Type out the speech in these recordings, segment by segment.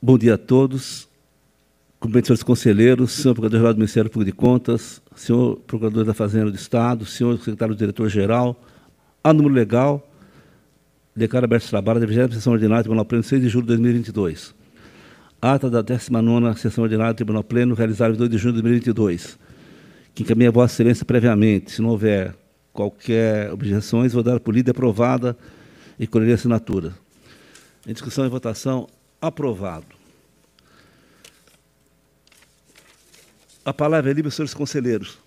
Bom dia a todos. Cumprimentos senhores conselheiros, senhor Procurador-Geral do Ministério Público de Contas, senhor Procurador da Fazenda do Estado, senhor Secretário-Diretor-Geral, a número legal, declaro aberto o trabalho da 20 Sessão Ordinária do Tribunal Pleno, 6 de julho de 2022. Ata da 19ª Sessão Ordinária do Tribunal Pleno, realizada em 2 de junho de 2022, que encaminha a Vossa Excelência previamente. Se não houver qualquer objeções, vou dar por lida aprovada e colher assinatura. Em discussão e votação, aprovado. A palavra é livre, senhores conselheiros.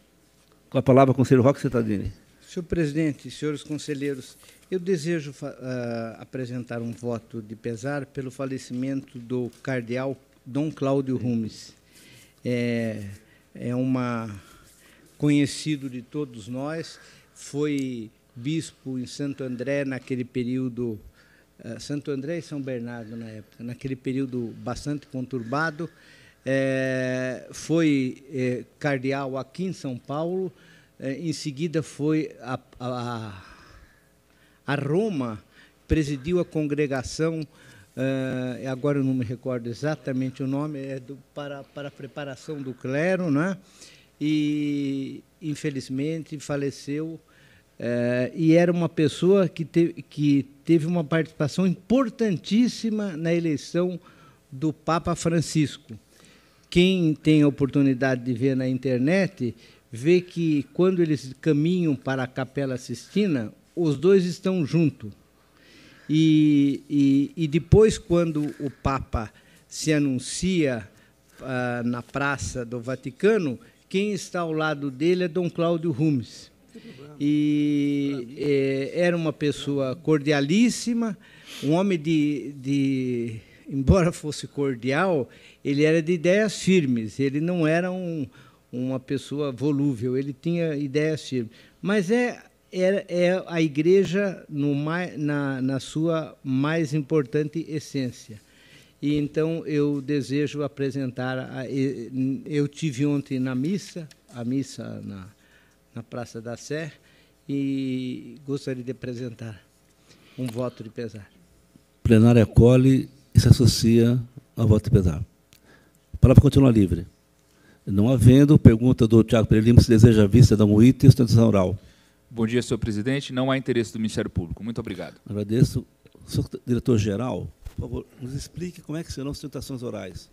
Com a palavra, conselheiro Roque Cetadini. Senhor presidente, senhores conselheiros, eu desejo uh, apresentar um voto de pesar pelo falecimento do cardeal Dom Cláudio Rumes. É, é uma conhecido de todos nós, foi bispo em Santo André naquele período, Santo André e São Bernardo na época, naquele período bastante conturbado, é, foi é, cardeal aqui em São Paulo, é, em seguida foi a, a, a, Roma, presidiu a congregação, agora eu não me recordo exatamente o nome, é do, para, para a preparação do clero, né? e infelizmente faleceu. É, e era uma pessoa que, te, que teve uma participação importantíssima na eleição do Papa Francisco quem tem a oportunidade de ver na internet, vê que quando eles caminham para a Capela Sistina, os dois estão juntos. E, e, e depois, quando o Papa se anuncia ah, na Praça do Vaticano, quem está ao lado dele é Dom Cláudio Rumes. E é, era uma pessoa cordialíssima, um homem de, de embora fosse cordial, ele era de ideias firmes, ele não era um, uma pessoa volúvel, ele tinha ideias firmes. Mas é, é, é a igreja no, na, na sua mais importante essência. E então eu desejo apresentar. A, eu tive ontem na missa, a missa na, na Praça da Sé, e gostaria de apresentar um voto de pesar. Plenária acolhe e se associa ao voto de pesar. A palavra continua livre. Não havendo, pergunta do Tiago Pereira se deseja a vista da um item sustentação oral. Bom dia, senhor presidente. Não há interesse do Ministério Público. Muito obrigado. Agradeço. Senhor diretor-geral, por favor, nos explique como é que serão as sustentações orais.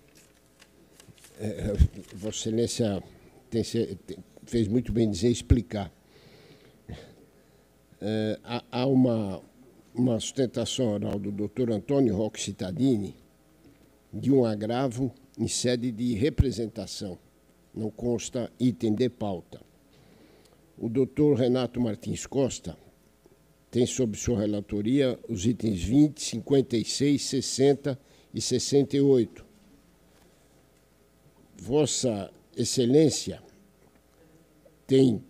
É, Vossa Excelência tem, fez muito bem dizer explicar. É, há, uma, uma sustentação oral do doutor Antônio Roque Cittadini de um agravo em sede de representação. Não consta item de pauta. O doutor Renato Martins Costa tem sob sua relatoria os itens 20, 56, 60 e 68. Vossa Excelência tem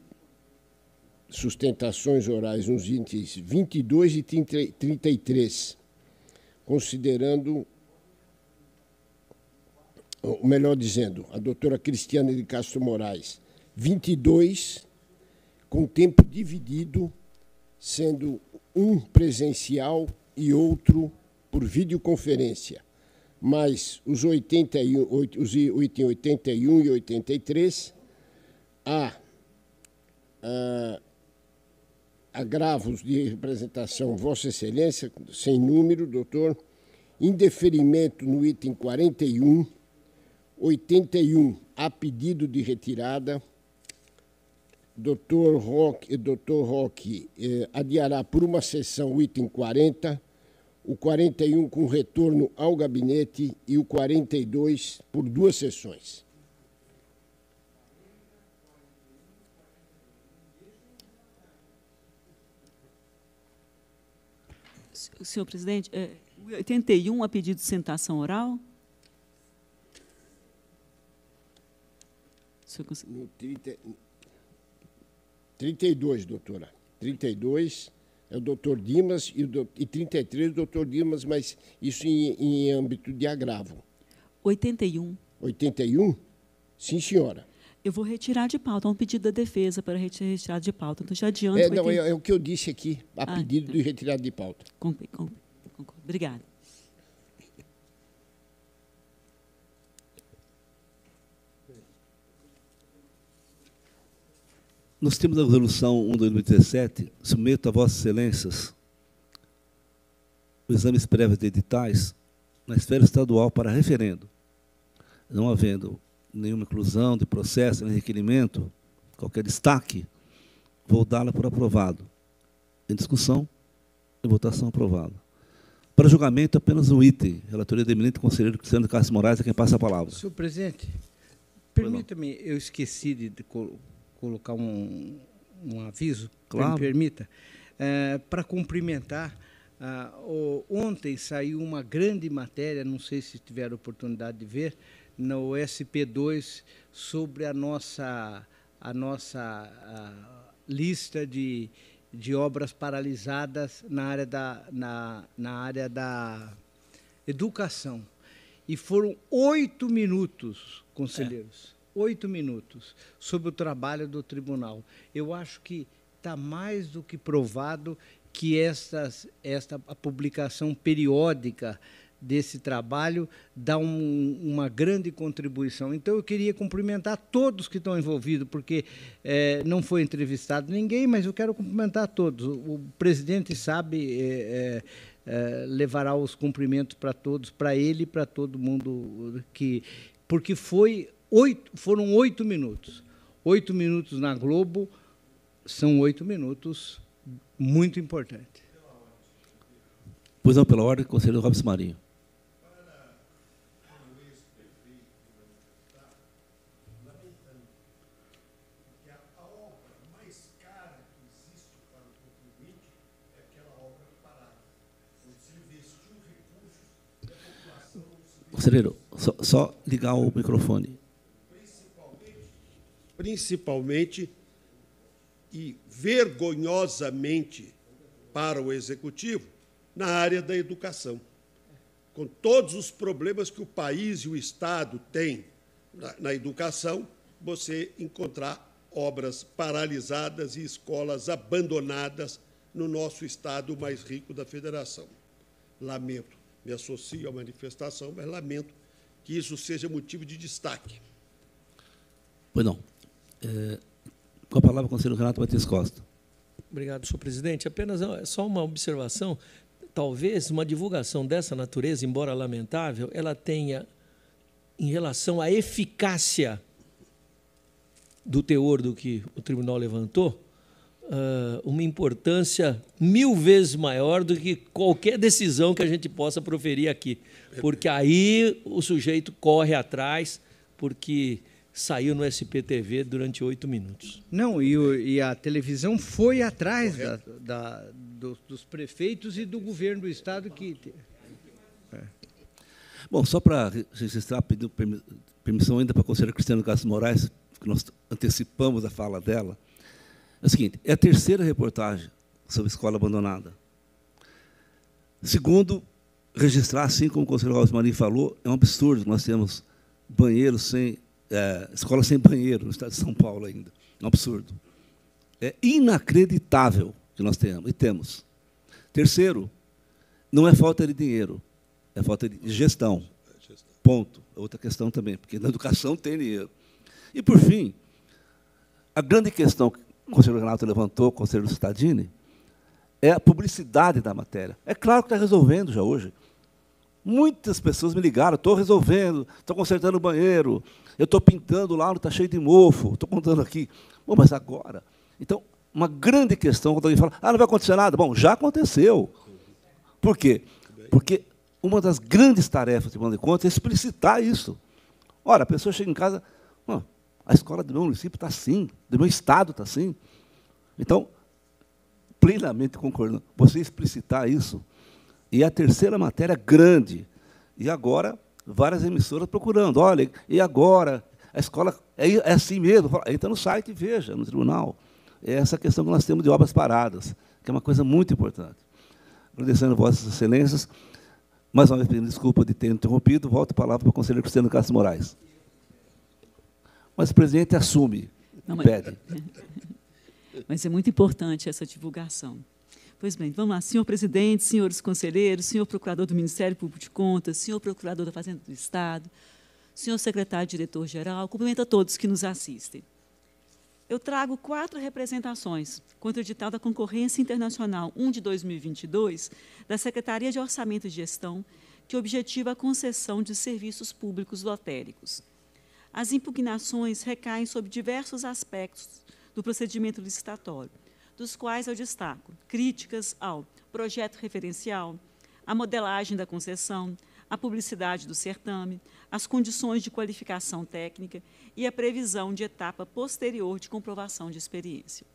sustentações orais nos itens 22 e 33, considerando ou melhor dizendo, a doutora Cristiana de Castro Moraes, 22, com tempo dividido, sendo um presencial e outro por videoconferência. Mas os, 81, os 81 e 83, há ah, agravos de representação, Vossa Excelência, sem número, doutor, indeferimento no item 41, 81, a pedido de retirada, Dr. Roque, Dr. Roque eh, adiará por uma sessão o item 40, o 41 com retorno ao gabinete e o 42 por duas sessões. Senhor presidente, é, 81 a pedido de sentação oral? No 30, 32, doutora. 32 é o doutor Dimas e, o, e 33 o doutor Dimas, mas isso em, em âmbito de agravo. 81. 81? Sim, senhora eu vou retirar de pauta, é um pedido da defesa para retirar de pauta. Então, já adianto. É, não, ter... é, é, o que eu disse aqui, a ah, pedido tá. de retirada de pauta. Concordo. concordo. Obrigada. Nos termos da resolução 1-2017, submeto a Vossas Excelências os exames prévios de editais na esfera estadual para referendo, não havendo nenhuma inclusão de processo, nem requerimento, qualquer destaque, vou dá-la por aprovado. Em discussão, em votação aprovada. Para julgamento, apenas um item. Relatoria do eminente conselheiro Cristiano Castro Moraes, a quem passa a palavra. Senhor presidente, permita-me, eu esqueci de, col colocar um, um aviso, Claro. me permita, eh, para cumprimentar. ah, o- ontem saiu uma grande matéria, não sei se tiveram oportunidade de ver, no SP2 sobre a nossa, a nossa ah, lista de, de obras paralisadas na área da, na, na área da educação. E foram oito minutos, conselheiros, oito minutos, sobre o trabalho do tribunal. Eu acho que está mais do que provado que estas, esta a publicação periódica desse trabalho dá um- uma grande contribuição. Então, eu queria cumprimentar todos que estão envolvidos, porque eh, não foi entrevistado ninguém, mas eu quero cumprimentar todos. O, presidente sabe, eh, eh, eh, levará os cumprimentos para todos, para ele e para todo mundo, que, porque foi oito, foram oito minutos. Oito minutos na Globo são oito minutos muito importantes. Pois não, pela ordem, conselheiro Robson Marinho. Conselheiro, só, só ligar o microfone. principalmente e vergonhosamente para o executivo na área da educação. Com todos os problemas que o país e o Estado têm na, na educação, você encontrar obras paralisadas e escolas abandonadas no nosso Estado mais rico da Federação. Lamento, me associo à manifestação, mas lamento que isso seja motivo de destaque. Pois não. É, com a palavra, o conselheiro Renato Matias Costa. Obrigado, senhor presidente. Apenas é só uma observação. Talvez uma divulgação dessa natureza, embora lamentável, ela tenha, em relação à eficácia do teor do que o tribunal levantou, ah, uma importância mil vezes maior do que qualquer decisão que a gente possa proferir aqui. Porque aí o sujeito corre atrás, porque saiu no SPTV durante oito minutos. Não, e, o- e a televisão foi atrás da- da- do- dos prefeitos e do governo do Estado que. Bom, só para registrar, pedindo permi- permissão ainda para a conselheira Cristiano Castro Moraes, que nós antecipamos a fala dela. É o seguinte, é a terceira reportagem sobre escola abandonada. Segundo, registrar, assim como o conselheiro Alves Marinho falou, é um absurdo. Nós temos banheiros sem, é, escola sem banheiro no estado de São Paulo ainda. É um absurdo. É inacreditável que nós tenhamos, e temos. Terceiro, não é falta de dinheiro, é falta de gestão. Ponto. É Outra questão também, porque na educação tem dinheiro. E, por fim, a grande questão que o conselheiro Renato levantou, o conselheiro Cittadini, é a publicidade da matéria. É claro que está resolvendo já hoje. Muitas pessoas me ligaram, estou resolvendo, estou consertando o banheiro, eu estou pintando lá, está cheio de mofo, estou contando aqui. Bom, mas agora? Então, uma grande questão, quando alguém fala, ah, não vai acontecer nada. Bom, já aconteceu. Por quê? Porque uma das grandes tarefas Tribunal de Contas é explicitar isso. Ora, a pessoa chega em casa, "Ó, a escola do meu município está assim, do meu estado está assim. Então, plenamente concordando, você explicitar isso. E a terceira matéria grande. E agora, várias emissoras procurando. Olha, e agora? A escola é, é assim mesmo. Entra no site e veja, no tribunal. É essa questão que nós temos de obras paradas, que é uma coisa muito importante. Agradecendo Vossas Excelências, mais uma vez pedindo desculpa de ter interrompido, volto a palavra para o conselheiro Cristiano Castro Moraes. Mas o presidente assume, Não, mas- pede. Mas é muito importante essa divulgação. Pois bem, vamos lá. Senhor presidente, senhores conselheiros, senhor procurador do Ministério Público de Contas, senhor procurador da Fazenda do Estado, senhor secretário diretor-geral, cumprimento a todos que nos assistem. eu trago quatro representações contra o edital da Concorrência Internacional 1 de 2022 da Secretaria de Orçamento e Gestão, que objetiva a concessão de serviços públicos lotéricos. As impugnações recaem sobre diversos aspectos do procedimento licitatório, dos quais eu destaco críticas ao projeto referencial, a modelagem da concessão, a publicidade do certame, as condições de qualificação técnica e a previsão de etapa posterior de comprovação de experiência.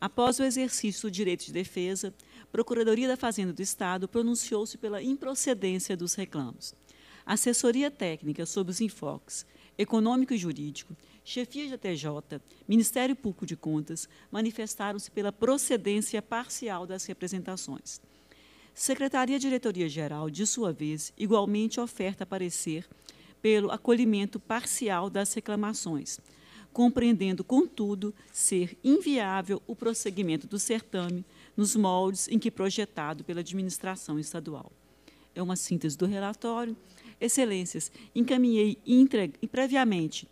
Após o exercício do direito de defesa, a Procuradoria da Fazenda do Estado pronunciou-se pela improcedência dos reclamos. A assessoria técnica sobre os enfoques econômico e jurídico, chefia da TJ, Ministério Público de Contas manifestaram-se pela procedência parcial das representações. Secretaria Diretoria Geral, de sua vez, igualmente oferta parecer pelo acolhimento parcial das reclamações, compreendendo, contudo, ser inviável o prosseguimento do certame nos moldes em que projetado pela administração estadual. É uma síntese do relatório. Excelências, encaminhei previamente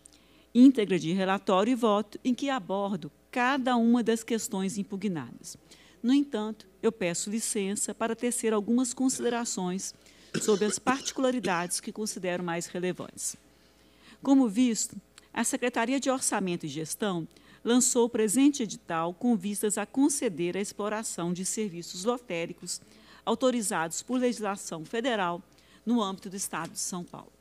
íntegra de relatório e voto em que abordo cada uma das questões impugnadas. No entanto, eu peço licença para tecer algumas considerações sobre as particularidades que considero mais relevantes. Como visto, a Secretaria de Orçamento e Gestão lançou o presente edital com vistas a conceder a exploração de serviços lotéricos autorizados por legislação federal no âmbito do Estado de São Paulo.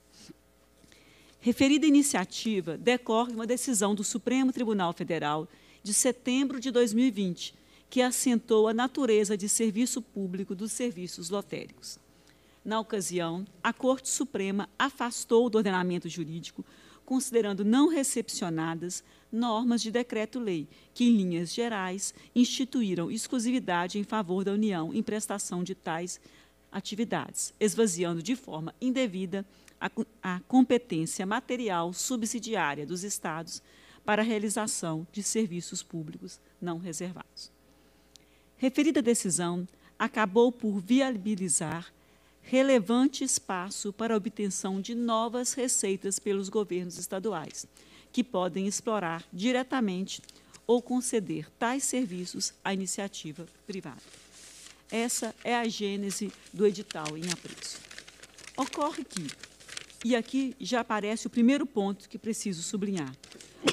Referida iniciativa decorre uma decisão do Supremo Tribunal Federal de setembro de 2020, que assentou a natureza de serviço público dos serviços lotéricos. Na ocasião, a Corte Suprema afastou do ordenamento jurídico, considerando não recepcionadas normas de decreto-lei, que, em linhas gerais, instituíram exclusividade em favor da União em prestação de tais atividades, esvaziando de forma indevida a, a competência material subsidiária dos Estados para a realização de serviços públicos não reservados. Referida decisão acabou por viabilizar relevante espaço para a obtenção de novas receitas pelos governos estaduais, que podem explorar diretamente ou conceder tais serviços à iniciativa privada. Essa é a gênese do edital em apreço. Ocorre que, e aqui já aparece o primeiro ponto que preciso sublinhar,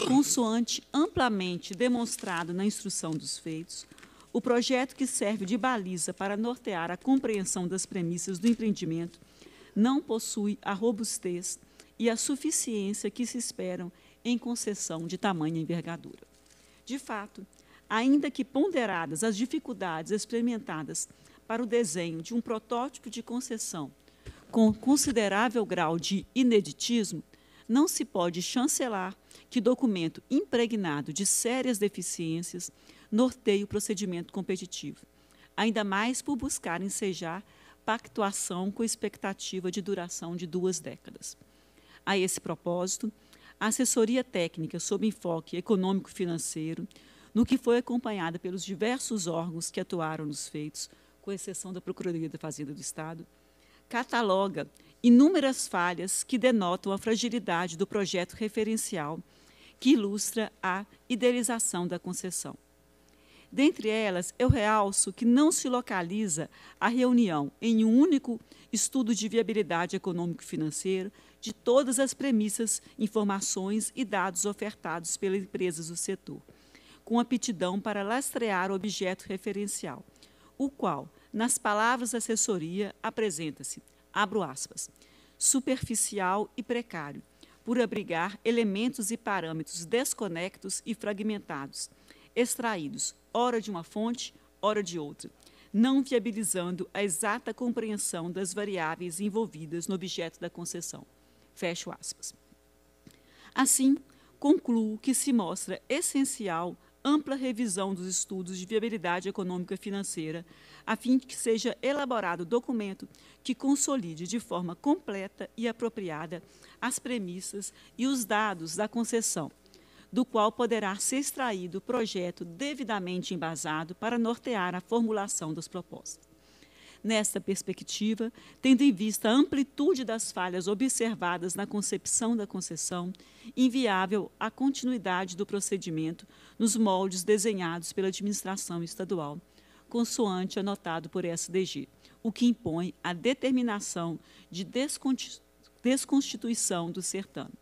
consoante amplamente demonstrado na instrução dos feitos, o projeto que serve de baliza para nortear a compreensão das premissas do empreendimento não possui a robustez e a suficiência que se esperam em concessão de tamanha envergadura. De fato, ainda que ponderadas as dificuldades experimentadas para o desenho de um protótipo de concessão com considerável grau de ineditismo, não se pode chancelar que documento impregnado de sérias deficiências norteie o procedimento competitivo, ainda mais por buscar ensejar pactuação com expectativa de duração de duas décadas. A esse propósito, a assessoria técnica sob enfoque econômico-financeiro, no que foi acompanhada pelos diversos órgãos que atuaram nos feitos, com exceção da Procuradoria da Fazenda do Estado, cataloga inúmeras falhas que denotam a fragilidade do projeto referencial que ilustra a idealização da concessão. Dentre elas, eu realço que não se localiza a reunião em um único estudo de viabilidade econômico-financeira de todas as premissas, informações e dados ofertados pelas empresas do setor, com aptidão para lastrear o objeto referencial, o qual, nas palavras da assessoria, apresenta-se, abro aspas, superficial e precário, por abrigar elementos e parâmetros desconectos e fragmentados, extraídos ora de uma fonte, ora de outra, não viabilizando a exata compreensão das variáveis envolvidas no objeto da concessão. Fecho aspas. Assim, concluo que se mostra essencial ampla revisão dos estudos de viabilidade econômica e financeira, a fim de que seja elaborado documento que consolide de forma completa e apropriada as premissas e os dados da concessão, do qual poderá ser extraído o projeto devidamente embasado para nortear a formulação das propostas. Nesta perspectiva, tendo em vista a amplitude das falhas observadas na concepção da concessão, inviável a continuidade do procedimento nos moldes desenhados pela administração estadual, consoante anotado por SDG, o que impõe a determinação de desconstituição do certame.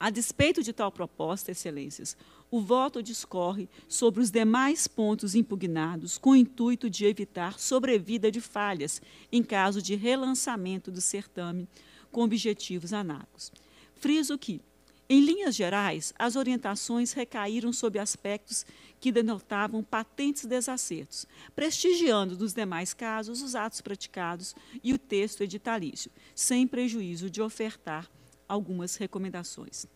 A despeito de tal proposta, excelências, o voto discorre sobre os demais pontos impugnados com o intuito de evitar sobrevida de falhas em caso de relançamento do certame com objetivos análogos. Friso que, em linhas gerais, as orientações recaíram sobre aspectos que denotavam patentes desacertos, prestigiando nos demais casos os atos praticados e o texto editalício, sem prejuízo de ofertar algumas recomendações.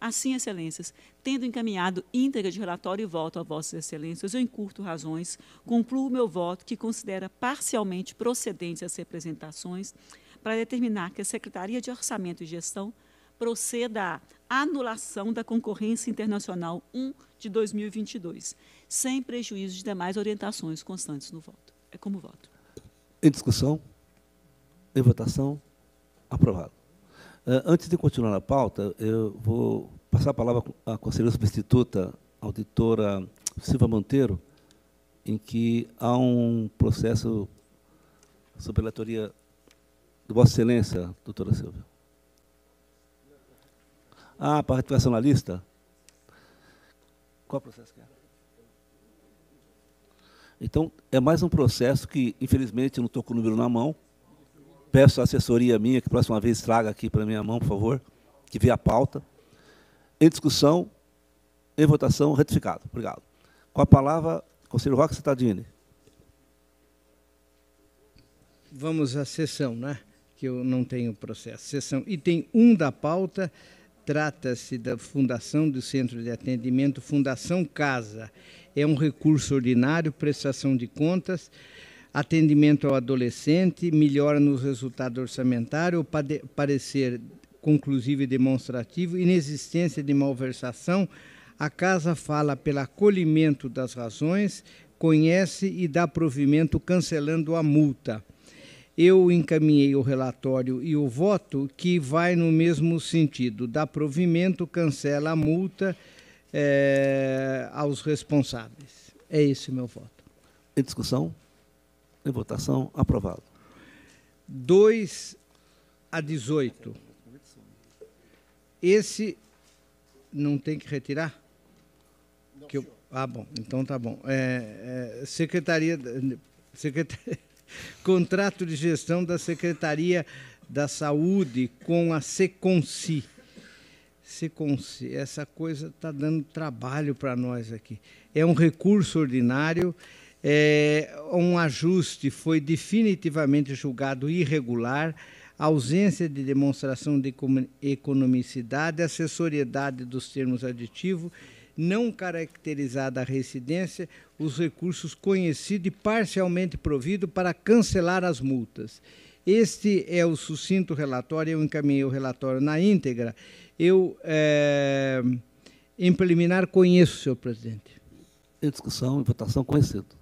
Assim, excelências, tendo encaminhado íntegra de relatório e voto a vossas excelências, eu encurto razões, concluo meu voto que considera parcialmente procedentes as representações para determinar que a Secretaria de Orçamento e Gestão proceda à anulação da concorrência internacional 1 de 2022, sem prejuízo de demais orientações constantes no voto. É como voto. Em discussão? Em votação? Aprovado. Uh, antes de continuar na pauta, eu vou passar a palavra à conselheira substituta, auditora Silva Monteiro, em que há um processo sob a relatoria de Vossa Excelência, doutora Silvia. Ah, para a retificação na lista? Qual processo que é? Então, é mais um processo que, infelizmente, não estou com o número na mão, Peço a assessoria minha que próxima vez traga aqui para minha mão, por favor, que vê a pauta. Em discussão, em votação, retificado. Obrigado. Com a palavra, conselheiro Roque Cittadini. Vamos à sessão, né? Que eu não tenho processo. Sessão. Item 1 da pauta trata-se da fundação do Centro de Atendimento Fundação Casa. É um recurso ordinário, prestação de contas atendimento ao adolescente, melhora nos resultados orçamentários, parecer conclusivo e demonstrativo, inexistência de malversação, a Casa fala pelo acolhimento das razões, conhece e dá provimento cancelando a multa. Eu encaminhei o relatório e o voto que vai no mesmo sentido, dá provimento, cancela a multa é, aos responsáveis. É esse o meu voto. Em discussão? Em votação, aprovado. 2 a 18. Esse não tem que retirar? Não, que eu, ah, bom, então tá bom. É, é, Secretaria, Secretaria, contrato de gestão da Secretaria da Saúde com a Seconci. Seconci, essa coisa está dando trabalho para nós aqui. É um recurso ordinário é, um ajuste foi definitivamente julgado irregular, ausência de demonstração de economicidade, assessoriedade dos termos aditivos, não caracterizada a residência, os recursos conhecidos e parcialmente provido para cancelar as multas. Este é o sucinto relatório, eu encaminhei o relatório na íntegra. Eu, é, em preliminar, conheço, senhor presidente. Em discussão, em votação, conhecido.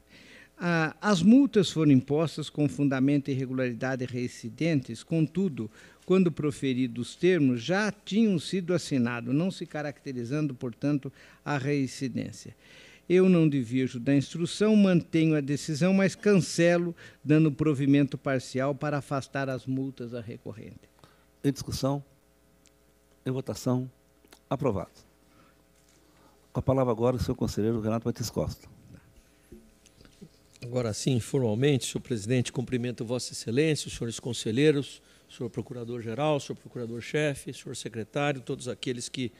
Ah, as multas foram impostas com fundamento e irregularidade reincidentes, contudo, quando proferidos os termos, já tinham sido assinados, não se caracterizando, portanto, a reincidência. Eu não divirjo da instrução, mantenho a decisão, mas cancelo, dando provimento parcial para afastar as multas à recorrente. Em discussão? Em votação? Aprovado. Com a palavra agora o senhor conselheiro Renato Batis Costa. Agora sim, formalmente, senhor presidente, cumprimento Vossa Excelência, os senhores conselheiros, senhor procurador-geral, senhor procurador-chefe, senhor secretário, todos aqueles que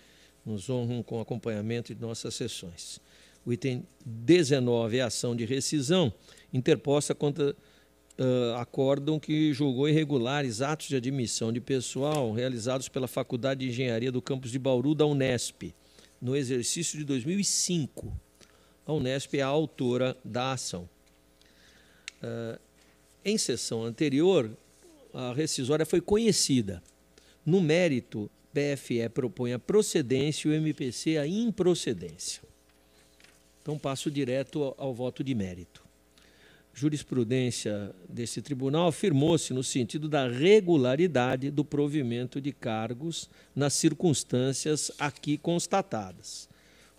nos honram com acompanhamento de nossas sessões. O item 19 é ação de rescisão interposta contra uh, acórdão que julgou irregulares atos de admissão de pessoal realizados pela Faculdade de Engenharia do campus de Bauru da Unesp, no exercício de 2005. A Unesp é a autora da ação. Uh, em sessão anterior, a rescisória foi conhecida. No mérito, PFE propõe a procedência e o MPC a improcedência. Então, passo direto ao, ao voto de mérito. jurisprudência desse tribunal afirmou-se no sentido da regularidade do provimento de cargos nas circunstâncias aqui constatadas.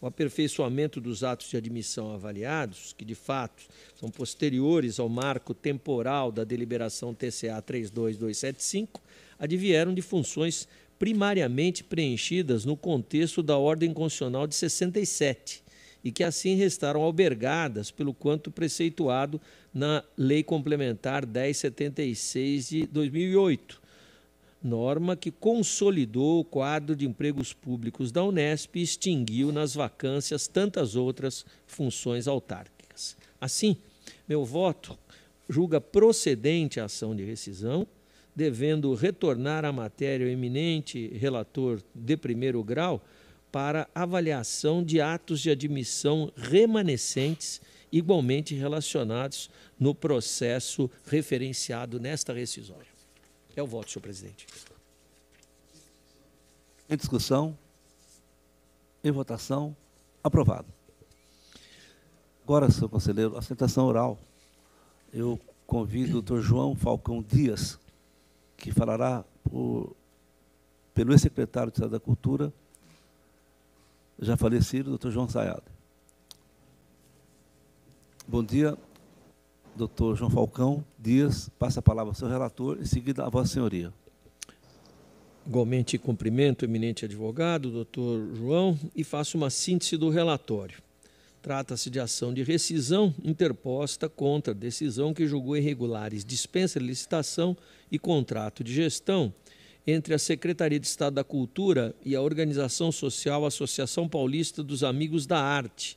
O aperfeiçoamento dos atos de admissão avaliados, que de fato são posteriores ao marco temporal da deliberação TCA 32275, advieram de funções primariamente preenchidas no contexto da ordem constitucional de 67 e que assim restaram albergadas pelo quanto preceituado na Lei Complementar 1076 de 2008, norma que consolidou o quadro de empregos públicos da Unesp e extinguiu nas vacâncias tantas outras funções autárquicas. Assim, meu voto julga procedente a ação de rescisão, devendo retornar à matéria o eminente relator de primeiro grau para avaliação de atos de admissão remanescentes igualmente relacionados no processo referenciado nesta rescisória. É o voto, senhor presidente. Em discussão, em votação, aprovado. Agora, senhor conselheiro, a oral. Eu convido o doutor João Falcão Dias, que falará por, pelo ex-secretário de Estado da Cultura, já falecido, doutor João Sayado. Bom dia, doutor João Falcão Dias. Passa a palavra ao seu relator, em seguida a Vossa Senhoria. Igualmente cumprimento o eminente advogado, doutor João, e faço uma síntese do relatório. Trata-se de ação de rescisão interposta contra decisão que julgou irregulares dispensa de licitação e contrato de gestão entre a Secretaria de Estado da Cultura e a organização social Associação Paulista dos Amigos da Arte,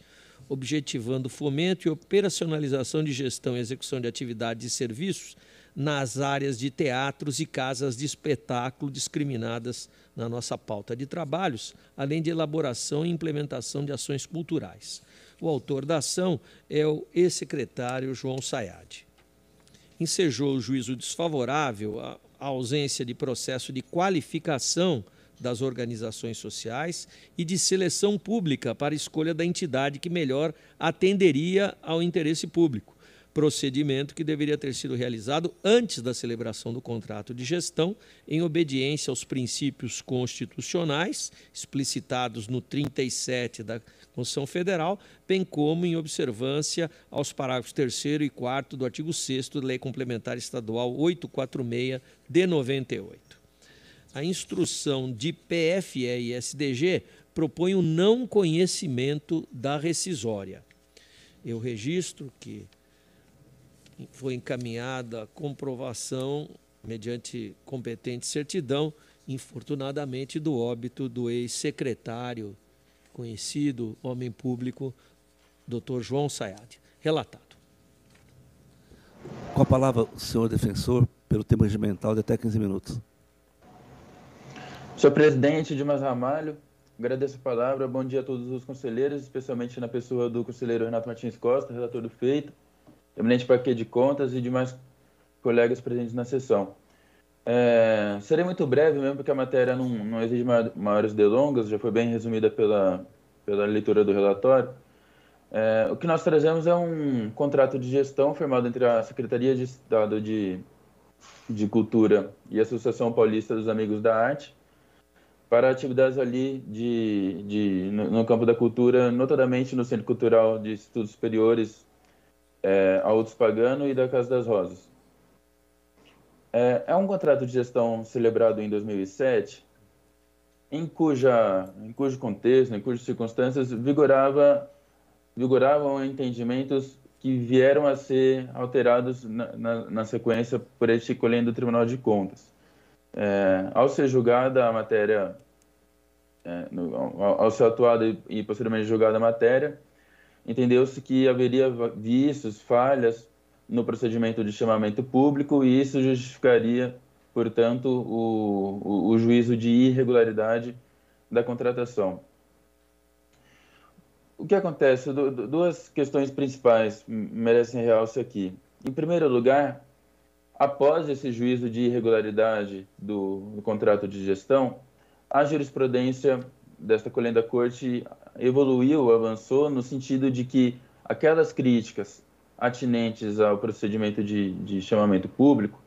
objetivando fomento e operacionalização de gestão e execução de atividades e serviços nas áreas de teatros e casas de espetáculo discriminadas na nossa pauta de trabalhos, além de elaboração e implementação de ações culturais. O autor da ação é o ex-secretário João Sayad. Ensejou o juízo desfavorável a ausência de processo de qualificação das organizações sociais e de seleção pública para escolha da entidade que melhor atenderia ao interesse público procedimento que deveria ter sido realizado antes da celebração do contrato de gestão, em obediência aos princípios constitucionais explicitados no 37 da Constituição Federal, bem como em observância aos parágrafos 3 e 4 do artigo 6 da Lei Complementar Estadual 846 de 98. A instrução de PFE e SDG propõe o não conhecimento da rescisória. Eu registro que foi encaminhada a comprovação, mediante competente certidão, infortunadamente, do óbito do ex-secretário, conhecido, homem público, Dr. João Sayad. Relatado. Com a palavra, o senhor defensor, pelo tema regimental de até 15 minutos. Senhor presidente Dimas Ramalho, agradeço a palavra. Bom dia a todos os conselheiros, especialmente na pessoa do conselheiro Renato Martins Costa, relator do feito eminente parquet de contas e demais colegas presentes na sessão. É, serei muito breve mesmo, porque a matéria não, não exige maiores delongas, já foi bem resumida pela, pela leitura do relatório. É, o que nós trazemos é um contrato de gestão firmado entre a Secretaria de Estado de, de Cultura e a Associação Paulista dos Amigos da Arte para atividades ali de, de, no, no campo da cultura, notadamente no Centro Cultural de Estudos Superiores é, Autos Pagano e da Casa das Rosas. É, é um contrato de gestão celebrado em 2007, em, cuja, em cujo contexto, em cujas circunstâncias, vigorava, vigoravam entendimentos que vieram a ser alterados na, na, na sequência por este colhendo do Tribunal de Contas. É, ao ser julgada a matéria, é, no, ao, ao, ser atuada e, e posteriormente julgada a matéria, entendeu-se que haveria vícios, falhas no procedimento de chamamento público e isso justificaria, portanto, o, o, o juízo de irregularidade da contratação. O que acontece? duas questões principais merecem realce aqui. Em primeiro lugar, após esse juízo de irregularidade do, do contrato de gestão, a jurisprudência desta colenda corte evoluiu, avançou no sentido de que aquelas críticas atinentes ao procedimento de, de chamamento público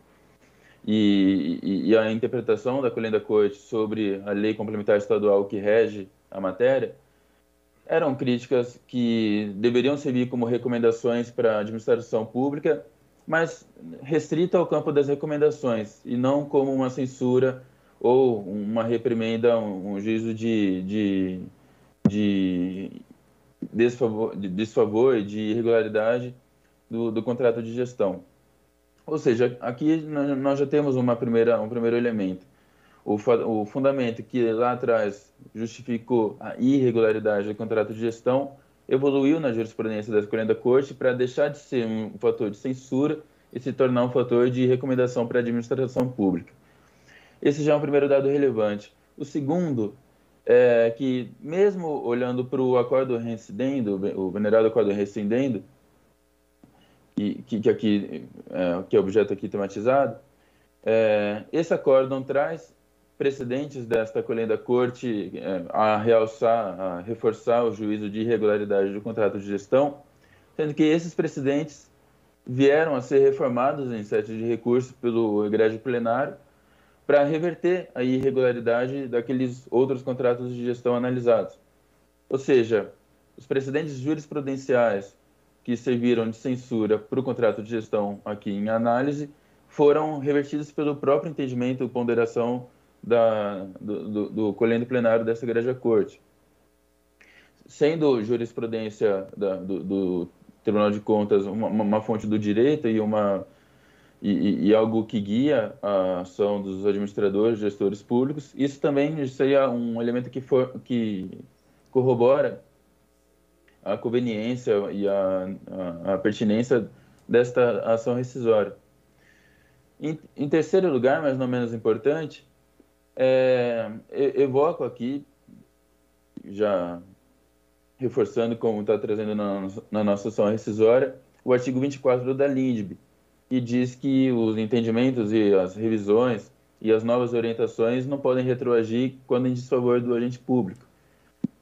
e, e, e, a interpretação da Colenda Corte sobre a lei complementar estadual que rege a matéria, eram críticas que deveriam servir como recomendações para a administração pública, mas restrita ao campo das recomendações e não como uma censura ou uma reprimenda, um, juízo de, de, de, desfavor, de desfavor, de irregularidade do, do contrato de gestão. Ou seja, aqui nós já temos uma primeira, um primeiro elemento. O, o fundamento que lá atrás justificou a irregularidade do contrato de gestão evoluiu na jurisprudência da escolha da Corte para deixar de ser um fator de censura e se tornar um fator de recomendação para a administração pública. Esse já é um primeiro dado relevante. O segundo é que, mesmo olhando para o acordo reincidendo, o venerado acordo reincidendo, que, que, aqui, é, que é objeto aqui tematizado, é, esse acórdão traz precedentes desta da corte é, a realçar, a reforçar o juízo de irregularidade do contrato de gestão, sendo que esses precedentes vieram a ser reformados em sete de recurso pelo egrégio plenário para reverter a irregularidade daqueles outros contratos de gestão analisados. Ou seja, os precedentes jurisprudenciais que serviram de censura para o contrato de gestão aqui em análise foram revertidos pelo próprio entendimento e ponderação da, do, do, do colhendo plenário dessa igreja corte. Sendo jurisprudência da, do, do, Tribunal de Contas uma, uma, fonte do direito e, uma, e, e, algo que guia a ação dos administradores, gestores públicos, isso também seria um elemento que, for, que corrobora a conveniência e a, a, a pertinência desta ação rescisória. Em, em, terceiro lugar, mas não menos importante, é, evoco aqui, já reforçando como está trazendo na, na, nossa ação rescisória, o artigo 24 da LINDB, que diz que os entendimentos e as revisões e as novas orientações não podem retroagir quando em desfavor do agente público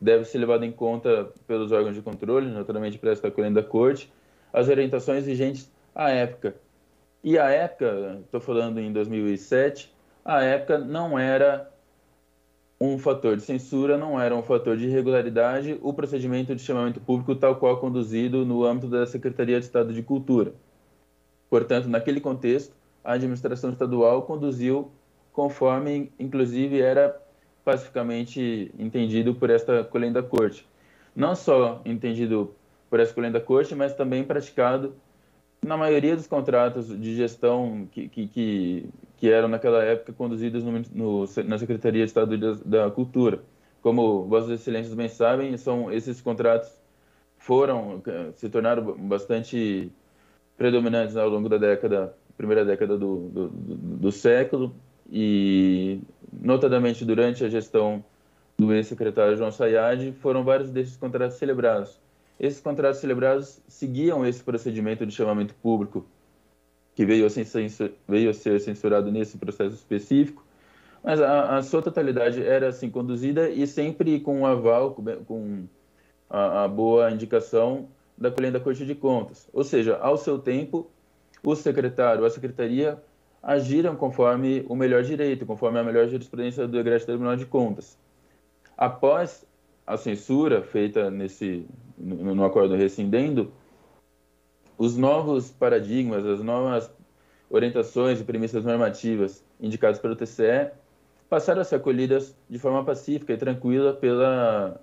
deve ser levado em conta pelos órgãos de controle, naturalmente para esta colenda da corte, as orientações vigentes à época. E a época, estou falando em 2007, a época não era um fator de censura, não era um fator de irregularidade o procedimento de chamamento público tal qual conduzido no âmbito da Secretaria de Estado de Cultura. Portanto, naquele contexto, a administração estadual conduziu conforme, inclusive, era pacificamente entendido por esta colenda corte. Não só entendido por essa colenda corte, mas também praticado na maioria dos contratos de gestão que, que, que, que eram naquela época conduzidos no, no, na Secretaria de Estado da, Cultura. Como Vossas Excelências bem sabem, são esses contratos foram se tornaram bastante predominantes ao longo da década primeira década do, do, do, do século e notadamente durante a gestão do ex-secretário João Sayad, foram vários desses contratos celebrados. Esses contratos celebrados seguiam esse procedimento de chamamento público, que veio a ser, veio a ser censurado nesse processo específico, mas a, a, sua totalidade era assim conduzida e sempre com o aval, com a, a boa indicação da colenda da Corte de Contas. Ou seja, ao seu tempo, o secretário, a secretaria agiram conforme o melhor direito, conforme a melhor jurisprudência do Egrégio Tribunal de Contas. Após a censura feita nesse, no, no acordo rescindendo, os novos paradigmas, as novas orientações e premissas normativas indicadas pelo TCE passaram a ser acolhidas de forma pacífica e tranquila pela,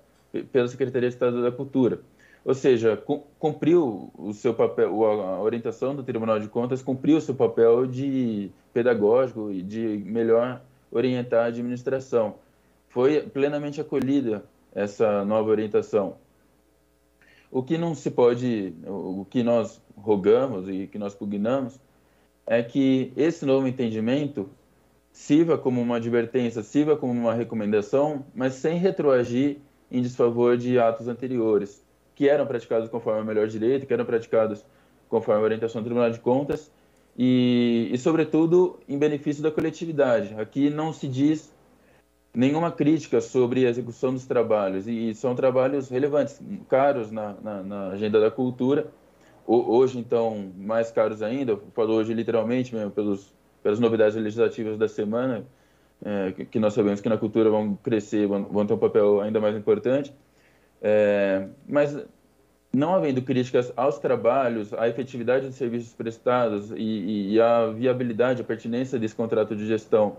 pela Secretaria de Estado da Cultura. Ou seja, cumpriu o seu papel, a orientação do Tribunal de Contas cumpriu o seu papel de pedagógico e de melhor orientar a administração. Foi plenamente acolhida essa nova orientação. O que não se pode, o que nós rogamos e que nós pugnamos é que esse novo entendimento sirva como uma advertência, sirva como uma recomendação, mas sem retroagir em desfavor de atos anteriores que eram praticados conforme o melhor direito, que eram praticados conforme a orientação do Tribunal de Contas e, e, sobretudo, em benefício da coletividade. Aqui não se diz nenhuma crítica sobre a execução dos trabalhos, e são trabalhos relevantes, caros na, na, na agenda da cultura. hoje, então, mais caros ainda, eu falo hoje literalmente mesmo, pelos, pelas novidades legislativas da semana, é, que, nós sabemos que na cultura vão crescer, vão, vão ter um papel ainda mais importante. É, mas não havendo críticas aos trabalhos, à efetividade dos serviços prestados e, à viabilidade, a pertinência desse contrato de gestão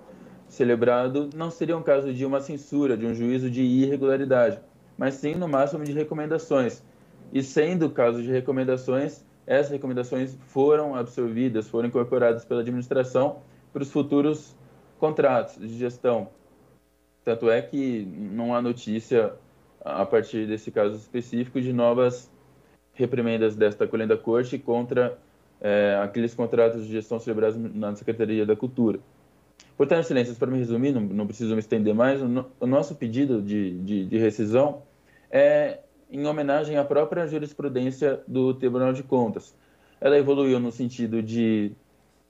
celebrado, não seria um caso de uma censura, de um juízo de irregularidade, mas sim, no máximo, de recomendações. E sendo caso de recomendações, essas recomendações foram absorvidas, foram incorporadas pela administração para os futuros contratos de gestão. Tanto é que não há notícia, a partir desse caso específico, de novas reprimendas desta colenda corte contra é, aqueles contratos de gestão celebrados na Secretaria da Cultura. Portanto, excelências, para me resumir, não, não preciso me estender mais, o, no, o nosso pedido de, de, de, rescisão é em homenagem à própria jurisprudência do Tribunal de Contas. Ela evoluiu no sentido de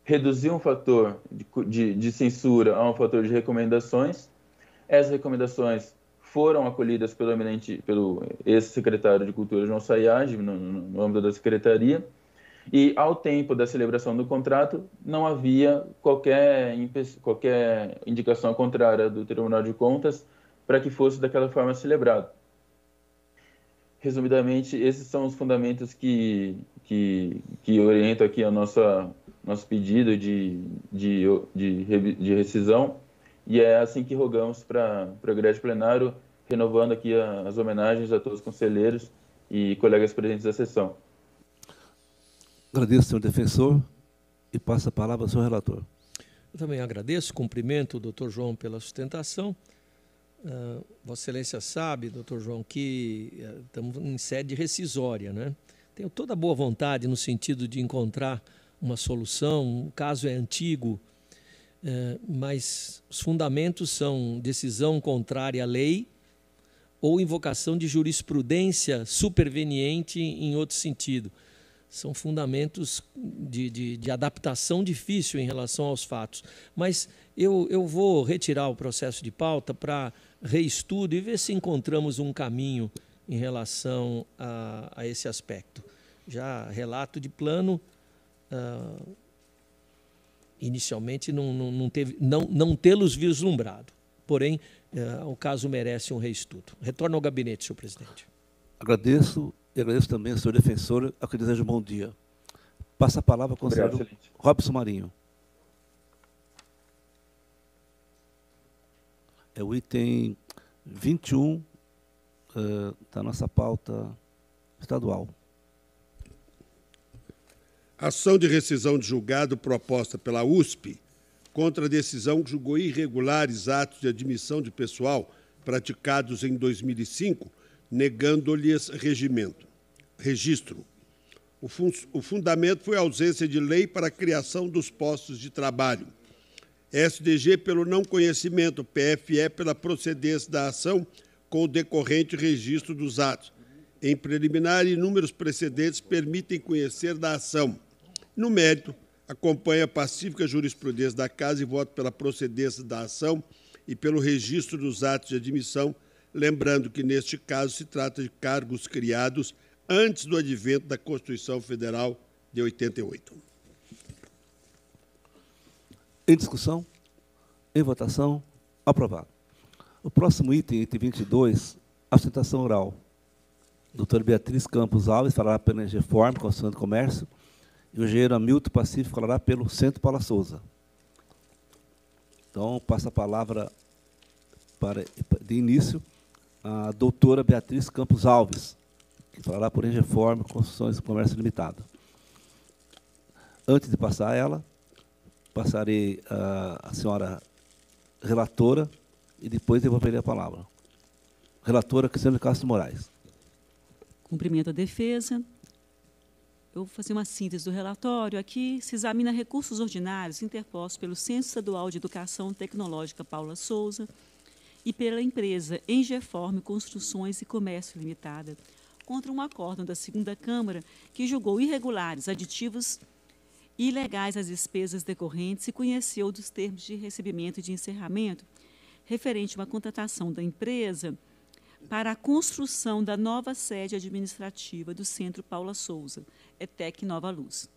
reduzir um fator de, de, de censura a um fator de recomendações. Essas recomendações foram acolhidas pelo eminente, pelo ex-secretário de Cultura João Sayad, no, no âmbito da secretaria, e ao tempo da celebração do contrato não havia qualquer, qualquer indicação contrária do Tribunal de Contas para que fosse daquela forma celebrado. Resumidamente, esses são os fundamentos que, que, que orientam aqui a nossa nosso pedido de, de, de, de rescisão e é assim que rogamos para o grande plenário, renovando aqui as homenagens a todos os conselheiros e colegas presentes da sessão. Agradeço, senhor defensor, e passo a palavra ao senhor relator. Eu também agradeço, cumprimento o doutor João pela sustentação. Uh, Vossa Excelência sabe, doutor João, que uh, estamos em sede rescisória. Né? Tenho toda a boa vontade no sentido de encontrar uma solução. O caso é antigo, uh, mas os fundamentos são decisão contrária à lei ou invocação de jurisprudência superveniente em outro sentido são fundamentos de, de, de, adaptação difícil em relação aos fatos. Mas eu, eu vou retirar o processo de pauta para reestudo e ver se encontramos um caminho em relação a, a esse aspecto. Já relato de plano, uh, inicialmente não, não, não, teve, não, não tê-los vislumbrado. Porém, uh, o caso merece um reestudo. Retorno ao gabinete, senhor presidente. Agradeço e agradeço também ao senhor defensor, a que desejo um bom dia. Passa a palavra ao conselheiro Obrigado, Robson Marinho. É o item 21 uh, da nossa pauta estadual. Ação de rescisão de julgado proposta pela USP contra a decisão que julgou irregulares atos de admissão de pessoal praticados em 2005 negando-lhes regimento, registro. O, fun o fundamento foi a ausência de lei para a criação dos postos de trabalho. SDG pelo não conhecimento, PFE pela procedência da ação com o decorrente registro dos atos. Em preliminar, inúmeros precedentes permitem conhecer da ação. No mérito, acompanha a pacífica jurisprudência da Casa e voto pela procedência da ação e pelo registro dos atos de admissão lembrando que, neste caso, se trata de cargos criados antes do advento da Constituição Federal de 88. Em discussão? Em votação? Aprovado. O próximo item, item 22, assentação oral. Doutora Beatriz Campos Alves falará pela Reforma, Constituição do Comércio, e o engenheiro Hamilton Pacífico falará pelo Centro Paula Souza. Então, passa a palavra para, de início a doutora Beatriz Campos Alves, que falará por Reforma, Construções e Comércio Limitado. Antes de passar ela, passarei a, a senhora relatora e depois devolverei a palavra. Relatora Cristiano Castro Moraes. Cumprimento a defesa. Eu vou fazer uma síntese do relatório. Aqui se examina recursos ordinários interpostos pelo Centro Estadual de Educação Tecnológica Paula Souza, e pela empresa Engeforme Construções e Comércio Limitada, contra um acórdão da segunda Câmara que julgou irregulares aditivos ilegais as despesas decorrentes e conheceu dos termos de recebimento e de encerramento referente a uma contratação da empresa para a construção da nova sede administrativa do Centro Paula Souza, ETEC Nova Luz.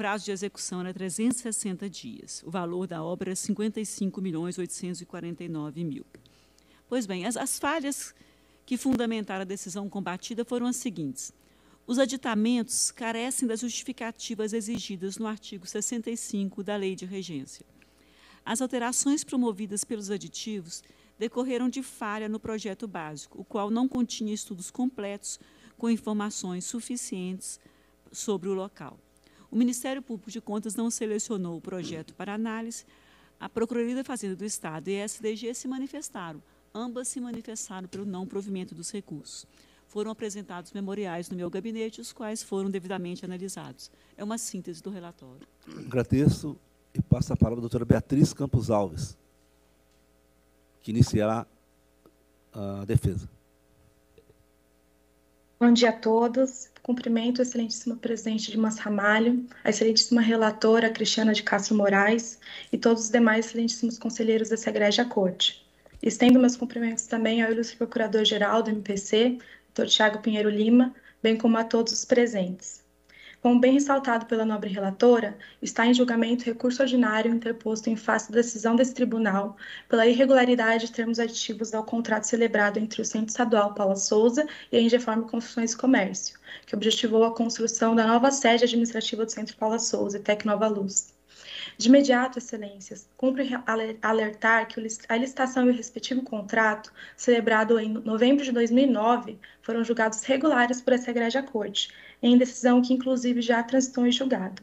Prazo de execução era 360 dias. O valor da obra era 55 milhões 849 mil. Pois bem, as, as falhas que fundamentaram a decisão combatida foram as seguintes. Os aditamentos carecem das justificativas exigidas no artigo 65 da Lei de Regência. As alterações promovidas pelos aditivos decorreram de falha no projeto básico, o qual não continha estudos completos com informações suficientes sobre o local. O Ministério Público de Contas não selecionou o projeto para análise. A Procuradoria da Fazenda do Estado e a SDG se manifestaram. Ambas se manifestaram pelo não provimento dos recursos foram apresentados memoriais no meu gabinete, os quais foram devidamente analisados. É uma síntese do relatório. Agradeço e passo a palavra à doutora Beatriz Campos Alves, que iniciará a defesa. Bom dia a todos. Cumprimento o excelentíssimo presidente Dimas Ramalho, a excelentíssima relatora Cristiana de Castro Moraes e todos os demais excelentíssimos conselheiros dessa egrégia corte. Estendo meus cumprimentos também ao ilustre procurador-geral do MPC, Dr. Tiago Pinheiro Lima, bem como a todos os presentes. Como bem ressaltado pela nobre relatora, está em julgamento recurso ordinário interposto em face da decisão desse tribunal pela irregularidade de termos aditivos ao contrato celebrado entre o Centro Estadual Paula Souza e a Ingeforme Construções e Comércio, que objetivou a construção da nova sede administrativa do Centro Paula Souza e Tecnova Luz. De imediato, excelências, cumpre alertar que a licitação e o respectivo contrato, celebrado em novembro de 2009, foram julgados regulares por essa Igreja Corte, em decisão que, inclusive, já transitou em julgado.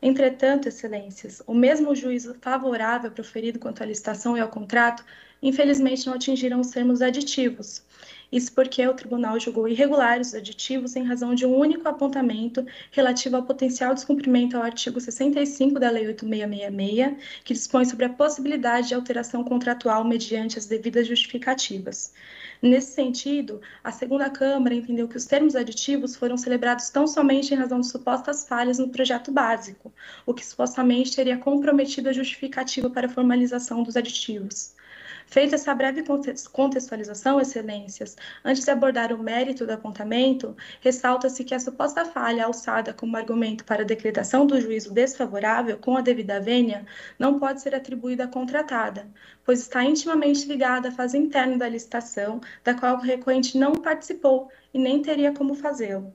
Entretanto, excelências, o mesmo juízo favorável proferido quanto à licitação e ao contrato, infelizmente não atingiram os termos aditivos, isso porque o tribunal julgou irregulares os aditivos em razão de um único apontamento relativo ao potencial descumprimento ao artigo 65 da Lei 8666, que dispõe sobre a possibilidade de alteração contratual mediante as devidas justificativas. Nesse sentido, a segunda Câmara entendeu que os termos aditivos foram celebrados tão somente em razão de supostas falhas no projeto básico, o que supostamente teria comprometido a justificativa para a formalização dos aditivos. Feita essa breve contextualização, Excelências, antes de abordar o mérito do apontamento, ressalta-se que a suposta falha alçada como argumento para a decretação do juízo desfavorável com a devida vênia não pode ser atribuída à contratada, pois está intimamente ligada à fase interna da licitação, da qual o recorrente não participou e nem teria como fazê-lo.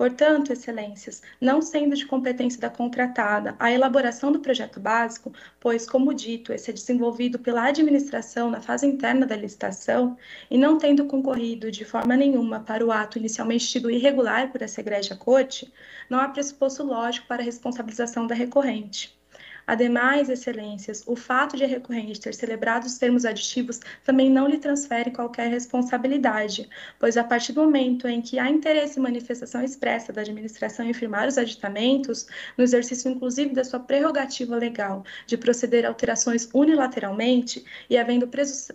Portanto, excelências, não sendo de competência da contratada a elaboração do projeto básico, pois, como dito, esse é desenvolvido pela administração na fase interna da licitação e não tendo concorrido de forma nenhuma para o ato inicialmente tido irregular por essa egrégia corte, não há pressuposto lógico para a responsabilização da recorrente. Ademais, excelências, o fato de a recorrente ter celebrado os termos aditivos também não lhe transfere qualquer responsabilidade, pois a partir do momento em que há interesse e manifestação expressa da administração em firmar os aditamentos, no exercício inclusive da sua prerrogativa legal de proceder a alterações unilateralmente e havendo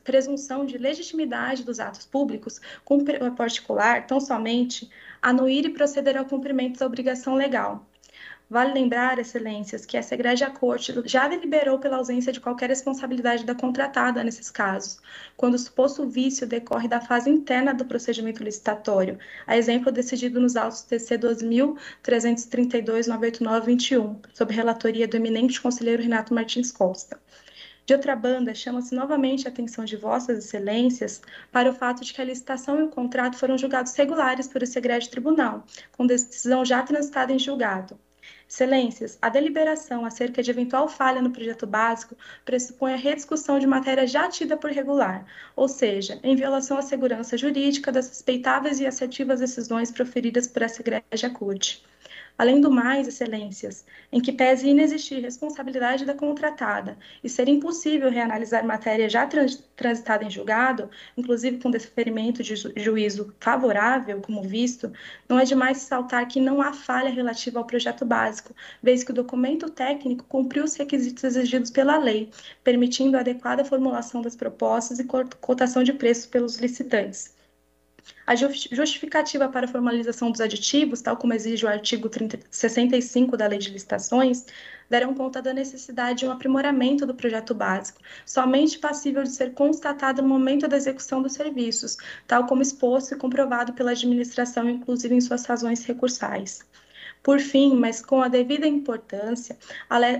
presunção de legitimidade dos atos públicos, com particular, tão somente anuir e proceder ao cumprimento da obrigação legal Vale lembrar, excelências, que essa Igreja Corte já deliberou pela ausência de qualquer responsabilidade da contratada nesses casos, quando o suposto vício decorre da fase interna do procedimento licitatório, a exemplo decidido nos autos TC 2332-989-21, sob relatoria do eminente conselheiro Renato Martins Costa. De outra banda, chama-se novamente a atenção de Vossas Excelências para o fato de que a licitação e o contrato foram julgados regulares por esse egrégio tribunal, com decisão já transitada em julgado. Excelências, a deliberação acerca de eventual falha no projeto básico pressupõe a rediscussão de matéria já tida por regular, ou seja, em violação à segurança jurídica das respeitáveis e assertivas decisões proferidas por essa igreja CUT. Além do mais, excelências, em que pese inexistir responsabilidade da contratada e ser impossível reanalisar matéria já transitada em julgado, inclusive com deferimento de ju juízo favorável, como visto, não é demais saltar que não há falha relativa ao projeto básico, vez que o documento técnico cumpriu os requisitos exigidos pela lei, permitindo a adequada formulação das propostas e cotação de preços pelos licitantes. A justificativa para a formalização dos aditivos, tal como exige o artigo 30, 65 da Lei de Licitações, deram conta da necessidade de um aprimoramento do projeto básico, somente passível de ser constatado no momento da execução dos serviços, tal como exposto e comprovado pela administração, inclusive em suas razões recursais. Por fim, mas com a devida importância,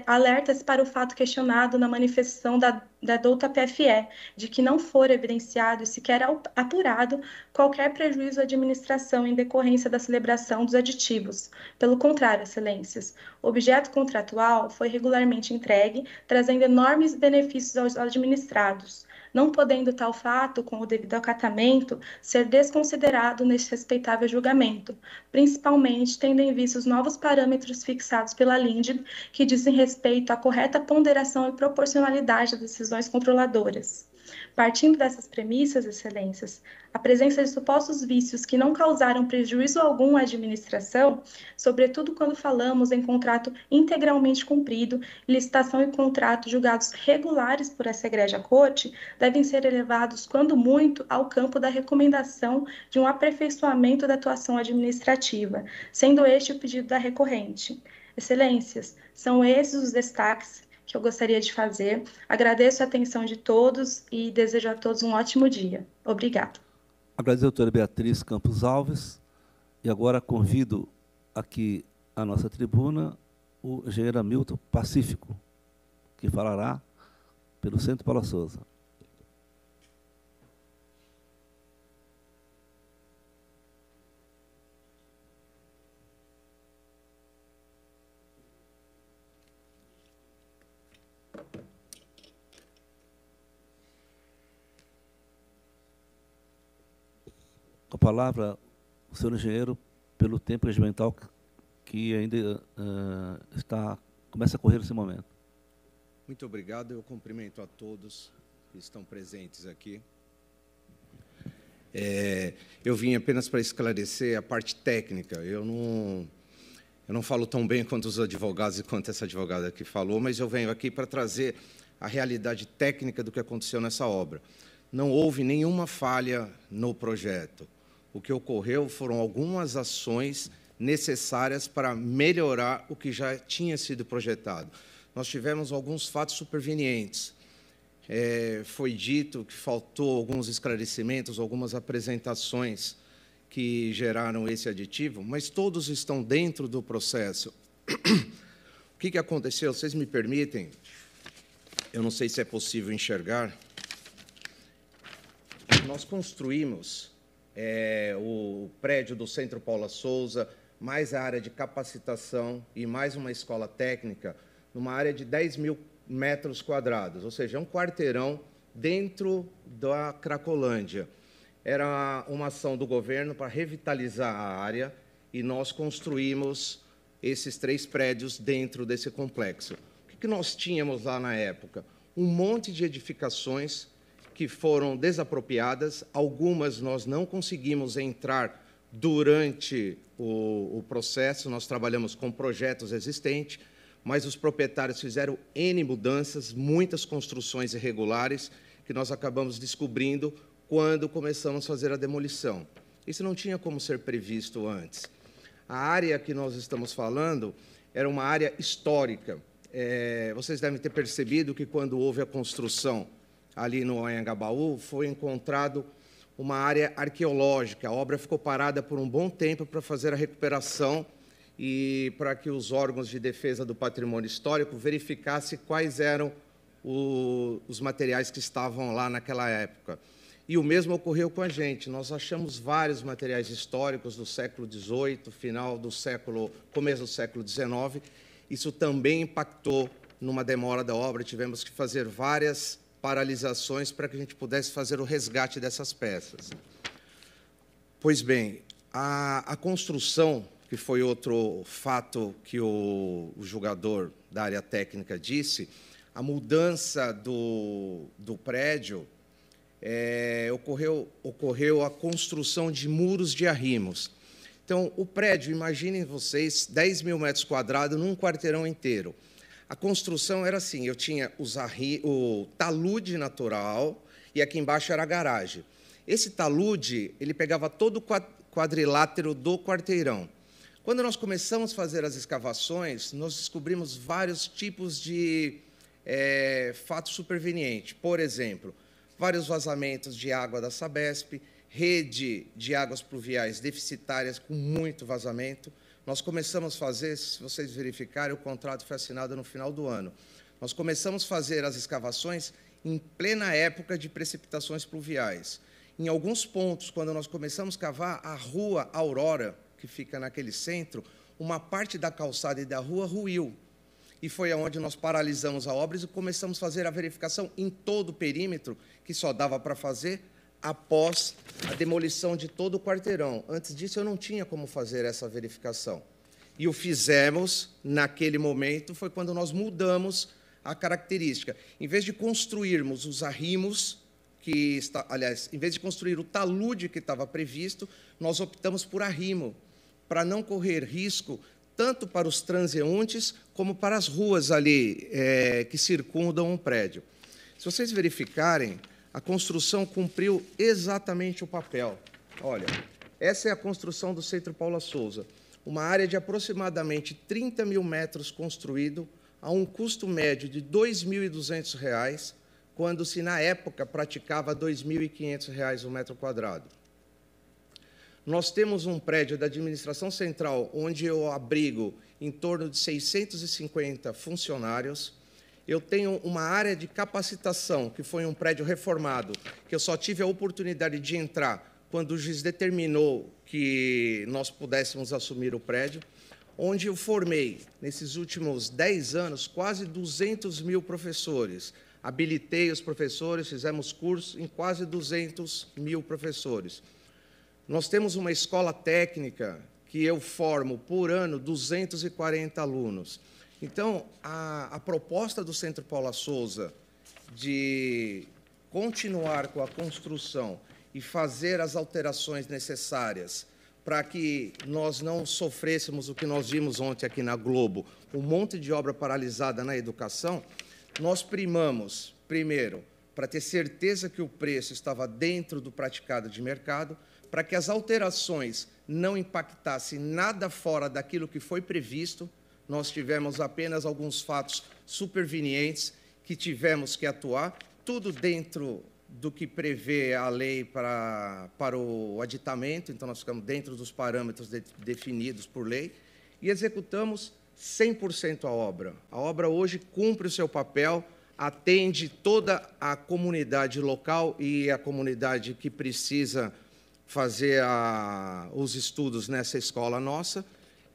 alerta-se para o fato questionado na manifestação da, da douta PFE, de que não for evidenciado e sequer apurado qualquer prejuízo à administração em decorrência da celebração dos aditivos. Pelo contrário, excelências, o objeto contratual foi regularmente entregue, trazendo enormes benefícios aos administrados não podendo tal fato, com o devido acatamento, ser desconsiderado neste respeitável julgamento, principalmente tendo em vista os novos parâmetros fixados pela LINDB, que dizem respeito à correta ponderação e proporcionalidade das decisões controladoras. Partindo dessas premissas, excelências, a presença de supostos vícios que não causaram prejuízo algum à administração, sobretudo quando falamos em contrato integralmente cumprido, licitação e contrato julgados regulares por essa egrégia corte, devem ser elevados, quando muito, ao campo da recomendação de um aperfeiçoamento da atuação administrativa, sendo este o pedido da recorrente. Excelências, são esses os destaques que eu gostaria de fazer. Agradeço a atenção de todos e desejo a todos um ótimo dia. Obrigada. Agradeço a doutora Beatriz Campos Alves e agora convido aqui à nossa tribuna o engenheiro Hamilton Pacífico, que falará pelo Centro Paula Souza. A palavra o senhor engenheiro pelo tempo regimental que ainda uh, está começa a correr nesse momento. Muito obrigado. Eu cumprimento a todos que estão presentes aqui. É, eu vim apenas para esclarecer a parte técnica. Eu não, eu não falo tão bem quanto os advogados e quanto essa advogada aqui falou, mas eu venho aqui para trazer a realidade técnica do que aconteceu nessa obra. Não houve nenhuma falha no projeto o que ocorreu foram algumas ações necessárias para melhorar o que já tinha sido projetado. Nós tivemos alguns fatos supervenientes. É, foi dito que faltou alguns esclarecimentos, algumas apresentações que geraram esse aditivo, mas todos estão dentro do processo. O que, que aconteceu? Vocês me permitem? Eu não sei se é possível enxergar. Nós construímos é, o prédio do Centro Paula Souza, mais a área de capacitação e mais uma escola técnica, numa área de 10 mil metros quadrados, ou seja, um quarteirão dentro da Cracolândia. Era uma ação do governo para revitalizar a área e nós construímos esses três prédios dentro desse complexo. O que nós tínhamos lá na época? Um monte de edificações que foram desapropriadas, algumas nós não conseguimos entrar durante o, o, processo, nós trabalhamos com projetos existentes, mas os proprietários fizeram N mudanças, muitas construções irregulares, que nós acabamos descobrindo quando começamos a fazer a demolição. Isso não tinha como ser previsto antes. A área que nós estamos falando era uma área histórica. É, vocês devem ter percebido que quando houve a construção ali no Anhangabaú, foi encontrado uma área arqueológica. A obra ficou parada por um bom tempo para fazer a recuperação e para que os órgãos de defesa do patrimônio histórico verificassem quais eram o, os materiais que estavam lá naquela época. E o mesmo ocorreu com a gente. Nós achamos vários materiais históricos do século XVIII, final do século, começo do século XIX. Isso também impactou numa demora da obra. Tivemos que fazer várias paralisações para que a gente pudesse fazer o resgate dessas peças. Pois bem, a, a construção, que foi outro fato que o, o julgador da área técnica disse, a mudança do, do prédio é, ocorreu, ocorreu a construção de muros de arrimos. Então, o prédio, imaginem vocês, 10 mil metros quadrados num quarteirão inteiro. A construção era assim: eu tinha os arri... o talude natural e aqui embaixo era a garagem. Esse talude, ele pegava todo o quadrilátero do quarteirão. Quando nós começamos a fazer as escavações, nós descobrimos vários tipos de é, fatos supervenientes. Por exemplo, vários vazamentos de água da Sabesp, rede de águas pluviais deficitárias com muito vazamento. Nós começamos a fazer, se vocês verificarem, o contrato foi assinado no final do ano. Nós começamos a fazer as escavações em plena época de precipitações pluviais. Em alguns pontos, quando nós começamos a cavar, a rua Aurora, que fica naquele centro, uma parte da calçada e da rua ruiu. E foi aonde nós paralisamos a obra e começamos a fazer a verificação em todo o perímetro, que só dava para fazer após a demolição de todo o quarteirão. Antes disso, eu não tinha como fazer essa verificação. E o fizemos naquele momento, foi quando nós mudamos a característica. Em vez de construirmos os arrimos, que está, aliás, em vez de construir o talude que estava previsto, nós optamos por arrimo, para não correr risco tanto para os transeuntes como para as ruas ali é, que circundam o prédio. Se vocês verificarem, a construção cumpriu exatamente o papel. Olha, essa é a construção do Centro Paula Souza, uma área de aproximadamente 30 mil metros construído a um custo médio de R$ 2.200, quando se na época praticava R$ 2.500 o metro quadrado. Nós temos um prédio da administração central onde eu abrigo em torno de 650 funcionários, eu tenho uma área de capacitação, que foi um prédio reformado, que eu só tive a oportunidade de entrar quando o juiz determinou que nós pudéssemos assumir o prédio, onde eu formei, nesses últimos 10 anos, quase 200 mil professores. Habilitei os professores, fizemos cursos em quase 200 mil professores. Nós temos uma escola técnica que eu formo por ano 240 alunos. Então, a, a proposta do Centro Paula Souza de continuar com a construção e fazer as alterações necessárias para que nós não sofrêssemos o que nós vimos ontem aqui na Globo, um monte de obra paralisada na educação, nós primamos, primeiro, para ter certeza que o preço estava dentro do praticado de mercado, para que as alterações não impactassem nada fora daquilo que foi previsto, nós tivemos apenas alguns fatos supervenientes que tivemos que atuar, tudo dentro do que prevê a lei para, para o aditamento, então nós ficamos dentro dos parâmetros de, definidos por lei, e executamos 100% a obra. A obra hoje cumpre o seu papel, atende toda a comunidade local e a comunidade que precisa fazer a, os estudos nessa escola nossa,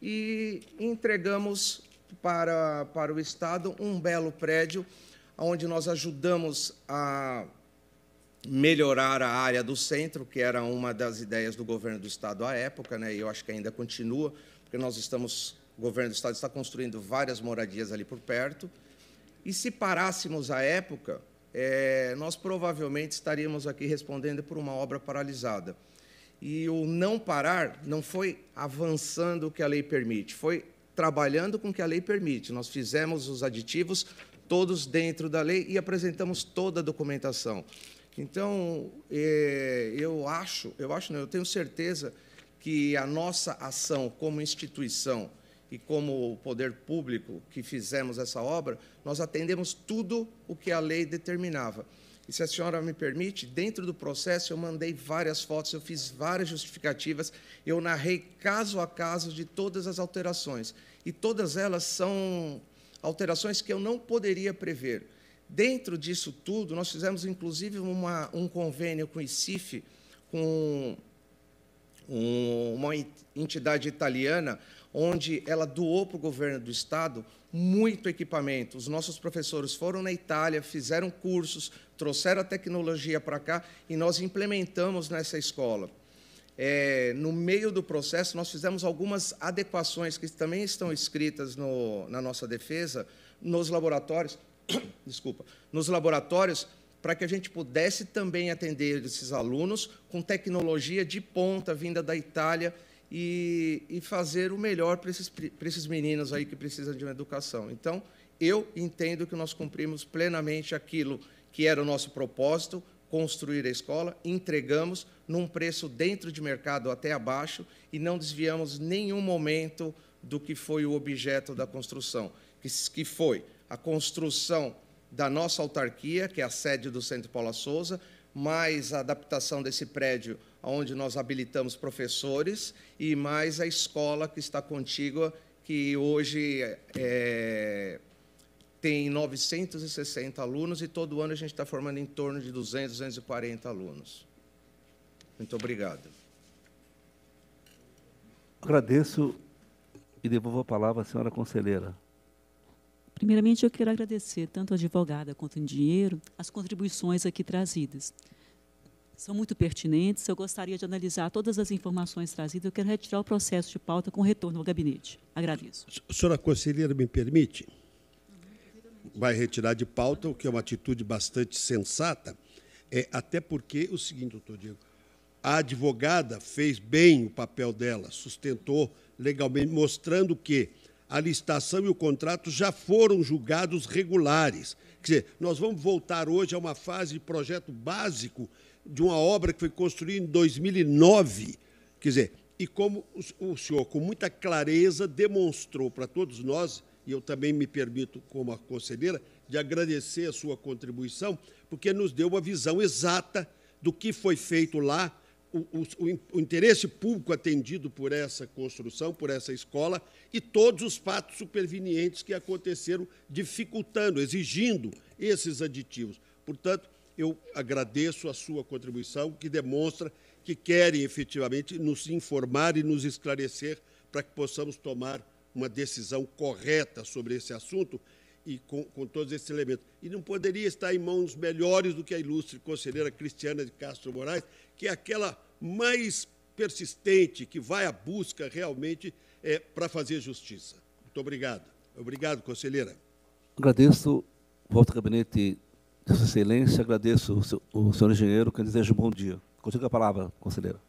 e entregamos para, para o Estado um belo prédio, onde nós ajudamos a melhorar a área do centro, que era uma das ideias do governo do Estado à época, né, e eu acho que ainda continua, porque nós estamos, o governo do Estado está construindo várias moradias ali por perto, e se parássemos a época, é, nós provavelmente estaríamos aqui respondendo por uma obra paralisada. E o não parar não foi avançando o que a lei permite, foi trabalhando com o que a lei permite. Nós fizemos os aditivos todos dentro da lei e apresentamos toda a documentação. Então, é, eu acho, eu acho, não, eu tenho certeza que a nossa ação como instituição e como poder público que fizemos essa obra, nós atendemos tudo o que a lei determinava. E se a senhora me permite, dentro do processo eu mandei várias fotos, eu fiz várias justificativas, eu narrei caso a caso de todas as alterações. E todas elas são alterações que eu não poderia prever. Dentro disso tudo, nós fizemos inclusive uma, um convênio com o ICIF, com um, uma entidade italiana, onde ela doou para o governo do estado muito equipamento. Os nossos professores foram na Itália, fizeram cursos, trouxeram a tecnologia para cá e nós implementamos nessa escola. É, no meio do processo, nós fizemos algumas adequações que também estão escritas no, na nossa defesa, nos laboratórios, desculpa, nos laboratórios, para que a gente pudesse também atender esses alunos com tecnologia de ponta vinda da Itália e, e fazer o melhor para esses, esses meninos aí que precisam de uma educação. Então, eu entendo que nós cumprimos plenamente aquilo que era o nosso propósito, construir a escola, entregamos num preço dentro de mercado até abaixo e não desviamos nenhum momento do que foi o objeto da construção, que foi a construção da nossa autarquia, que é a sede do Centro Paula Souza, mais a adaptação desse prédio onde nós habilitamos professores e mais a escola que está contígua, que hoje é, tem 960 alunos e todo ano a gente está formando em torno de 200, 240 alunos. Muito obrigado. Agradeço e devolvo a palavra à senhora conselheira. Primeiramente, eu quero agradecer tanto a advogada quanto o engenheiro as contribuições aqui trazidas. São muito pertinentes, eu gostaria de analisar todas as informações trazidas, eu quero retirar o processo de pauta com retorno ao gabinete. Agradeço. A senhora conselheira me permite? Vai retirar de pauta, o que é uma atitude bastante sensata, é, até porque o seguinte, doutor Diego, a advogada fez bem o papel dela, sustentou legalmente, mostrando que a licitação e o contrato já foram julgados regulares. Quer dizer, nós vamos voltar hoje a uma fase de projeto básico de uma obra que foi construída em 2009. Quer dizer, e como o senhor, com muita clareza, demonstrou para todos nós e eu também me permito, como a conselheira, de agradecer a sua contribuição, porque nos deu uma visão exata do que foi feito lá, o, o, o, interesse público atendido por essa construção, por essa escola, e todos os fatos supervenientes que aconteceram, dificultando, exigindo esses aditivos. Portanto, eu agradeço a sua contribuição, que demonstra que querem efetivamente nos informar e nos esclarecer para que possamos tomar uma decisão correta sobre esse assunto e com, com, todos esses elementos. E não poderia estar em mãos melhores do que a ilustre conselheira Cristiana de Castro Moraes, que é aquela mais persistente, que vai à busca realmente é, para fazer justiça. Muito obrigado. Obrigado, conselheira. Agradeço, volto ao gabinete de Sua Excelência, agradeço o, o senhor engenheiro, que desejo um bom dia. Continue a palavra, conselheira.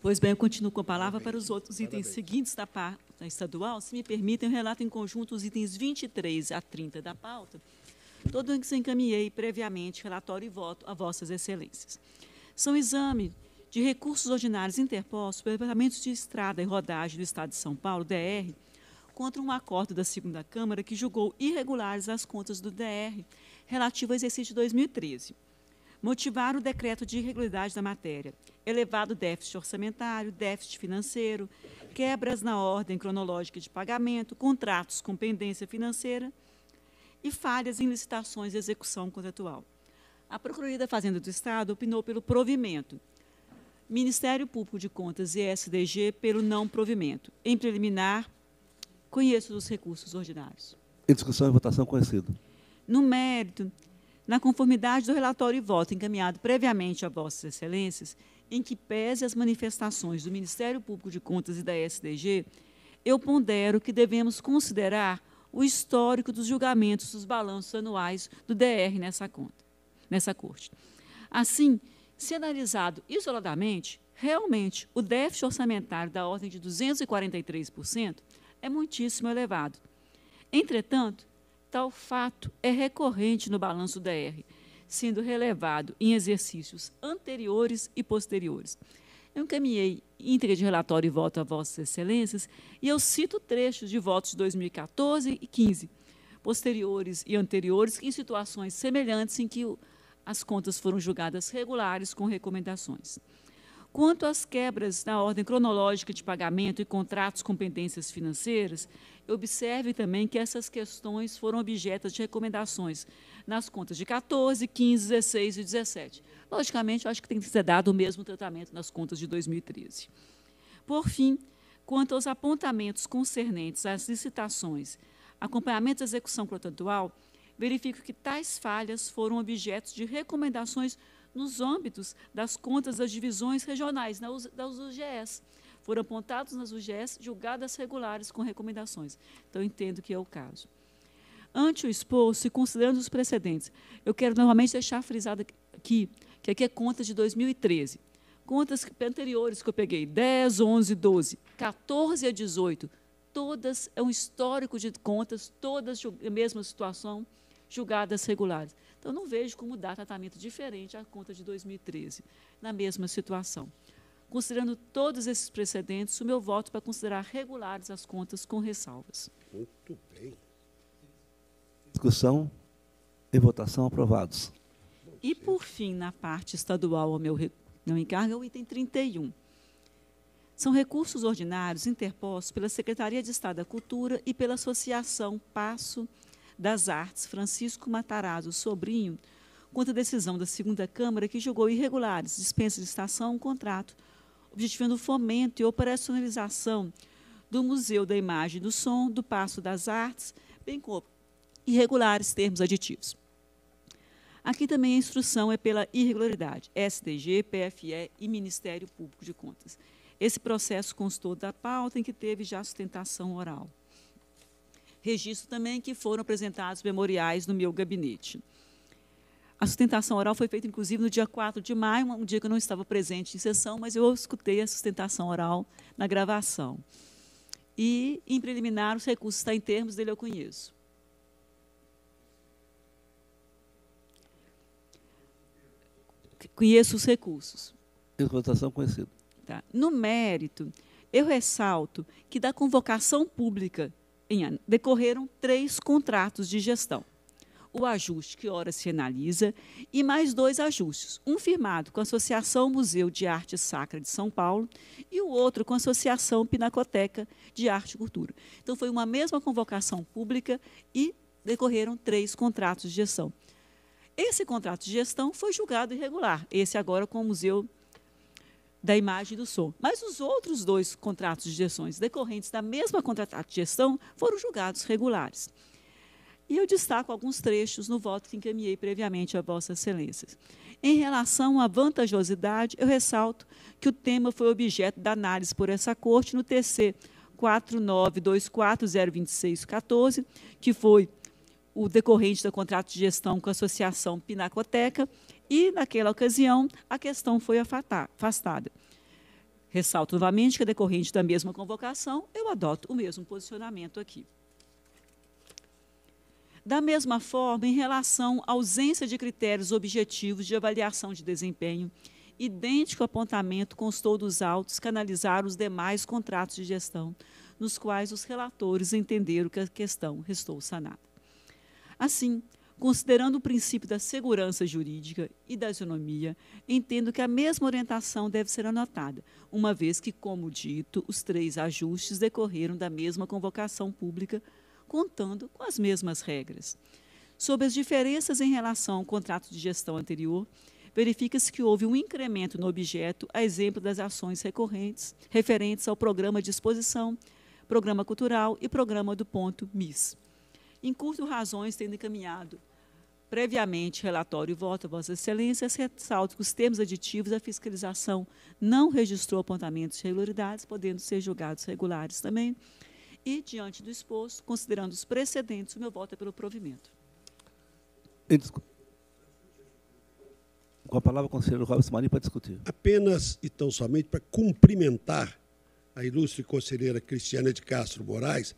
Pois bem, eu continuo com a palavra para os outros itens seguintes da pauta estadual. Se me permitem, eu relato em conjunto os itens 23 a 30 da pauta, todos encaminhei previamente relatório e voto a vossas excelências. São exame de recursos ordinários interpostos pelo Departamento de Estrada e Rodagem do Estado de São Paulo, DR, contra um acordo da segunda Câmara que julgou irregulares as contas do DR relativo ao exercício de 2013 motivar o decreto de irregularidade da matéria, elevado déficit orçamentário, déficit financeiro, quebras na ordem cronológica de pagamento, contratos com pendência financeira e falhas em licitações e execução contratual. A Procuradoria da Fazenda do Estado opinou pelo provimento. Ministério Público de Contas e SDG pelo não provimento. Em preliminar, conheço os recursos ordinários. Em discussão e votação conhecido. No mérito, na conformidade do relatório e voto encaminhado previamente a Vossas Excelências, em que pese as manifestações do Ministério Público de Contas e da SDG, eu pondero que devemos considerar o histórico dos julgamentos dos balanços anuais do DR nessa conta, nessa corte. Assim, se analisado isoladamente, realmente o déficit orçamentário da ordem de 243% é muitíssimo elevado. Entretanto, Tal fato é recorrente no balanço DR, sendo relevado em exercícios anteriores e posteriores. Eu encaminhei íntegra de relatório e voto a Vossas Excelências e eu cito trechos de votos de 2014 e 15, posteriores e anteriores, em situações semelhantes em que as contas foram julgadas regulares com recomendações. Quanto às quebras na ordem cronológica de pagamento e contratos com pendências financeiras, observe também que essas questões foram objetas de recomendações nas contas de 14, 15, 16 e 17. Logicamente, eu acho que tem que ser dado o mesmo tratamento nas contas de 2013. Por fim, quanto aos apontamentos concernentes às licitações, acompanhamento da execução contratual, verifico que tais falhas foram objetos de recomendações nos âmbitos das contas das divisões regionais, das UGS. Foram apontados nas UGS julgadas regulares com recomendações. Então, entendo que é o caso. Ante o exposto e considerando os precedentes, eu quero novamente deixar frisado aqui que aqui é conta de 2013. Contas anteriores que eu peguei, 10, 11, 12, 14 a 18, todas, é um histórico de contas, todas a mesma situação, julgadas regulares. Então, não vejo como dar tratamento diferente à conta de 2013, na mesma situação. Considerando todos esses precedentes, o meu voto para considerar regulares as contas com ressalvas. Muito bem. Discussão e votação aprovados. E, por fim, na parte estadual, ao meu, meu encargo, é o item 31. São recursos ordinários interpostos pela Secretaria de Estado da Cultura e pela Associação Passo das Artes Francisco Matarazzo Sobrinho, contra a decisão da segunda Câmara que julgou irregulares dispensa de estação, contrato, objetivando o fomento e operacionalização do Museu da Imagem e do Som, do Passo das Artes, bem como irregulares termos aditivos. Aqui também a instrução é pela irregularidade, SDG, PFE e Ministério Público de Contas. Esse processo constou da pauta em que teve já sustentação oral. Registro também que foram apresentados memoriais no meu gabinete. A sustentação oral foi feita, inclusive, no dia 4 de maio, um dia que eu não estava presente em sessão, mas eu escutei a sustentação oral na gravação. E, em preliminar, os recursos estão em termos dele, eu conheço. Conheço os recursos. Votação conhecida. Tá. No mérito, eu ressalto que da convocação pública em, decorreram três contratos de gestão o ajuste que ora se analisa e mais dois ajustes, um firmado com a Associação Museu de Arte Sacra de São Paulo e o outro com a Associação Pinacoteca de Arte e Cultura. Então foi uma mesma convocação pública e decorreram três contratos de gestão. Esse contrato de gestão foi julgado irregular, esse agora com o Museu da Imagem do Som. Mas os outros dois contratos de gestões decorrentes da mesma contrato de gestão foram julgados regulares. E eu destaco alguns trechos no voto que encaminhei previamente a Vossas Excelências. Em relação à vantajosidade, eu ressalto que o tema foi objeto da análise por essa Corte no TC 492402614, que foi o decorrente do contrato de gestão com a Associação Pinacoteca, e, naquela ocasião, a questão foi afastada. Ressalto novamente que, decorrente da mesma convocação, eu adoto o mesmo posicionamento aqui. Da mesma forma, em relação à ausência de critérios objetivos de avaliação de desempenho, idêntico apontamento constou dos autos que analisaram os demais contratos de gestão, nos quais os relatores entenderam que a questão restou sanada. Assim, considerando o princípio da segurança jurídica e da isonomia, entendo que a mesma orientação deve ser anotada, uma vez que, como dito, os três ajustes decorreram da mesma convocação pública contando com as mesmas regras. Sobre as diferenças em relação ao contrato de gestão anterior, verifica-se que houve um incremento no objeto, a exemplo das ações recorrentes referentes ao programa de exposição, programa cultural e programa do ponto MIS. Em curto razões, tendo encaminhado previamente relatório e voto a Vossa Excelência, ressalto que os termos aditivos da fiscalização não registrou apontamentos de irregularidades, podendo ser julgados regulares também, e, diante do exposto, considerando os precedentes, o meu voto é pelo provimento. Com a palavra, o conselheiro Robson Marinho para discutir. Apenas e tão somente para cumprimentar a ilustre conselheira Cristiana de Castro Moraes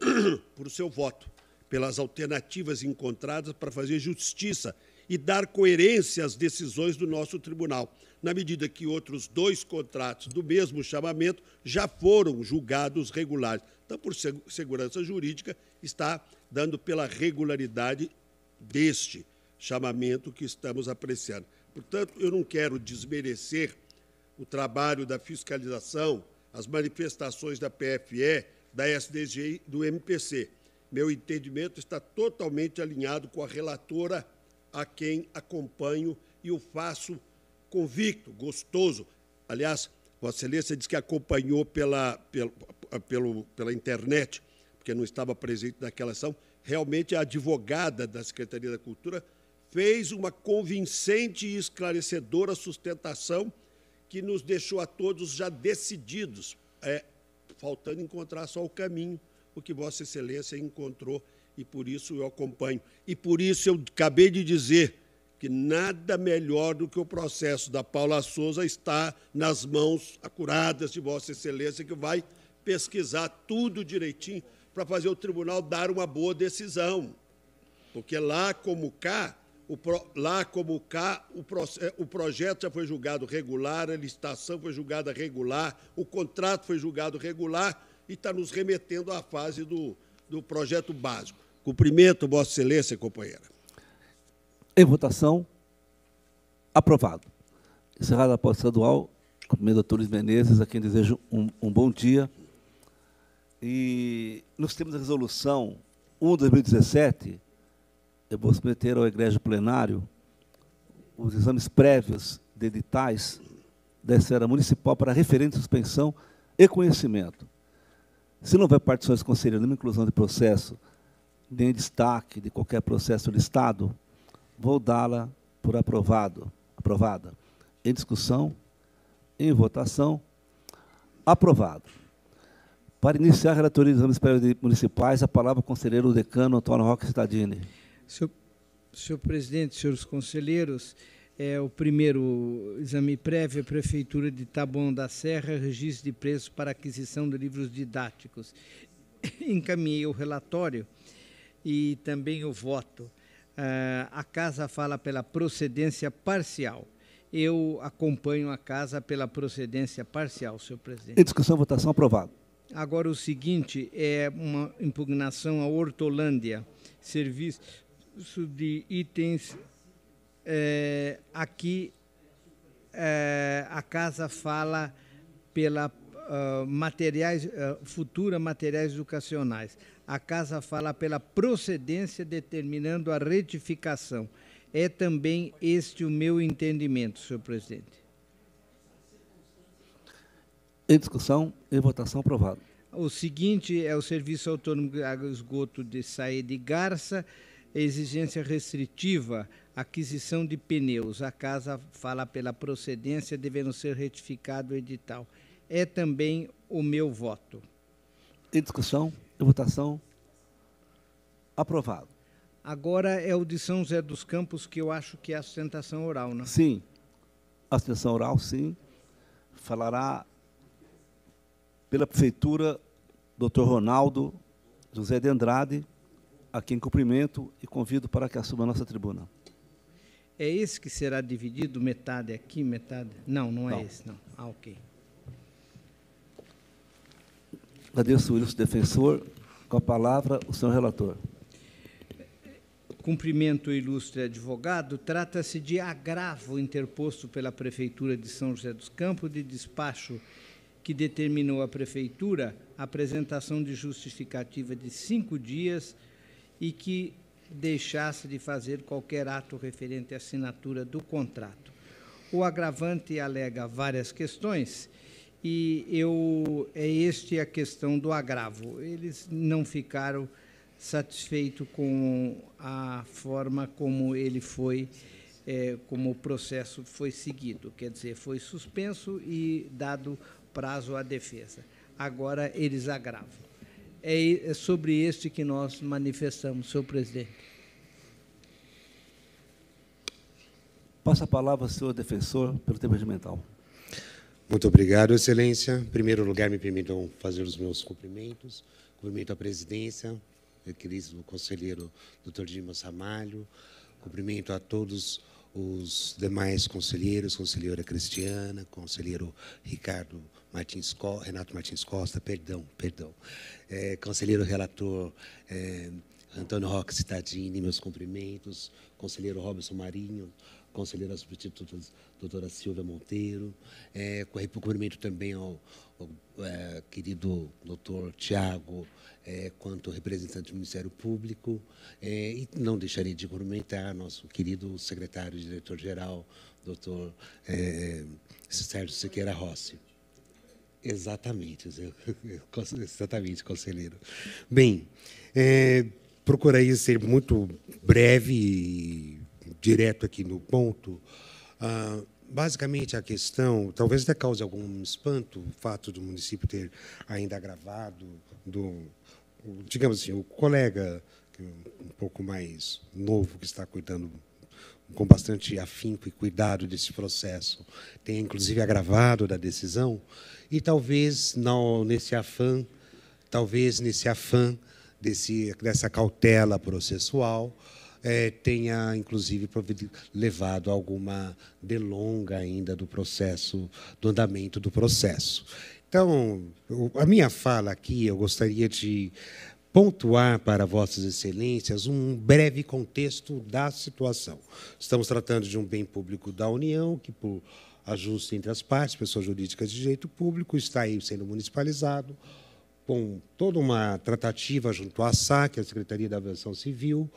por seu voto, pelas alternativas encontradas para fazer justiça e dar coerência às decisões do nosso tribunal, na medida que outros dois contratos do mesmo chamamento já foram julgados regulares. Então, por segurança jurídica, está dando pela regularidade deste chamamento que estamos apreciando. Portanto, eu não quero desmerecer o trabalho da fiscalização, as manifestações da PFE, da SDG e do MPC. Meu entendimento está totalmente alinhado com a relatora a quem acompanho e o faço convicto, gostoso. Aliás, Vossa Excelência disse que acompanhou pela, pela, pelo, pela internet, porque não estava presente naquela ação. Realmente, a advogada da Secretaria da Cultura fez uma convincente e esclarecedora sustentação que nos deixou a todos já decididos, é, faltando encontrar só o caminho, o que Vossa Excelência encontrou e por isso eu acompanho. E por isso eu acabei de dizer que nada melhor do que o processo da Paula Souza está nas mãos acuradas de Vossa Excelência, que vai pesquisar tudo direitinho para fazer o tribunal dar uma boa decisão. Porque lá como cá, o pro, lá como cá, o, pro, o projeto já foi julgado regular, a licitação foi julgada regular, o contrato foi julgado regular e está nos remetendo à fase do, do projeto básico. Cumprimento, Vossa Excelência, companheira. Em votação, aprovado. Encerrada a pauta estadual, cumprimento doutor Luiz Menezes, a quem desejo um, um bom dia. E nos termos da resolução 1 de 2017, eu vou submeter ao egrégio plenário os exames prévios de editais da esfera municipal para referente suspensão e conhecimento. Se não houver partições conselheiras, nenhuma inclusão de processo, nem destaque de qualquer processo listado, vou dá-la por aprovado, aprovada. Em discussão, em votação, aprovado. Para iniciar a relatoria dos exames municipais, a palavra ao conselheiro decano Antônio Roque Cittadini. Senhor, senhor presidente, senhores conselheiros, é, o primeiro exame prévio, a Prefeitura de Taboão da Serra, registro de preços para aquisição de livros didáticos. Encaminhei o relatório e também o voto. Uh, a casa fala pela procedência parcial. Eu acompanho a casa pela procedência parcial, senhor presidente. Em discussão, votação, aprovado. Agora, o seguinte é uma impugnação à Hortolândia, serviço de itens. É, aqui, é, a casa fala pela uh, materiais, uh, futura materiais educacionais a Casa fala pela procedência determinando a retificação. É também este o meu entendimento, senhor presidente. Em discussão e votação aprovado. O seguinte é o Serviço Autônomo de Esgoto de Saí de Garça, exigência restritiva, aquisição de pneus. A casa fala pela procedência, devendo ser retificado o edital. É também o meu voto. Em discussão votação. Aprovado. Agora é o de São José dos Campos, que eu acho que é a sustentação oral, não? Sim. A sustentação oral, sim. Falará pela Prefeitura, doutor Ronaldo José de Andrade, a quem cumprimento e convido para que assuma a nossa tribuna. É esse que será dividido, metade aqui, metade... Não, não é não. esse, não. Ah, ok. Agradeço o ilustre defensor. Com a palavra, o senhor relator. Cumprimento o ilustre advogado. Trata-se de agravo interposto pela Prefeitura de São José dos Campos de despacho que determinou à Prefeitura a apresentação de justificativa de cinco dias e que deixasse de fazer qualquer ato referente à assinatura do contrato. O agravante alega várias questões e eu é este a questão do agravo. Eles não ficaram satisfeitos com a forma como ele foi, é, como o processo foi seguido. Quer dizer, foi suspenso e dado prazo à defesa. Agora eles agravam. É, é sobre este que nós manifestamos, senhor presidente. Passa a palavra ao senhor defensor pelo tempo regimental. Muito obrigado, Excelência. Em primeiro lugar, me permitam fazer os meus cumprimentos. Cumprimento à presidência, querido conselheiro Dr. Dimas Ramalho. Cumprimento a todos os demais conselheiros, conselheira Cristiana, conselheiro Ricardo Martins Renato Martins Costa, perdão, perdão. É, conselheiro relator é, Antônio Roque Cittadini, meus cumprimentos. Conselheiro Robson Marinho, conselheira substituta doutora Silvia Monteiro, é, cumprimento também ao, ao é, querido doutor Tiago, é, quanto representante do Ministério Público, é, e não deixarei de cumprimentar nosso querido secretário e diretor-geral, doutor é, Sérgio Siqueira Rossi. Exatamente, exatamente, conselheiro. Bem, é, procurei ser muito breve e direto aqui no ponto. Ah, basicamente, a questão, talvez até cause algum espanto, o fato do município ter ainda agravado, do, digamos assim, o colega um pouco mais novo que está cuidando com bastante afinco e cuidado desse processo, tenha inclusive agravado da decisão, e talvez não nesse afã, talvez nesse afã desse, dessa cautela processual, é, tenha, inclusive, levado a alguma delonga ainda do processo, do andamento do processo. Então, a minha fala aqui, eu gostaria de pontuar para Vossas Excelências um breve contexto da situação. Estamos tratando de um bem público da União, que, por ajuste entre as partes, pessoas jurídicas de direito público, está aí sendo municipalizado, com toda uma tratativa junto à SAC, a Secretaria da Aviação Civil,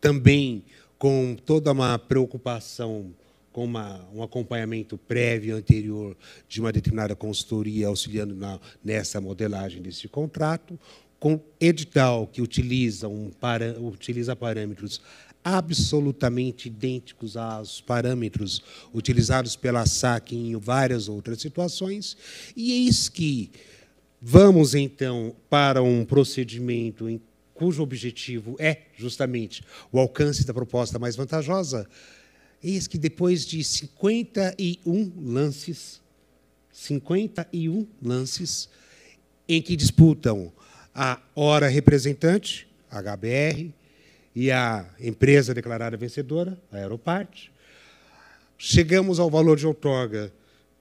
também com toda uma preocupação com uma, um acompanhamento prévio anterior de uma determinada consultoria auxiliando na, nessa modelagem desse contrato, com edital que utiliza, um para, utiliza parâmetros absolutamente idênticos aos parâmetros utilizados pela SAC em várias outras situações, e eis que vamos, então, para um procedimento em cujo objetivo é justamente o alcance da proposta mais vantajosa, eis que depois de 51 lances, 51 lances, em que disputam a hora representante, HBR, e a empresa declarada vencedora, a Aeropart. Chegamos ao valor de outorga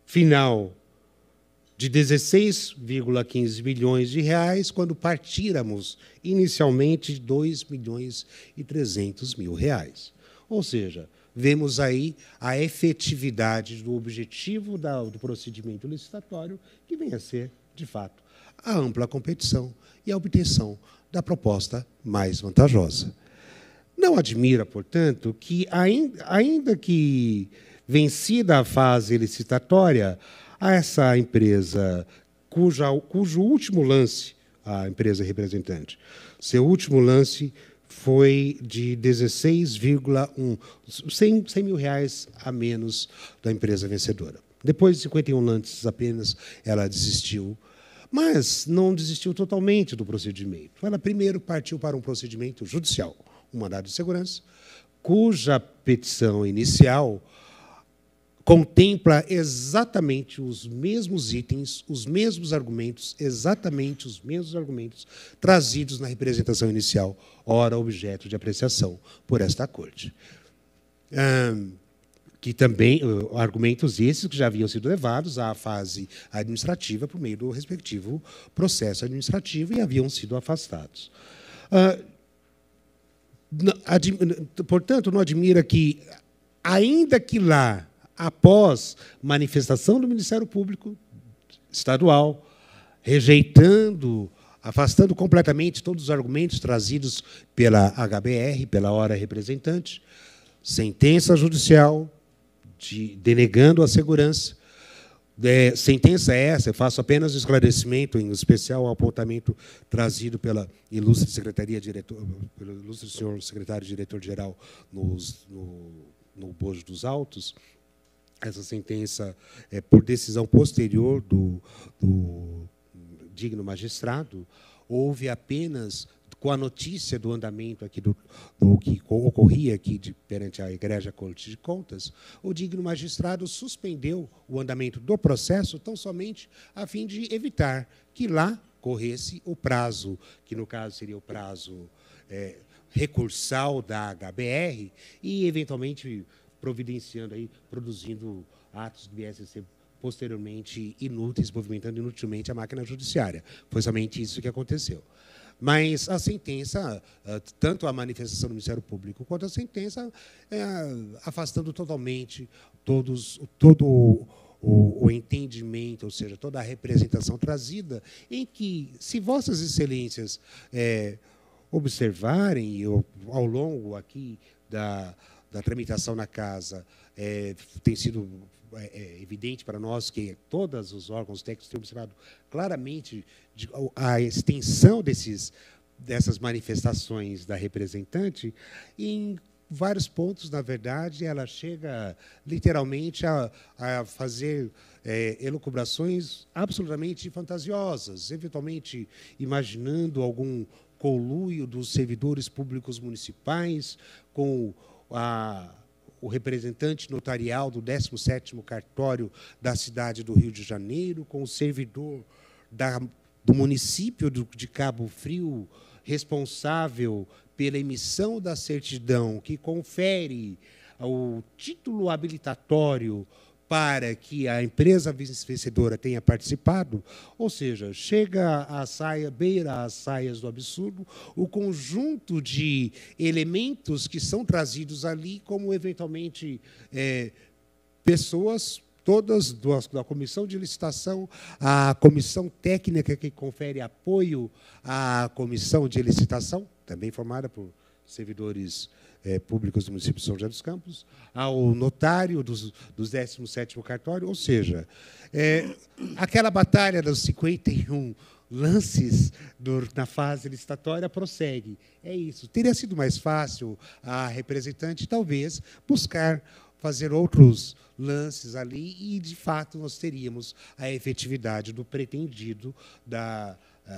final de 16,15 bilhões de reais, quando partíramos inicialmente de 2 milhões e 300 mil reais. Ou seja, vemos aí a efetividade do objetivo do procedimento licitatório, que vem a ser, de fato, a ampla competição e a obtenção da proposta mais vantajosa. Não admira, portanto, que, ainda que vencida a fase licitatória, essa empresa, cuja, cujo último lance, a empresa representante, seu último lance foi de 16,1, 100, 100 mil reais a menos da empresa vencedora. Depois de 51 lances apenas, ela desistiu mas não desistiu totalmente do procedimento. Ela primeiro partiu para um procedimento judicial, um mandado de segurança, cuja petição inicial contempla exatamente os mesmos itens, os mesmos argumentos, exatamente os mesmos argumentos trazidos na representação inicial, ora objeto de apreciação por esta Corte que também uh, argumentos esses que já haviam sido levados à fase administrativa por meio do respectivo processo administrativo e haviam sido afastados. Uh, portanto, não admira que, ainda que lá, após manifestação do Ministério Público Estadual, rejeitando, afastando completamente todos os argumentos trazidos pela HBR, pela hora representante, sentença judicial de, denegando a segurança. É, sentença essa, eu faço apenas esclarecimento, em especial ao apontamento trazido pela ilustre secretaria diretor, pelo ilustre senhor secretário diretor-geral no, no Bojo dos Autos, essa sentença é por decisão posterior do, do digno magistrado, houve apenas com a notícia do andamento aqui do, do que ocorria aqui de, perante a Igreja Corte de Contas, o digno magistrado suspendeu o andamento do processo tão somente a fim de evitar que lá corresse o prazo, que no caso seria o prazo é, recursal da HBR, e eventualmente providenciando aí, produzindo atos que viessem a ser posteriormente inúteis, movimentando inutilmente a máquina judiciária. Foi somente isso que aconteceu. Mas a sentença, eh, tanto a manifestação do Ministério Público quanto a sentença, é, afastando totalmente todos, todo o, o, entendimento, ou seja, toda a representação trazida, em que, se Vossas Excelências é, observarem, eu, ao longo aqui da, da tramitação na casa, é, tem sido é, evidente para nós que todos os órgãos técnicos têm observado claramente a extensão desses, dessas manifestações da representante em vários pontos, na verdade, ela chega literalmente a, a fazer é, elucubrações absolutamente fantasiosas, eventualmente imaginando algum conluio dos servidores públicos municipais com a o representante notarial do 17º cartório da cidade do Rio de Janeiro, com o servidor da, do município de Cabo Frio, responsável pela emissão da certidão que confere o título habilitatório para que a empresa vencedora tenha participado, ou seja, chega a saia, beira as saias do absurdo, o conjunto de elementos que são trazidos ali, como eventualmente é, pessoas todas da comissão de licitação, a comissão técnica que confere apoio à comissão de licitação, também formada por servidores é, públicos do município de São José dos Campos, ao notário dos, dos 17º cartório, ou seja, é, aquela batalha dos 51 lances do, na fase licitatória prossegue. É isso. Teria sido mais fácil a representante, talvez, buscar fazer outros lances ali e, de fato, nós teríamos a efetividade do pretendido da, uh,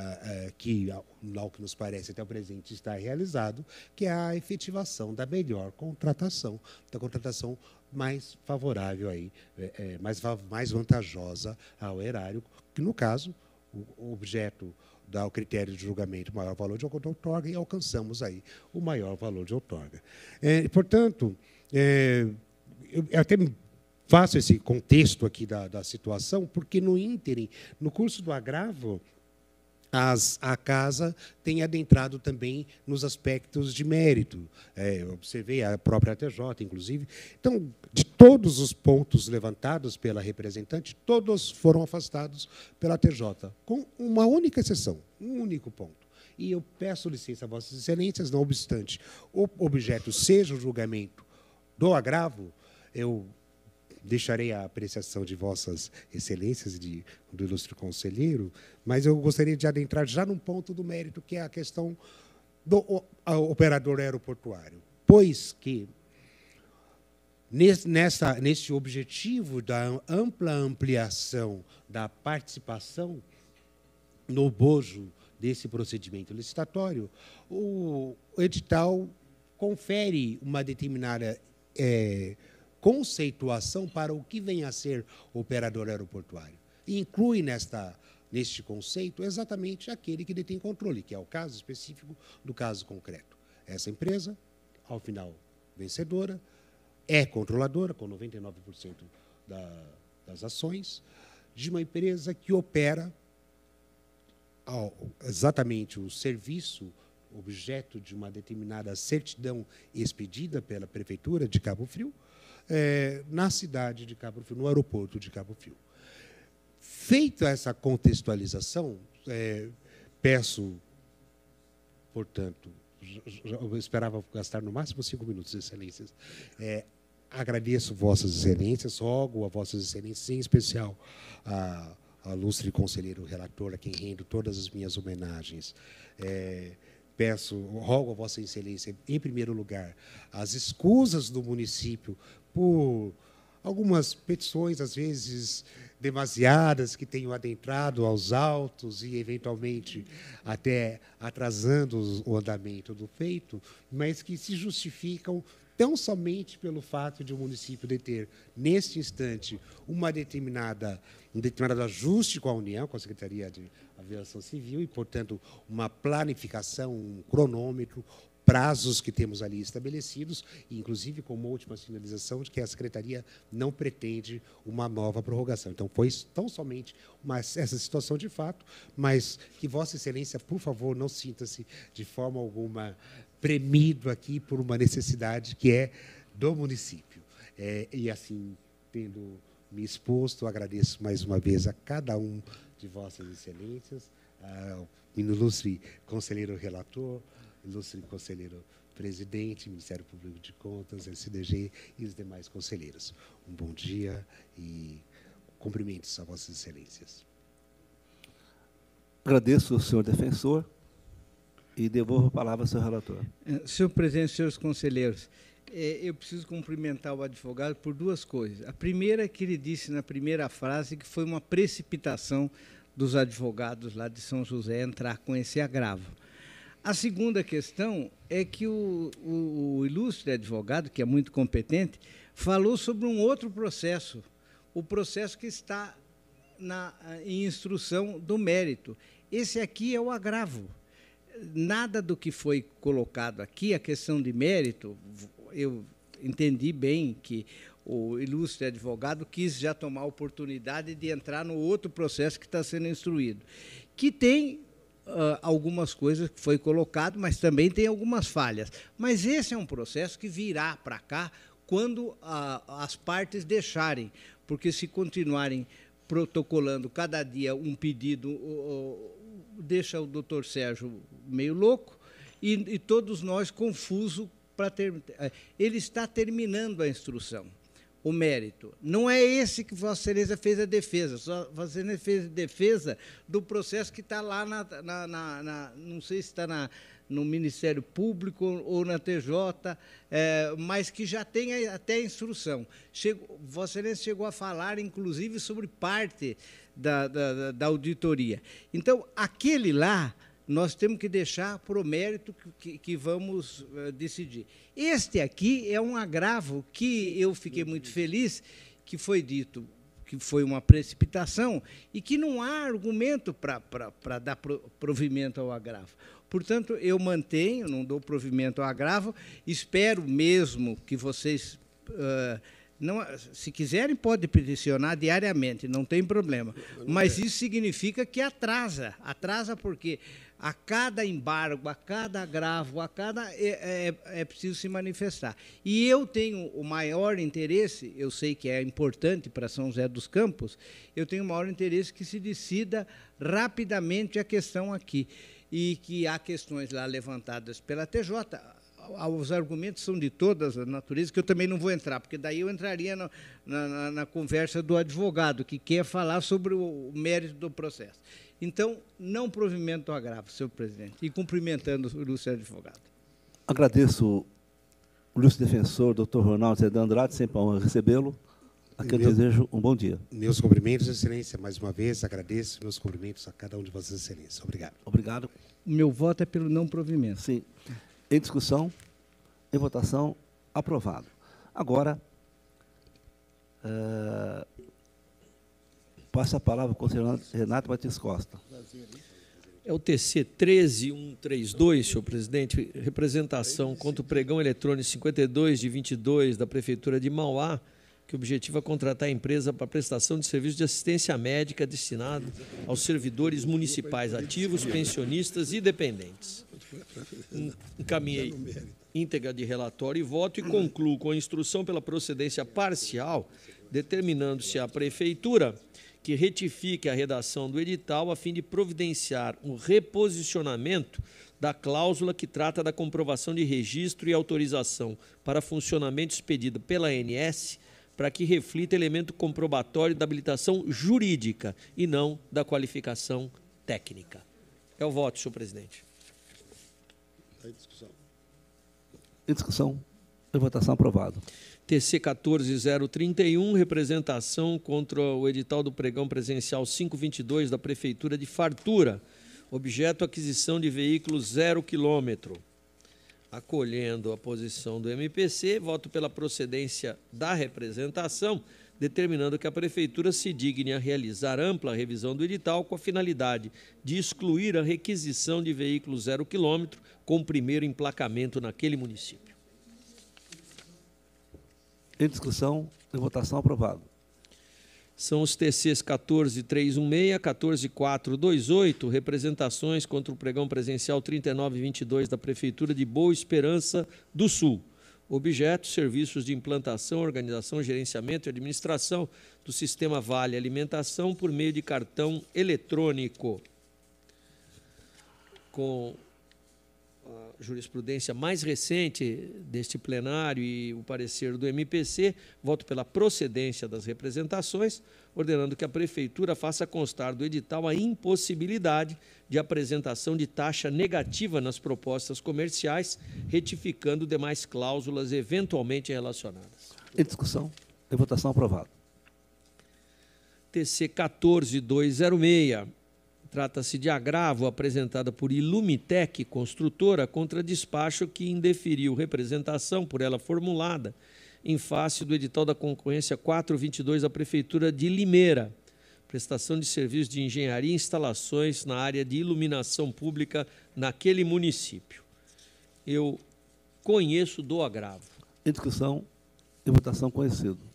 uh, que, ao que nos parece até o presente, está realizado, que é a efetivação da melhor contratação, da contratação mais favorável, aí, é, é, mais, mais vantajosa ao erário, que, no caso, o objeto dá o critério de julgamento maior valor de outorga e alcançamos aí o maior valor de outorga. É, portanto, é, eu até faço esse contexto aqui da, da situação, porque no ínterim, no curso do agravo, as, a casa tem adentrado também nos aspectos de mérito. É, eu observei a própria TJ, inclusive. Então, de todos os pontos levantados pela representante, todos foram afastados pela TJ, com uma única exceção, um único ponto. E eu peço licença a Vossas Excelências, não obstante o objeto seja o julgamento do agravo, eu deixarei a apreciação de vossas excelências de, do ilustre conselheiro, mas eu gostaria de adentrar já num ponto do mérito, que é a questão do operador aeroportuário. Pois que, nessa, nesse objetivo da ampla ampliação da participação no bojo desse procedimento licitatório, o edital confere uma determinada é, conceituação para o que vem a ser operador aeroportuário. E inclui nesta, neste conceito exatamente aquele que detém controle, que é o caso específico do caso concreto. Essa empresa, ao final vencedora, é controladora, com 99% da, das ações, de uma empresa que opera ao, exatamente o serviço objeto de uma determinada certidão expedida pela Prefeitura de Cabo Frio, é, na cidade de Cabo Frio, no aeroporto de Cabo Frio. Feita essa contextualização, é, peço, portanto, eu esperava gastar no máximo cinco minutos, excelências. É, agradeço vossas excelências, rogo a vossas excelências, em especial a, a lustre conselheiro relator, a quem rendo todas as minhas homenagens. É, peço, rogo a Vossa Excelência, em primeiro lugar, as escusas do município por algumas petições, às vezes demasiadas, que tenham adentrado aos autos e, eventualmente, até atrasando o andamento do feito, mas que se justificam tão somente pelo fato de o município de ter, neste instante, uma determinada, um determinado ajuste com a União, com a Secretaria de Aviação Civil, e, portanto, uma planificação, um cronômetro, prazos que temos ali estabelecidos, inclusive com uma última sinalização de que a Secretaria não pretende uma nova prorrogação. Então, foi tão somente uma, essa situação de fato, mas que Vossa Excelência, por favor, não sinta-se de forma alguma premido aqui por uma necessidade que é do município. É, e assim, tendo me exposto, agradeço mais uma vez a cada um de Vossas Excelências, ao ilustre conselheiro relator, ilustre conselheiro presidente, Ministério Público de Contas, SDG e os demais conselheiros. Um bom dia e cumprimentos a Vossas Excelências. Agradeço ao senhor defensor e devolvo a palavra ao senhor relator. É, senhor presidente, senhores conselheiros, é, eu preciso cumprimentar o advogado por duas coisas. A primeira é que ele disse na primeira frase que foi uma precipitação dos advogados lá de São José entrar com esse agravo. A segunda questão é que o, o, o ilustre advogado, que é muito competente, falou sobre um outro processo, o processo que está na, em instrução do mérito. Esse aqui é o agravo. Nada do que foi colocado aqui, a questão de mérito, eu entendi bem que o ilustre advogado quis já tomar a oportunidade de entrar no outro processo que está sendo instruído, que tem uh, algumas coisas que foi colocado, mas também tem algumas falhas. Mas esse é um processo que virá para cá quando uh, as partes deixarem, porque se continuarem protocolando cada dia um pedido, uh, deixa o doutor Sérgio meio louco e, e todos nós confusos para ter. Eh, ele está terminando a instrução o mérito. Não é esse que Vossa Excelência fez a defesa. Vossa Excelência fez a defesa do processo que está lá na, na, na, na, Não sei se está no Ministério Público ou na TJ, é, mas que já tem até instrução. Chegou, Vossa Excelência chegou a falar, inclusive, sobre parte da, da, da auditoria. Então, aquele lá nós temos que deixar para o mérito que, que vamos uh, decidir. Este aqui é um agravo que eu fiquei muito feliz que foi dito que foi uma precipitação e que não há argumento para dar provimento ao agravo. Portanto, eu mantenho, não dou provimento ao agravo, espero mesmo que vocês. Uh, não, se quiserem, pode peticionar diariamente, não tem problema. Mas isso significa que atrasa. Atrasa porque a cada embargo, a cada agravo, a cada é, é, é, preciso se manifestar. E eu tenho o maior interesse, eu sei que é importante para São José dos Campos, eu tenho o maior interesse que se decida rapidamente a questão aqui. E que há questões lá levantadas pela TJ, os argumentos são de todas as naturezas, que eu também não vou entrar, porque daí eu entraria na, na, na, conversa do advogado, que quer falar sobre o mérito do processo. Então, não provimento o agravo, senhor presidente, e cumprimentando o ilustre advogado. Agradeço o ilustre defensor, doutor Ronaldo Zé Andrade, sempre honra recebê-lo. A quem eu desejo um bom dia. Meus cumprimentos, excelência, mais uma vez, agradeço meus cumprimentos a cada um de vocês, excelência. Obrigado. Obrigado. O meu voto é pelo não provimento. Sim. Em discussão, em votação, aprovado. Agora, uh, Passa a palavra ao conselheiro Renato Batista Costa. É o TC 13132, senhor presidente, representação contra o pregão eletrônico 52 de 22 da Prefeitura de Mauá, que objetiva contratar a empresa para prestação de serviço de assistência médica destinado aos servidores municipais ativos, pensionistas e dependentes. Encaminhei íntegra de relatório e voto e concluo com a instrução pela procedência parcial, determinando-se a Prefeitura que retifique a redação do edital a fim de providenciar um reposicionamento da cláusula que trata da comprovação de registro e autorização para funcionamento expedida pela ANS para que reflita elemento comprobatório da habilitação jurídica e não da qualificação técnica. É o voto, senhor presidente. Em discussão. Em discussão. Em votação aprovado. TC 14031, representação contra o edital do pregão presencial 522 da Prefeitura de Fartura. Objeto aquisição de veículos zero quilômetro. Acolhendo a posição do MPC, voto pela procedência da representação, determinando que a Prefeitura se digne a realizar ampla revisão do edital com a finalidade de excluir a requisição de veículos zero quilômetro com primeiro emplacamento naquele município. Em discussão, em votação, aprovado. São os TCs 14316, 14428, representações contra o pregão presencial 3922 da Prefeitura de Boa Esperança do Sul. Objeto: serviços de implantação, organização, gerenciamento e administração do sistema Vale Alimentação por meio de cartão eletrônico. Com jurisprudência mais recente deste plenário e o parecer do MPC, voto pela procedência das representações, ordenando que a Prefeitura faça constar do edital a impossibilidade de apresentação de taxa negativa nas propostas comerciais, retificando demais cláusulas eventualmente relacionadas. Em discussão. Em votação aprovado. TC 14206 Trata-se de agravo apresentada por Ilumitec, construtora, contra despacho que indeferiu representação por ela formulada em face do edital da concorrência 422 da Prefeitura de Limeira, prestação de serviços de engenharia e instalações na área de iluminação pública naquele município. Eu conheço do agravo. Em discussão e votação conhecido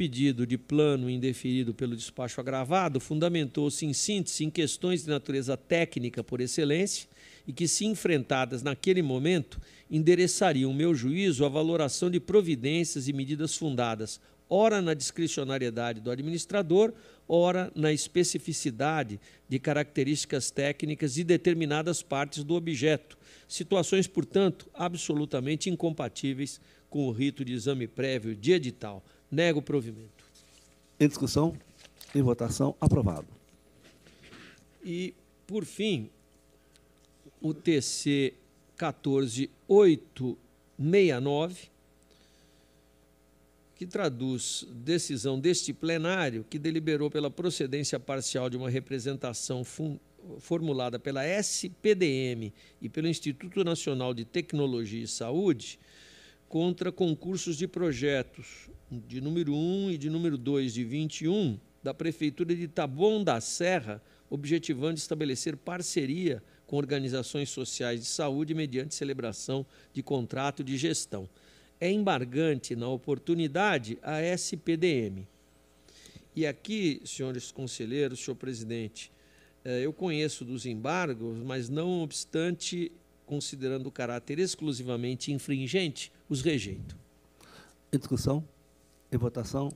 pedido de plano indeferido pelo despacho agravado fundamentou-se em síntese em questões de natureza técnica por excelência e que, se enfrentadas naquele momento, endereçariam, meu juízo, a valoração de providências e medidas fundadas, ora na discricionariedade do administrador, ora na especificidade de características técnicas de determinadas partes do objeto, situações, portanto, absolutamente incompatíveis com o rito de exame prévio de edital Nego o provimento. Em discussão, em votação, aprovado. E, por fim, o TC 14869, que traduz decisão deste plenário que deliberou pela procedência parcial de uma representação formulada pela SPDM e pelo Instituto Nacional de Tecnologia e Saúde contra concursos de projetos de número 1 e de número 2 de 21 da Prefeitura de Taboão da Serra, objetivando estabelecer parceria com organizações sociais de saúde mediante celebração de contrato de gestão. É embargante, na oportunidade, a SPDM. E aqui, senhores conselheiros, senhor presidente, eh, eu conheço dos embargos, mas não obstante considerando o caráter exclusivamente infringente, os rejeito. Discussão, em votação,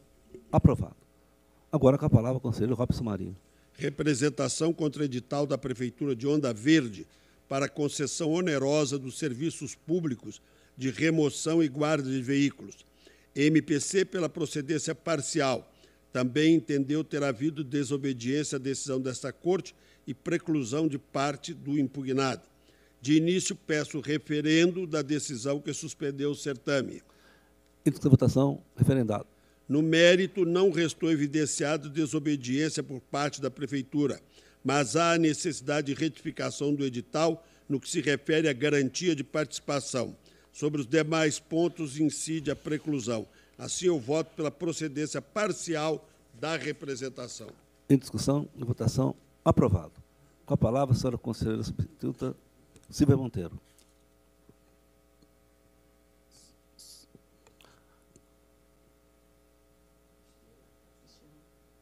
aprovado. Agora com a palavra o conselheiro Robson Marinho. Representação contra edital da Prefeitura de Onda Verde para concessão onerosa dos serviços públicos de remoção e guarda de veículos. MPC pela procedência parcial. Também entendeu ter havido desobediência à decisão desta Corte e preclusão de parte do impugnado. De início, peço referendo da decisão que suspendeu o certame. Item da votação, referendado. No mérito, não restou evidenciado desobediência por parte da Prefeitura, mas há necessidade de retificação do edital no que se refere à garantia de participação. Sobre os demais pontos, incide a preclusão. Assim, eu voto pela procedência parcial da representação. Em discussão e votação, aprovado. Com a palavra, a senhora conselheira substituta Silvia Monteiro.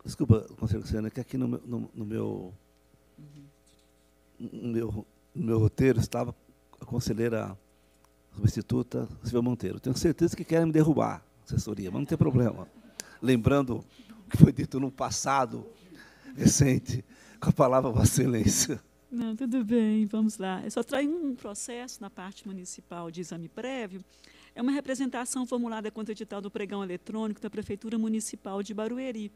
Desculpa, conselheiro Luciana, que aqui no no, no meu, no meu, no meu roteiro estava a conselheira substituta Silvia Monteiro. Tenho certeza que querem me derrubar, assessoria, mas não tem problema. Lembrando o que foi dito no passado recente, com a palavra Vossa Excelência. Não, tudo bem, vamos lá. Eu só trago um processo na parte municipal de exame prévio. É uma representação formulada contra o edital do pregão eletrônico da Prefeitura Municipal de Barueri,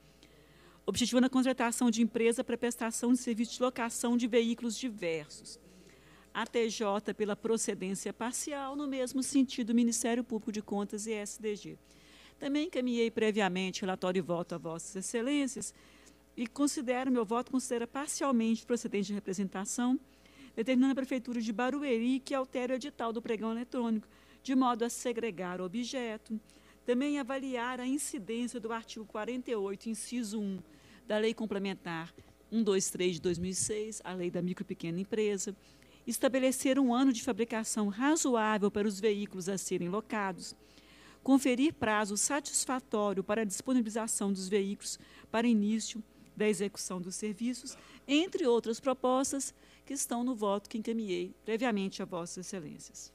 objetivando a contratação de empresa para prestação de serviço de locação de veículos diversos. A TJ pela procedência parcial, no mesmo sentido, Ministério Público de Contas e SDG. Também encaminhei previamente relatório e voto a Vossas Excelências, e considero, meu voto considera parcialmente procedente de representação, determinando a Prefeitura de Barueri que altere o edital do pregão eletrônico, de modo a segregar o objeto, também avaliar a incidência do artigo 48, inciso 1, da Lei Complementar 123 de 2006, a Lei da Micro e Pequena Empresa, estabelecer um ano de fabricação razoável para os veículos a serem locados, conferir prazo satisfatório para a disponibilização dos veículos para início da execução dos serviços, entre outras propostas que estão no voto que encaminhei previamente a Vossas Excelências.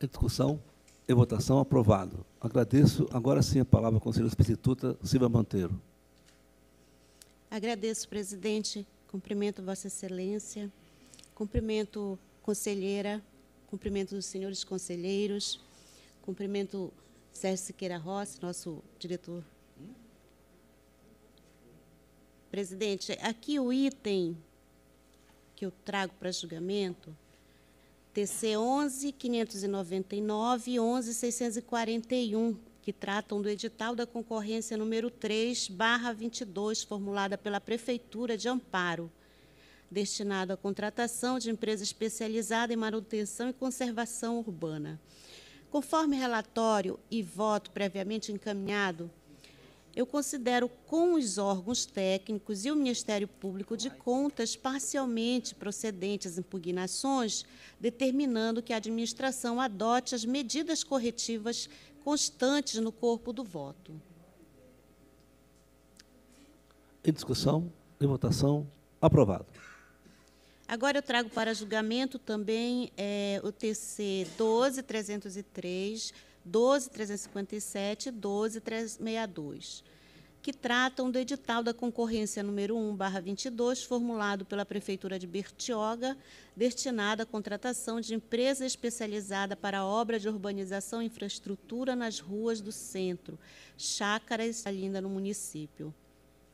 Em discussão e votação, aprovado. Agradeço. Agora sim a palavra à conselheira substituta Silvia Monteiro. Agradeço, presidente. Cumprimento Vossa Excelência. Cumprimento conselheira. Cumprimento os senhores conselheiros. Cumprimento Sérgio Siqueira Rossi, nosso diretor Presidente, aqui o item que eu trago para julgamento, TC 11.599 e 11.641, que tratam do edital da concorrência número 3, barra 22, formulada pela Prefeitura de Amparo, destinado à contratação de empresa especializada em manutenção e conservação urbana. Conforme relatório e voto previamente encaminhado, eu considero com os órgãos técnicos e o Ministério Público de Contas parcialmente procedentes impugnações, determinando que a administração adote as medidas corretivas constantes no corpo do voto. Em discussão, em votação, aprovado. Agora eu trago para julgamento também é, o TC 12303, 12357 e 12362, que tratam do edital da concorrência número 1/22, formulado pela prefeitura de Bertioga, destinado à contratação de empresa especializada para obra de urbanização e infraestrutura nas ruas do centro, chácaras ainda no município.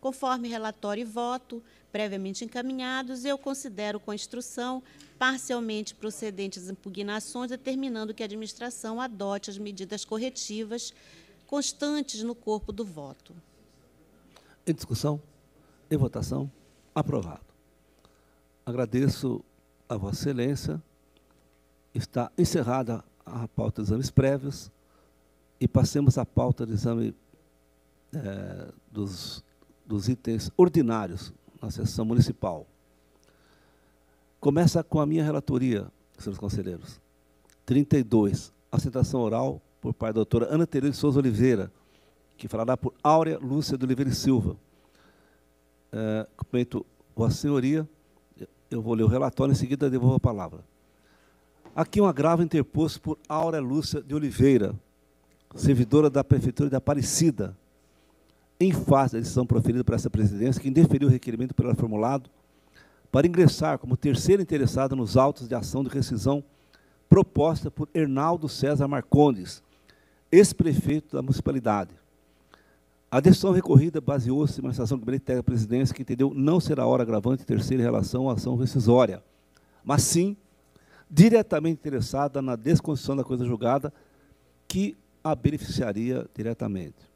Conforme relatório e voto previamente encaminhados, eu considero com a instrução parcialmente procedentes impugnações, determinando que a administração adote as medidas corretivas constantes no corpo do voto. Em discussão, em votação, aprovado. Agradeço a Vossa Excelência. Está encerrada a pauta de exames prévios e passemos à pauta de exame é, dos dos itens ordinários na sessão municipal. Começa com a minha relatoria, senhores conselheiros. 32, assentação oral por parte da doutora Ana Tereza de Souza Oliveira, que falará por Áurea Lúcia de Oliveira e Silva. É, cumprimento Vossa Senhoria, eu vou ler o relatório, em seguida devolvo a palavra. Aqui um agravo interposto por Áurea Lúcia de Oliveira, servidora da Prefeitura de Aparecida, em face da decisão proferida por essa presidência, que indeferiu o requerimento por ela formulado para ingressar como terceiro interessado nos autos de ação de rescisão proposta por Hernaldo César Marcondes, ex-prefeito da municipalidade. A decisão recorrida baseou-se na estação do gabinete técnico da presidência, que entendeu não ser a hora agravante terceira em relação à ação rescisória, mas sim diretamente interessada na desconstrução da coisa julgada, que a beneficiaria diretamente.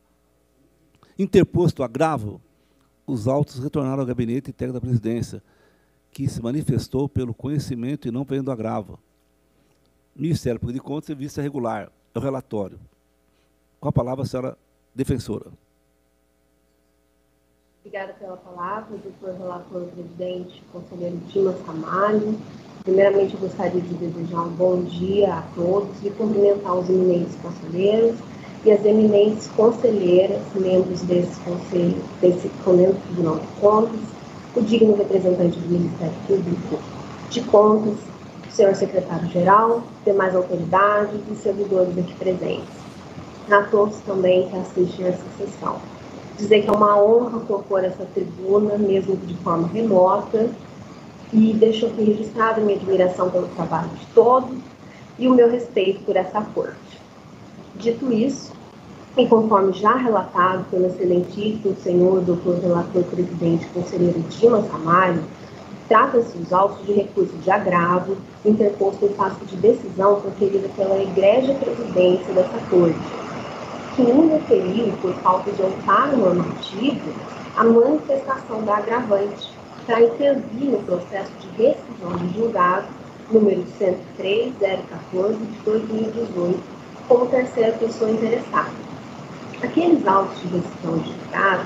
Interposto o agravo, os autos retornaram ao gabinete técnico da presidência, que se manifestou pelo conhecimento e não pelo agravo. Ministério Público de Contas e regular. É o relatório. Com a palavra, a senhora defensora. Obrigada pela palavra, doutor relator presidente, conselheiro Dimas Ramalho. Primeiramente, eu gostaria de desejar um bom dia a todos e cumprimentar os eminentes conselheiros e as eminentes conselheiras, membros desse conselho, desse Conselho Tribunal de Contas, o digno representante do Ministério Público de Contas, o senhor secretário-geral, demais autoridades e servidores aqui presentes. A todos também que assistem essa sessão. Dizer que é uma honra compor essa tribuna, mesmo de forma remota, e deixo aqui registrada minha admiração pelo trabalho de todos e o meu respeito por essa corte. Dito isso, e conforme já relatado pelo excelentíssimo senhor doutor relator presidente conselheiro Dimas Ramalho, trata-se dos autos de recurso de agravo interposto em face de decisão proferida pela egrégia presidência dessa corte, que indeferiu, por falta de amparo normativo, a manifestação da agravante para intervir no processo de rescisão de julgado número 103014 de 2018 como terceira pessoa interessada. Aqueles autos de decisão de julgado,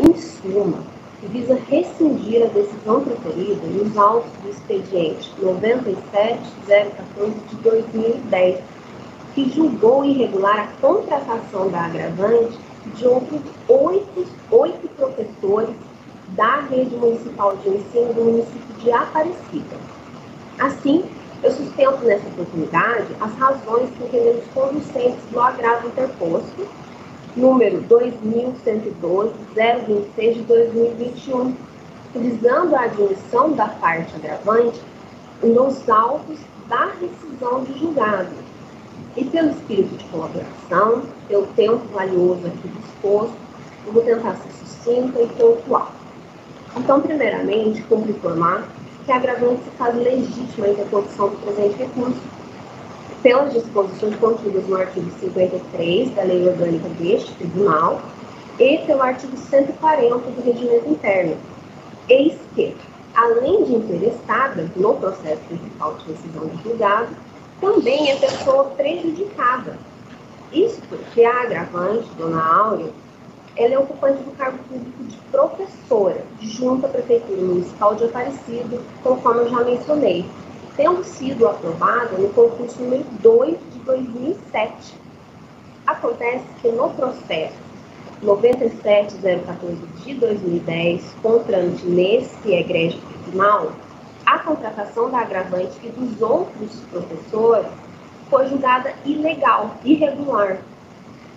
em suma, visa rescindir a decisão proferida nos autos do expediente 97014 de 2010, que julgou irregular a contratação da agravante de outros oito, oito professores da rede municipal de ensino do município de Aparecida. Assim, eu sustento nessa oportunidade as razões que entendemos conducentes do agravo interposto, número 2112-026 de 2021, utilizando a admissão da parte agravante nos autos da rescisão de julgado. E pelo espírito de colaboração, pelo tempo valioso aqui disposto, eu vou tentar ser sucinta e pontual. Então, primeiramente, cumpre informar que a agravante se faz legítima a interposição do presente recurso, pelas disposições contidas no artigo 53 da Lei Orgânica deste Tribunal e pelo artigo 140 do Regimento Interno. Eis que, além de interessada no processo principal de decisão de julgado, também é pessoa prejudicada. Isso porque a agravante, Dona Áurea, ela é ocupante do cargo público de professora, junto à Prefeitura Municipal de Aparecido, conforme eu já mencionei, tendo sido aprovada no concurso número 2 de 2007. Acontece que no processo 97014 de 2010, com trâmite nesse egrégio tribunal, a contratação da agravante e dos outros professores foi julgada ilegal, irregular.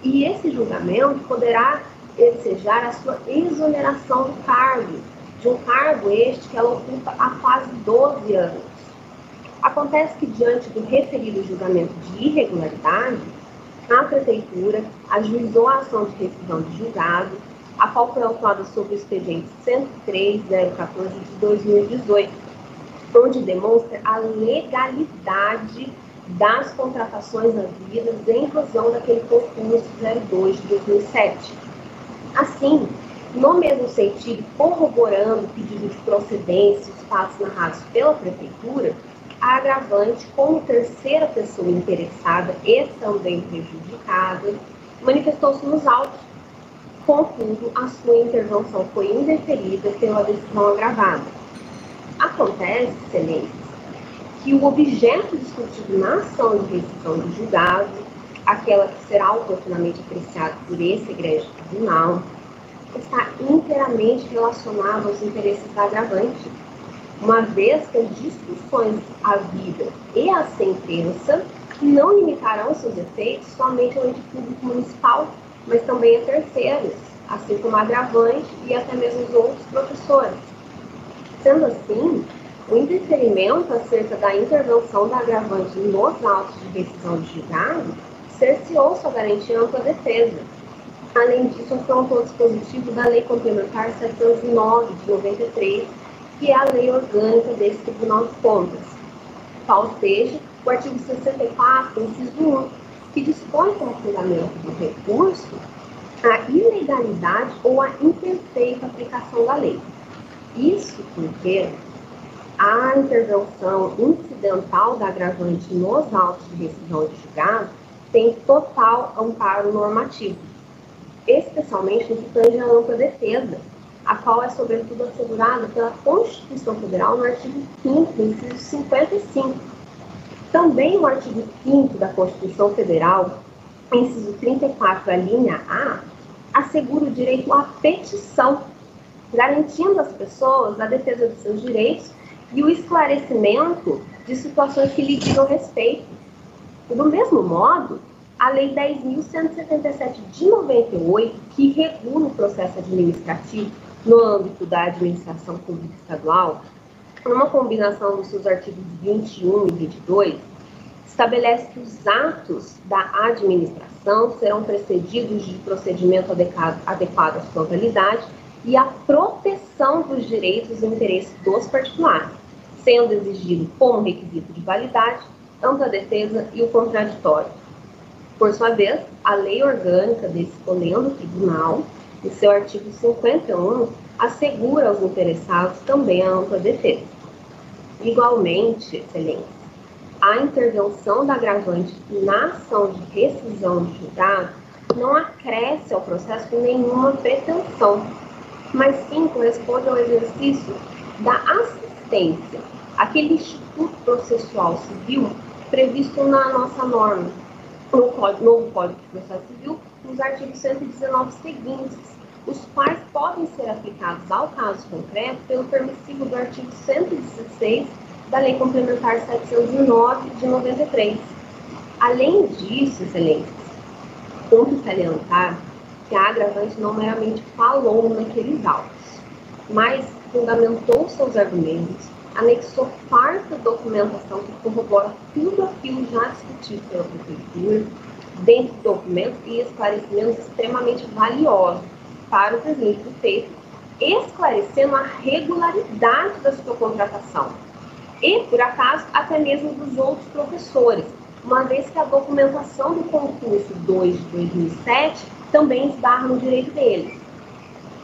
E esse julgamento poderá desejar a sua exoneração do cargo, de um cargo este que ela ocupa há quase 12 anos. Acontece que, diante do referido julgamento de irregularidade, a Prefeitura ajuizou a ação de rescisão de julgado, a qual foi autuada sob o expediente 103.014 de 2018, onde demonstra a legalidade das contratações havidas em razão daquele concurso 02 de 2007. Assim, no mesmo sentido, corroborando o pedido de procedência os fatos narrados pela Prefeitura, a agravante, como terceira pessoa interessada e também prejudicada, manifestou-se nos autos. Contudo, a sua intervenção foi indeferida pela decisão agravada. Acontece, excelência, que o objeto discutido na ação de rescisão de julgado aquela que será oportunamente apreciada por esse egrégio tribunal, está inteiramente relacionada aos interesses da agravante, uma vez que as discussões à vida e à sentença não limitarão seus efeitos somente ao ente público municipal, mas também a terceiros, assim como a agravante e até mesmo os outros professores. Sendo assim, o interferimento acerca da intervenção da agravante nos autos de decisão de julgado cerceou sua garantia ampla defesa. Além disso, afrontou o dispositivo da Lei Complementar 709 de 93, que é a lei orgânica desse Tribunal de Contas, qual seja o artigo 64, inciso 1, que dispõe como fundamento do recurso a ilegalidade ou a imperfeita aplicação da lei. Isso porque a intervenção incidental da agravante nos autos de decisão de julgado tem total amparo normativo, especialmente no que tange à ampla defesa, a qual é, sobretudo, assegurada pela Constituição Federal no artigo 5 inciso 55. Também o artigo 5 da Constituição Federal, inciso 34, a linha A, assegura o direito à petição, garantindo às pessoas a defesa dos seus direitos e o esclarecimento de situações que lhe digam respeito. Do mesmo modo, a Lei 10.177 de 98, que regula o processo administrativo no âmbito da administração pública estadual, numa combinação dos seus artigos 21 e 22, estabelece que os atos da administração serão precedidos de procedimento adequado, adequado à sua validade e à proteção dos direitos e interesses dos particulares, sendo exigido como requisito de validade ampla defesa e o contraditório. Por sua vez, a lei orgânica desse colendo tribunal, em seu artigo 51, assegura aos interessados também a ampla defesa. Igualmente, excelência, a intervenção da agravante na ação de rescisão de julgado não acresce ao processo nenhuma pretensão, mas sim corresponde ao exercício da assistência, aquele instituto processual civil previsto na nossa norma, no Código, novo Código de Processo Civil, nos artigos 119 seguintes, os quais podem ser aplicados ao caso concreto pelo permissivo do artigo 116 da Lei Complementar 709 de 93. Além disso, excelências, cumpre salientar que a agravante não meramente falou naqueles autos, mas fundamentou seus argumentos, anexou farta documentação que corrobora tudo aquilo já discutido pela Prefeitura, dentro de documentos e esclarecimentos extremamente valiosos para o presidente do feito, esclarecendo a regularidade da sua contratação. E, por acaso, até mesmo dos outros professores, uma vez que a documentação do concurso 2 de 2007 também esbarra no direito deles.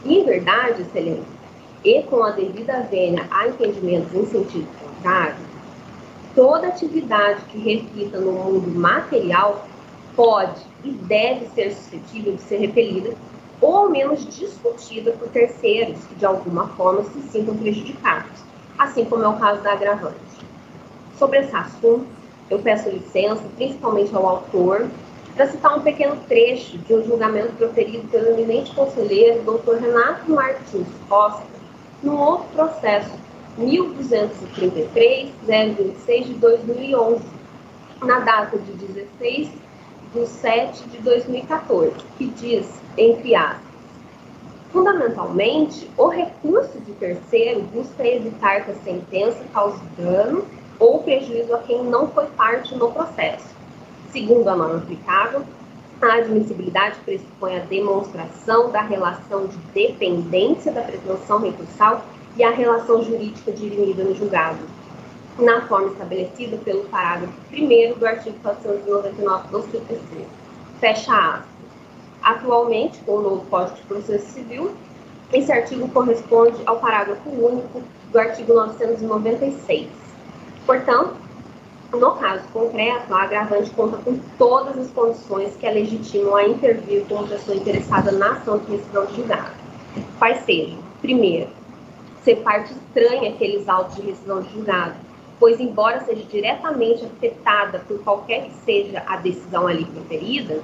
Em verdade, excelência, e com a devida vênia a entendimentos em sentido contrário, toda atividade que reflita no mundo material pode e deve ser suscetível de ser repelida ou ao menos discutida por terceiros que de alguma forma se sintam prejudicados, assim como é o caso da agravante. Sobre esse assunto, eu peço licença, principalmente ao autor, para citar um pequeno trecho de um julgamento proferido pelo eminente conselheiro Dr. Renato Martins Costa, num outro processo, 1233-026 de 2011, na data de 16 de 7 de 2014, que diz, entre aspas, Fundamentalmente, o recurso de terceiro busca evitar que a sentença cause dano ou prejuízo a quem não foi parte no processo. Segundo a norma aplicável, a admissibilidade pressupõe a demonstração da relação de dependência da pretensão recursal e a relação jurídica dirimida no julgado, na forma estabelecida pelo parágrafo 1 do artigo 499 do CPC. Fecha aspas. Atualmente, com o novo Código de Processo Civil, esse artigo corresponde ao parágrafo único do artigo 996. Portanto, no caso concreto, a agravante conta com todas as condições que a legitimam a intervir como pessoa interessada na ação de rescisão de julgado. Quais sejam? Primeiro, ser parte estranha àqueles autos de rescisão de julgado, pois, embora seja diretamente afetada por qualquer que seja a decisão ali proferida,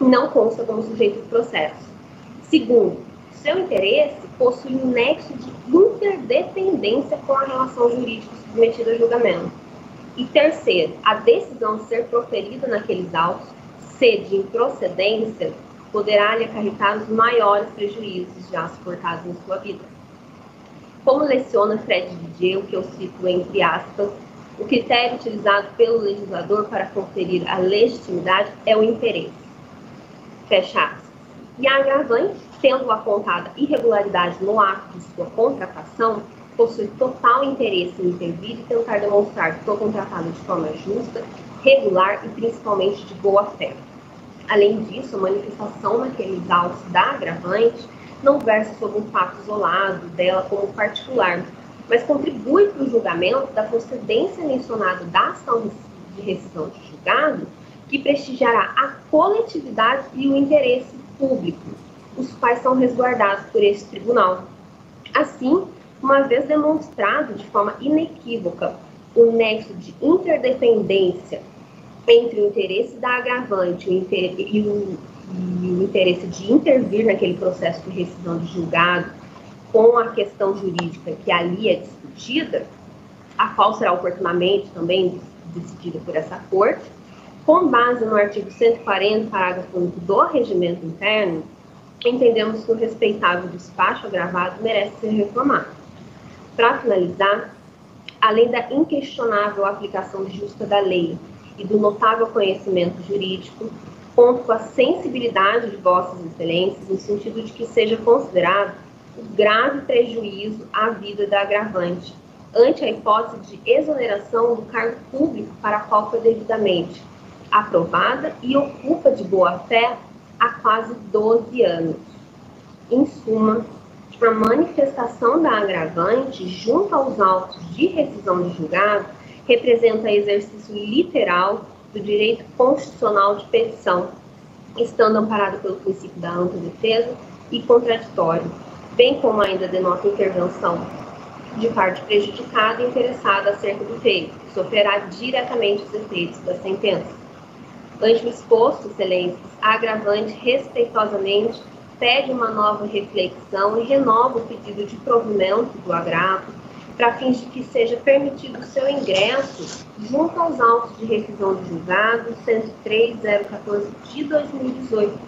não consta como sujeito do processo. Segundo, seu interesse possui um nexo de interdependência com a relação jurídica submetida a julgamento. E terceiro, a decisão ser proferida naqueles autos, se de improcedência, poderá lhe acarretar os maiores prejuízos já suportados em sua vida. Como leciona Fred Didier, que eu cito entre aspas, o critério utilizado pelo legislador para conferir a legitimidade é o interesse fecha aspas. E a agravante, tendo apontada irregularidade no ato de sua contratação, possui total interesse em intervir e tentar demonstrar que foi contratado de forma justa, regular e principalmente de boa fé. Além disso, a manifestação naqueles autos da agravante não versa sobre um fato isolado dela como particular, mas contribui para o julgamento da procedência mencionada da ação de rescisão de julgado que prestigiará a coletividade e o interesse público, os quais são resguardados por esse tribunal. Assim, uma vez demonstrado de forma inequívoca o nexo de interdependência entre o interesse da agravante e o, e o interesse de intervir naquele processo de rescisão de julgado com a questão jurídica que ali é discutida, a qual será oportunamente também decidida por essa corte, com base no artigo 140, parágrafo único do regimento interno, entendemos que o respeitável despacho agravado merece ser reformado. Para finalizar, além da inquestionável aplicação justa da lei e do notável conhecimento jurídico, conto com a sensibilidade de Vossas Excelências no sentido de que seja considerado o grave prejuízo à vida da agravante, ante a hipótese de exoneração do cargo público para a qual foi devidamente aprovada e ocupa de boa fé há quase 12 anos. Em suma, a manifestação da agravante junto aos autos de rescisão de julgado representa exercício literal do direito constitucional de petição, estando amparado pelo princípio da ampla defesa e contraditório, bem como ainda denota intervenção de parte prejudicada e interessada acerca do feito, que sofrerá diretamente os efeitos da sentença. Ante o exposto, excelências, agravante respeitosamente pede uma nova reflexão e renova o pedido de provimento do agravo, para fins de que seja permitido o seu ingresso junto aos autos de rescisão de julgado 103.014 de 2018,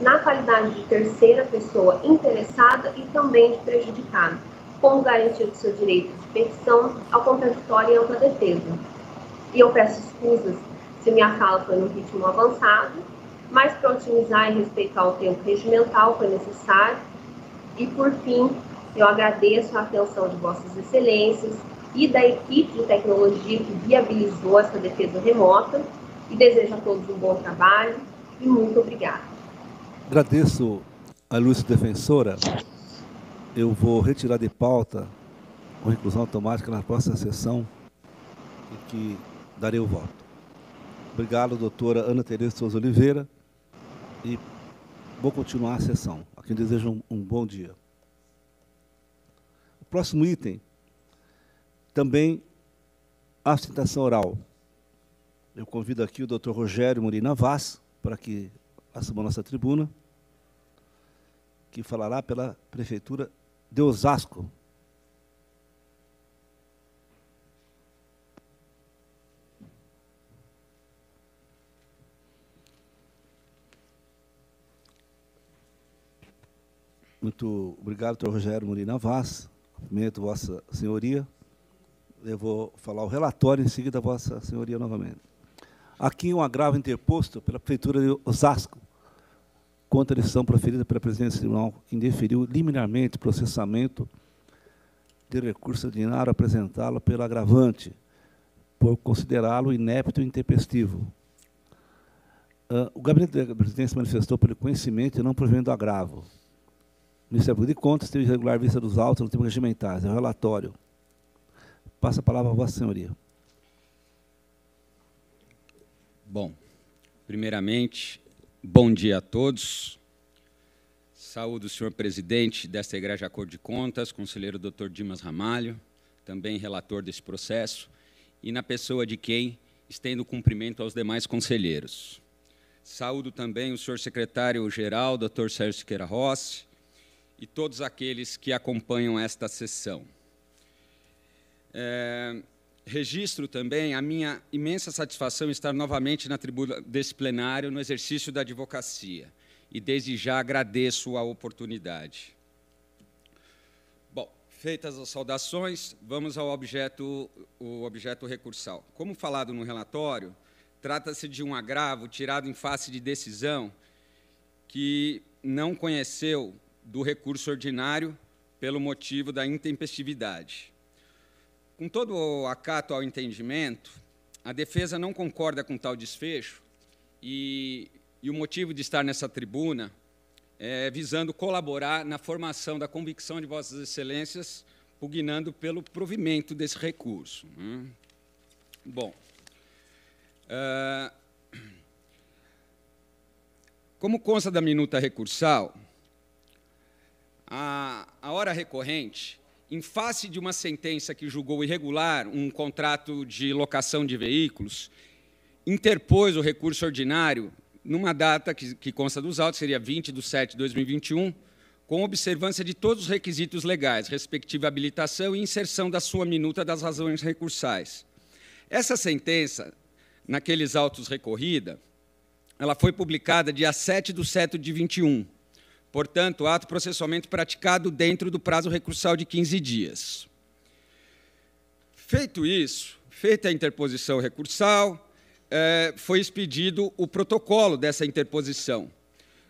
na qualidade de terceira pessoa interessada e também de prejudicado, como garantia do seu direito de petição ao contraditório e ampla defesa. E eu peço escusas se minha fala foi no ritmo avançado, mas para otimizar e respeitar o tempo regimental foi necessário. E, por fim, eu agradeço a atenção de Vossas Excelências e da equipe de tecnologia que viabilizou essa defesa remota e desejo a todos um bom trabalho e muito obrigada. Agradeço a luz defensora eu vou retirar de pauta com reclusão automática na próxima sessão e que darei o voto. Obrigado, doutora Ana Tereza Souza Oliveira, e vou continuar a sessão. A quem desejo um, um bom dia. O próximo item, também a sustentação oral. Eu convido aqui o doutor Rogério Molina Vaz para que assuma nossa tribuna, que falará pela Prefeitura de Osasco. Muito obrigado, doutor Rogério Molina Vaz. Cumprimento Vossa Senhoria. Eu vou falar o relatório, em seguida, Vossa Senhoria novamente. Aqui um agravo interposto pela Prefeitura de Osasco, contra a decisão proferida pela presidência do tribunal, que indeferiu liminarmente processamento de recurso ordinário apresentá-lo pelo agravante, por considerá-lo inepto e intempestivo. Uh, o gabinete da presidência manifestou pelo conhecimento e não provendo agravo. Ministério de Contas teve regular vista dos autos no termos regimentais. É o relatório. Passa a palavra a Vossa Senhoria. Bom, primeiramente, bom dia a todos. Saúdo o senhor presidente desta Igreja Cor de Contas, conselheiro Dr. Dimas Ramalho, também relator desse processo, e na pessoa de quem estendo cumprimento aos demais conselheiros. Saúdo também o senhor secretário-geral, Dr. Sérgio Siqueira Rossi, e todos aqueles que acompanham esta sessão. É, registro também a minha imensa satisfação estar novamente na tribuna desse plenário no exercício da advocacia e desde já agradeço a oportunidade. Bom, feitas as saudações, vamos ao objeto, o objeto recursal. Como falado no relatório, trata-se de um agravo tirado em face de decisão que não conheceu do recurso ordinário pelo motivo da intempestividade. Com todo o acato ao entendimento, a defesa não concorda com tal desfecho e, e o motivo de estar nessa tribuna é visando colaborar na formação da convicção de Vossas Excelências, pugnando pelo provimento desse recurso. Né? Bom, uh, como consta da minuta recursal, a, a hora recorrente, em face de uma sentença que julgou irregular um contrato de locação de veículos, interpôs o recurso ordinário numa data que, que consta dos autos, seria 20 de 7 de 2021, com observância de todos os requisitos legais, respectiva habilitação e inserção da sua minuta das razões recursais. Essa sentença, naqueles autos recorrida, ela foi publicada dia 7 de 7 de 21, Portanto, ato processualmente praticado dentro do prazo recursal de 15 dias. Feito isso, feita a interposição recursal, é, foi expedido o protocolo dessa interposição.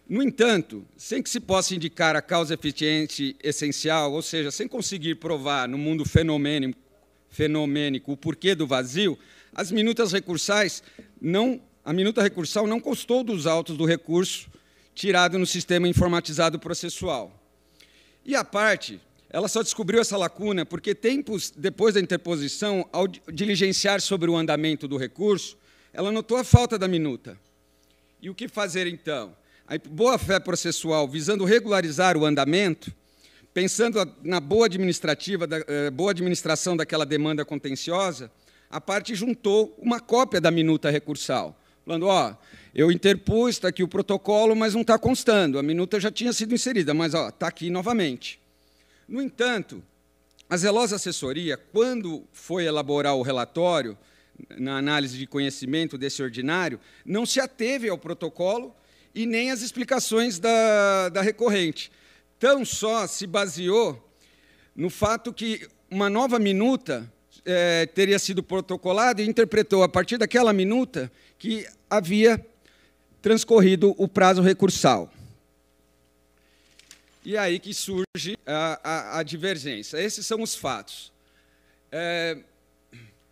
No entanto, sem que se possa indicar a causa eficiente essencial, ou seja, sem conseguir provar no mundo fenomênico, fenomênico o porquê do vazio, as minutas recursais não, a minuta recursal não constou dos autos do recurso tirado no sistema informatizado processual. E a parte, ela só descobriu essa lacuna porque tempos depois da interposição, ao diligenciar sobre o andamento do recurso, ela notou a falta da minuta. E o que fazer então? A boa-fé processual, visando regularizar o andamento, pensando na boa administrativa, da, eh, boa administração daquela demanda contenciosa, a parte juntou uma cópia da minuta recursal, falando, ó, eu interpus, está aqui o protocolo, mas não está constando. A minuta já tinha sido inserida, mas está aqui novamente. No entanto, a zelosa assessoria, quando foi elaborar o relatório, na análise de conhecimento desse ordinário, não se ateve ao protocolo e nem às explicações da, da recorrente. Tão só se baseou no fato que uma nova minuta é, teria sido protocolada e interpretou, a partir daquela minuta, que havia transcorrido o prazo recursal. E é aí que surge a, a, a divergência. Esses são os fatos. É,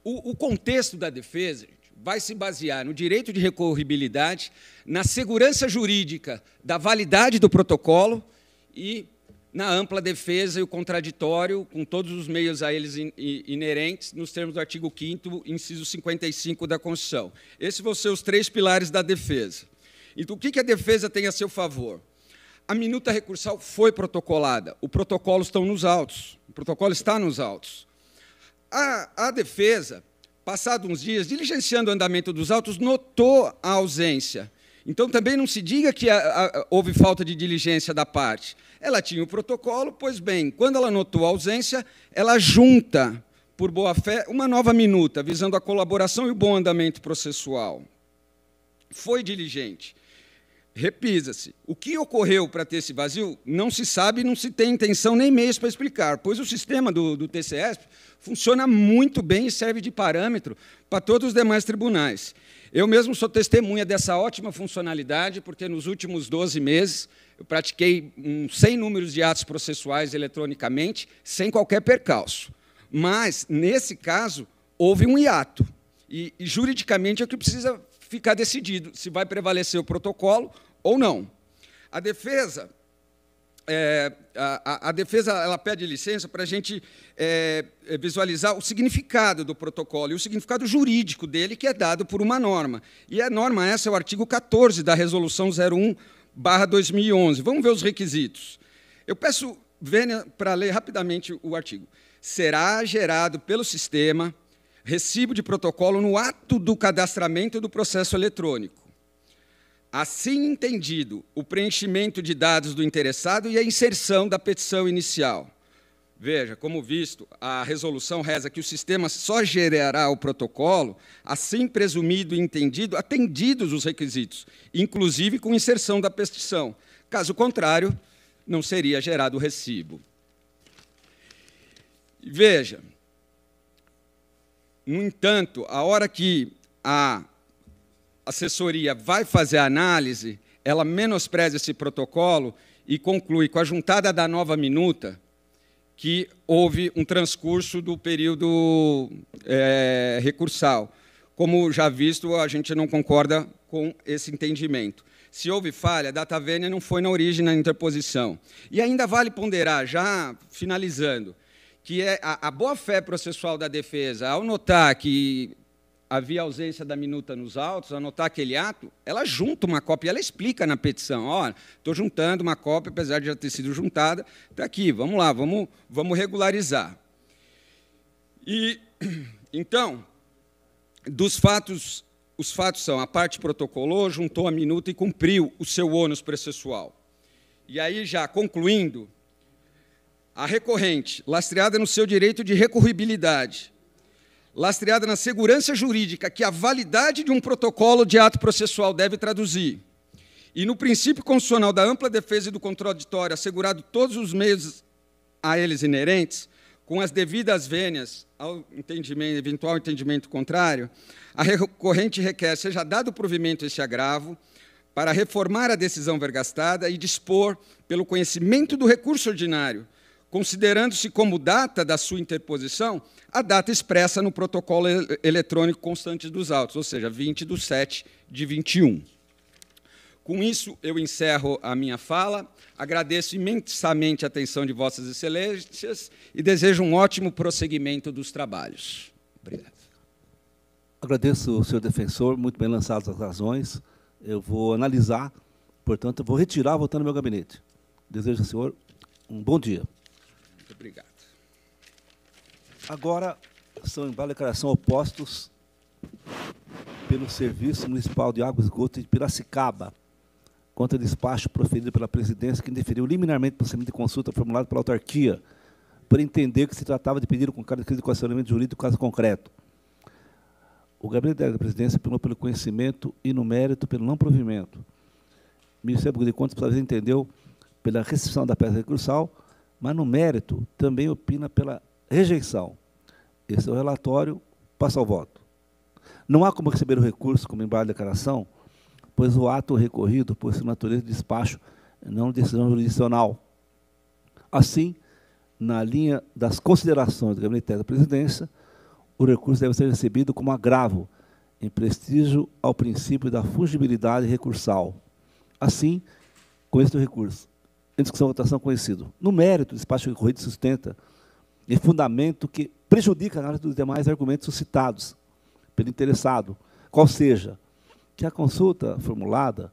o, o contexto da defesa vai se basear no direito de recorribilidade, na segurança jurídica da validade do protocolo e na ampla defesa e o contraditório, com todos os meios a eles inerentes, nos termos do artigo 5º, inciso 55 da Constituição. Esses vão ser os três pilares da defesa. Então, o que a defesa tem a seu favor? A minuta recursal foi protocolada, o protocolo estão nos autos, o protocolo está nos autos. A, a defesa, passados uns dias, diligenciando o andamento dos autos, notou a ausência. Então, também não se diga que a, a, houve falta de diligência da parte. Ela tinha o protocolo, pois bem, quando ela notou a ausência, ela junta, por boa-fé, uma nova minuta, visando a colaboração e o bom andamento processual. Foi diligente. Repisa-se. O que ocorreu para ter esse vazio não se sabe, não se tem intenção nem meios para explicar, pois o sistema do, do TCS funciona muito bem e serve de parâmetro para todos os demais tribunais. Eu mesmo sou testemunha dessa ótima funcionalidade, porque nos últimos 12 meses eu pratiquei um, 100 números de atos processuais eletronicamente, sem qualquer percalço. Mas, nesse caso, houve um hiato. E, e juridicamente é o que precisa ficar decidido se vai prevalecer o protocolo ou não. A defesa, é, a, a, defesa ela pede licença para a gente é, é, visualizar o significado do protocolo e o significado jurídico dele, que é dado por uma norma. E a norma essa é o artigo 14 da Resolução 01 2011. Vamos ver os requisitos. Eu peço Vênia para ler rapidamente o artigo. Será gerado pelo sistema recibo de protocolo no ato do cadastramento do processo eletrônico. Assim entendido, o preenchimento de dados do interessado e a inserção da petição inicial. Veja, como visto, a resolução reza que o sistema só gerará o protocolo, assim presumido e entendido, atendidos os requisitos, inclusive com inserção da petição. Caso contrário, não seria gerado o recibo. Veja, no entanto, a hora que a assessoria vai fazer a análise, ela menospreza esse protocolo e conclui com a juntada da nova minuta que houve um transcurso do período é, recursal. Como já visto, a gente não concorda com esse entendimento. Se houve falha, a data vênia não foi na origem da interposição. E ainda vale ponderar, já finalizando, que é a, a boa-fé processual da defesa, ao notar que havia ausência da minuta nos autos, ao notar aquele ato, ela junta uma cópia, ela explica na petição, olha, estou juntando uma cópia, apesar de já ter sido juntada, está aqui, vamos lá, vamos, vamos regularizar. E, então, dos fatos, os fatos são, a parte protocolou, juntou a minuta e cumpriu o seu ônus processual. E aí, já concluindo, a recorrente, lastreada no seu direito de recorribilidade, lastreada na segurança jurídica que a validade de um protocolo de ato processual deve traduzir, e no princípio constitucional da ampla defesa e do contraditório, assegurado todos os meios a eles inerentes, com as devidas vênias ao entendimento, eventual entendimento contrário, a recorrente requer seja dado provimento a este agravo para reformar a decisão vergastada e dispor, pelo conhecimento do recurso ordinário, considerando-se como data da sua interposição a data expressa no protocolo eletrônico constante dos autos, ou seja, 20 de 7 de 21. Com isso, eu encerro a minha fala, agradeço imensamente a atenção de Vossas Excelências e desejo um ótimo prosseguimento dos trabalhos. Obrigado. Agradeço o senhor defensor, muito bem lançadas as razões. Eu vou analisar, portanto, eu vou retirar, voltando ao meu gabinete. Desejo ao senhor um bom dia. Obrigado. Agora, são em declaração opostos pelo Serviço Municipal de Água e Esgoto de Piracicaba, contra despacho proferido pela presidência que indeferiu liminarmente o procedimento de consulta formulado pela autarquia, por entender que se tratava de pedido com característica de questionamento jurídico caso concreto. O gabinete da presidência apelou pelo conhecimento e no mérito pelo não provimento. O Ministério Público de Contas, entendeu pela restrição da peça recursal, mas no mérito também opina pela rejeição. Esse é o relatório, passa ao voto. Não há como receber o recurso como embargo de declaração, pois o ato recorrido por sua natureza de despacho não decisão jurisdicional. Assim, na linha das considerações do Gabinete da Presidência, o recurso deve ser recebido como agravo em prestígio ao princípio da fungibilidade recursal. Assim, com este recurso, Em discussão, votação conhecido. No mérito, o despacho recorrido sustenta em fundamento que prejudica a análise dos demais argumentos suscitados pelo interessado, qual seja que a consulta formulada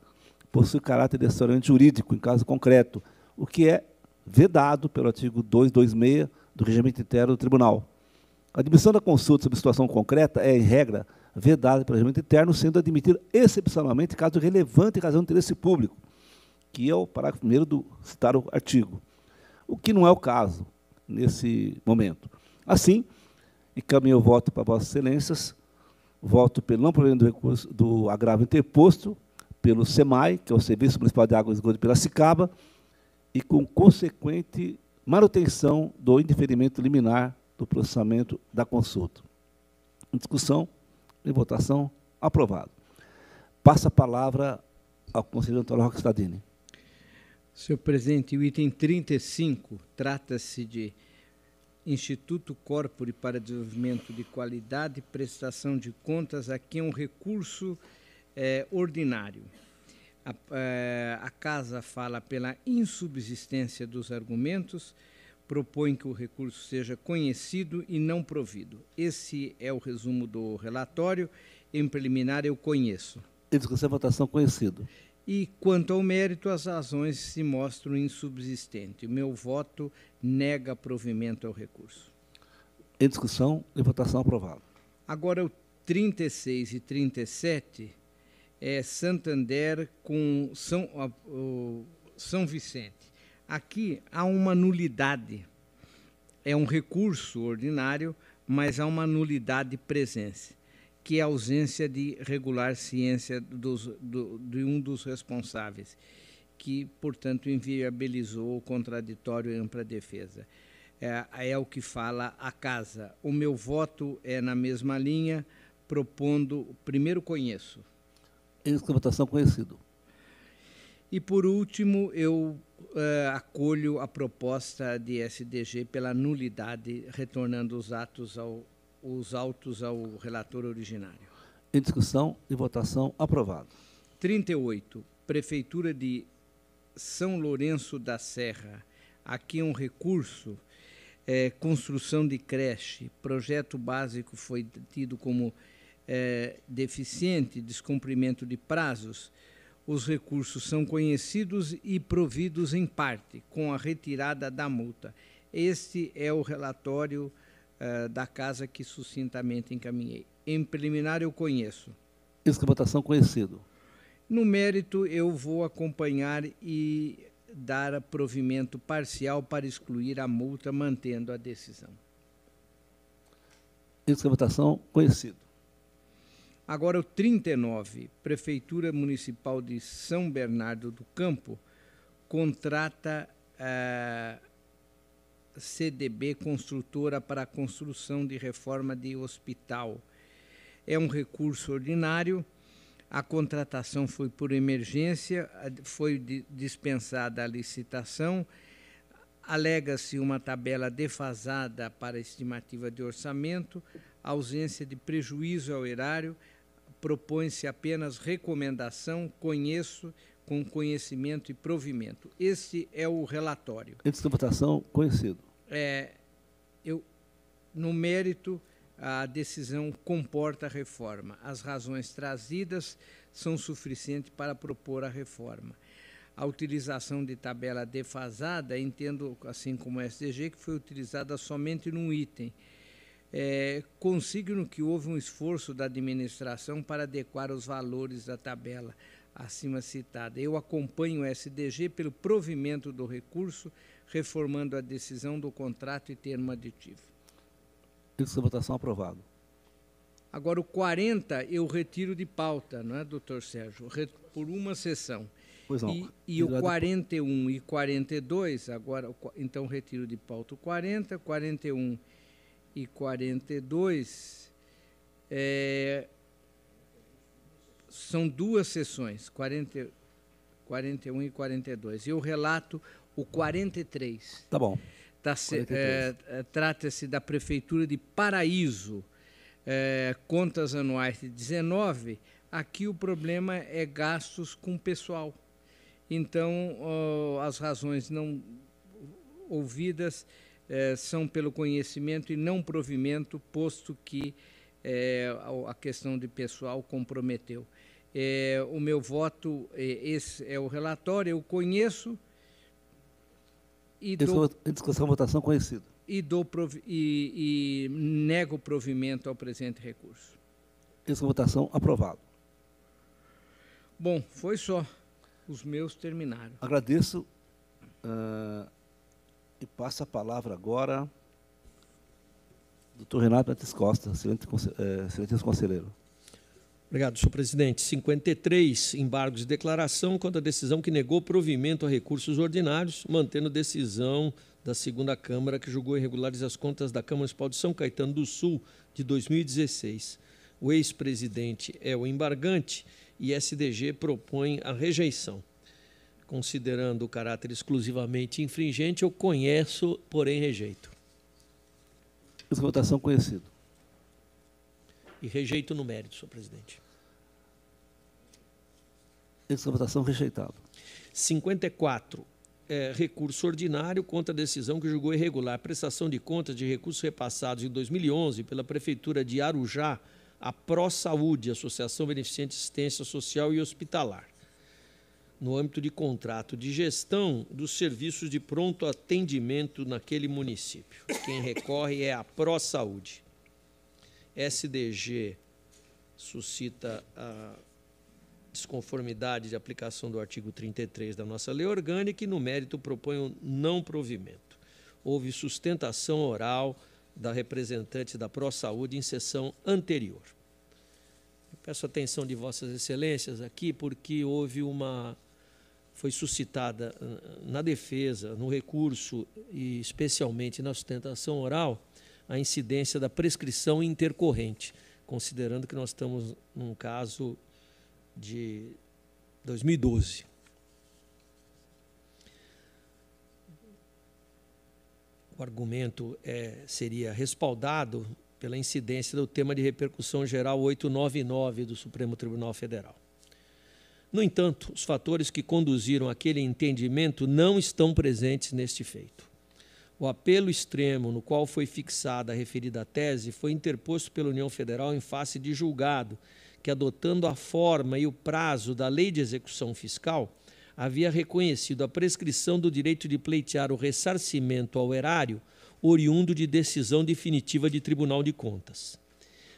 possui caráter de jurídico em caso concreto, o que é vedado pelo artigo 226 do regimento interno do tribunal. A admissão da consulta sobre situação concreta é, em regra, vedada pelo regimento interno, sendo admitida excepcionalmente caso relevante em razão do interesse público, que é o parágrafo primeiro do citado artigo. O que não é o caso nesse momento. Assim, encaminho o voto para Vossas Excelências, voto pelo não provimento do recurso do agravo interposto pelo SEMAI, que é o Serviço Municipal de Água e Esgoto de Piracicaba, e com consequente manutenção do indeferimento liminar do processamento da consulta. Em discussão, em votação, aprovado. Passa a palavra ao conselheiro Antônio Roque Stadini. Senhor presidente, o item 35 trata-se de Instituto Corpore para Desenvolvimento de Qualidade e Prestação de Contas. Aqui é um recurso é, ordinário. A, é, a Casa fala pela insubsistência dos argumentos, propõe que o recurso seja conhecido e não provido. Esse é o resumo do relatório. Em preliminar, eu conheço. Em discussão, votação conhecido. E quanto ao mérito, as razões se mostram insubsistentes. O meu voto nega provimento ao recurso. Em discussão e votação aprovado. Agora, o 36 e 37 é Santander com São, uh, São Vicente. Aqui há uma nulidade. É um recurso ordinário, mas há uma nulidade de presença que é a ausência de regular ciência dos, do, de um dos responsáveis, que, portanto, inviabilizou o contraditório e ampla defesa. É, é o que fala a Casa. O meu voto é na mesma linha, propondo, primeiro conheço. Em votação conhecido. E, por último, eu uh, acolho a proposta de SDG pela nulidade, retornando os atos ao os autos ao relator originário. Em discussão e votação, aprovado. 38. Prefeitura de São Lourenço da Serra. Aqui é um recurso, é, construção de creche. Projeto básico foi tido como é, deficiente, descumprimento de prazos. Os recursos são conhecidos e providos em parte, com a retirada da multa. Este é o relatório uh, da casa que sucintamente encaminhei. Em preliminar, eu conheço. Votação conhecido. No mérito, eu vou acompanhar e dar provimento parcial para excluir a multa, mantendo a decisão. Votação conhecido. Agora, o 39, Prefeitura Municipal de São Bernardo do Campo contrata uh, CDB Construtora para a construção de reforma de hospital. É um recurso ordinário. A contratação foi por emergência, foi dispensada a licitação. Alega-se uma tabela defasada para estimativa de orçamento, ausência de prejuízo ao erário, propõe-se apenas recomendação, conheço com conhecimento e provimento. Esse é o relatório. Esse de votação, conhecido. É, eu, no mérito, a decisão comporta a reforma. As razões trazidas são suficientes para propor a reforma. A utilização de tabela defasada, entendo, assim como o SDG, que foi utilizada somente num item. É, consigno que houve um esforço da administração para adequar os valores da tabela acima citada. Eu acompanho o SDG pelo provimento do recurso, reformando a decisão do contrato e termo aditivo. Isso, votação aprovado. Agora, o 40 eu retiro de pauta, não é, doutor Sérgio? Por uma sessão. Pois não. E, e o 41 e 42, agora, então retiro de pauta o 40, 41 e 42. É, são duas sessões, 40, 41 e 42. Eu relato o 43. Tá bom. Tá é, Trata-se da Prefeitura de Paraíso, é, contas anuais de 19. Aqui o problema é gastos com pessoal. Então, as razões não ouvidas eh, são pelo conhecimento e não provimento, posto que eh, a questão de pessoal comprometeu. Eh, o meu voto, esse é o relatório, eu conheço e dou, discussão, votação conhecida. E, dou, e, e nego provimento ao presente recurso. Discussão, votação aprovado. Bom, foi só. Os meus terminaram. Agradeço. Uh, e passo a palavra agora doutor Renato Mendes Costa, excelente, é, excelente conselheiro. Obrigado, senhor presidente. 53 embargos de declaração contra a decisão que negou provimento a recursos ordinários, mantendo decisão da segunda Câmara que julgou irregulares as contas da Câmara Municipal de São Caetano do Sul de 2016. O ex-presidente é o embargante e SDG propõe a rejeição considerando o caráter exclusivamente infringente, eu conheço, porém rejeito. Votação conhecido. E rejeito no mérito, senhor presidente. Essa votação rejeitado. 54. É, recurso ordinário contra a decisão que julgou irregular a prestação de contas de recursos repassados em 2011 pela Prefeitura de Arujá à Pró Saúde, Associação Beneficente de Assistência Social e Hospitalar no âmbito de contrato de gestão dos serviços de pronto atendimento naquele município. Quem recorre é a Pro Saúde. SDG suscita a desconformidade de aplicação do artigo 33 da nossa lei orgânica e, no mérito, propõe o um não provimento. Houve sustentação oral da representante da Pro Saúde em sessão anterior. Eu peço atenção de Vossas Excelências aqui, porque houve uma foi suscitada na defesa, no recurso e especialmente na sustentação oral, a incidência da prescrição intercorrente, considerando que nós estamos num caso de 2012. O argumento é, seria respaldado pela incidência do tema de repercussão geral 899 do Supremo Tribunal Federal. No entanto, os fatores que conduziram aquele entendimento não estão presentes neste feito. O apelo extremo no qual foi fixada a referida tese foi interposto pela União Federal em face de julgado que, adotando a forma e o prazo da Lei de Execução Fiscal, havia reconhecido a prescrição do direito de pleitear o ressarcimento ao erário oriundo de decisão definitiva de Tribunal de Contas.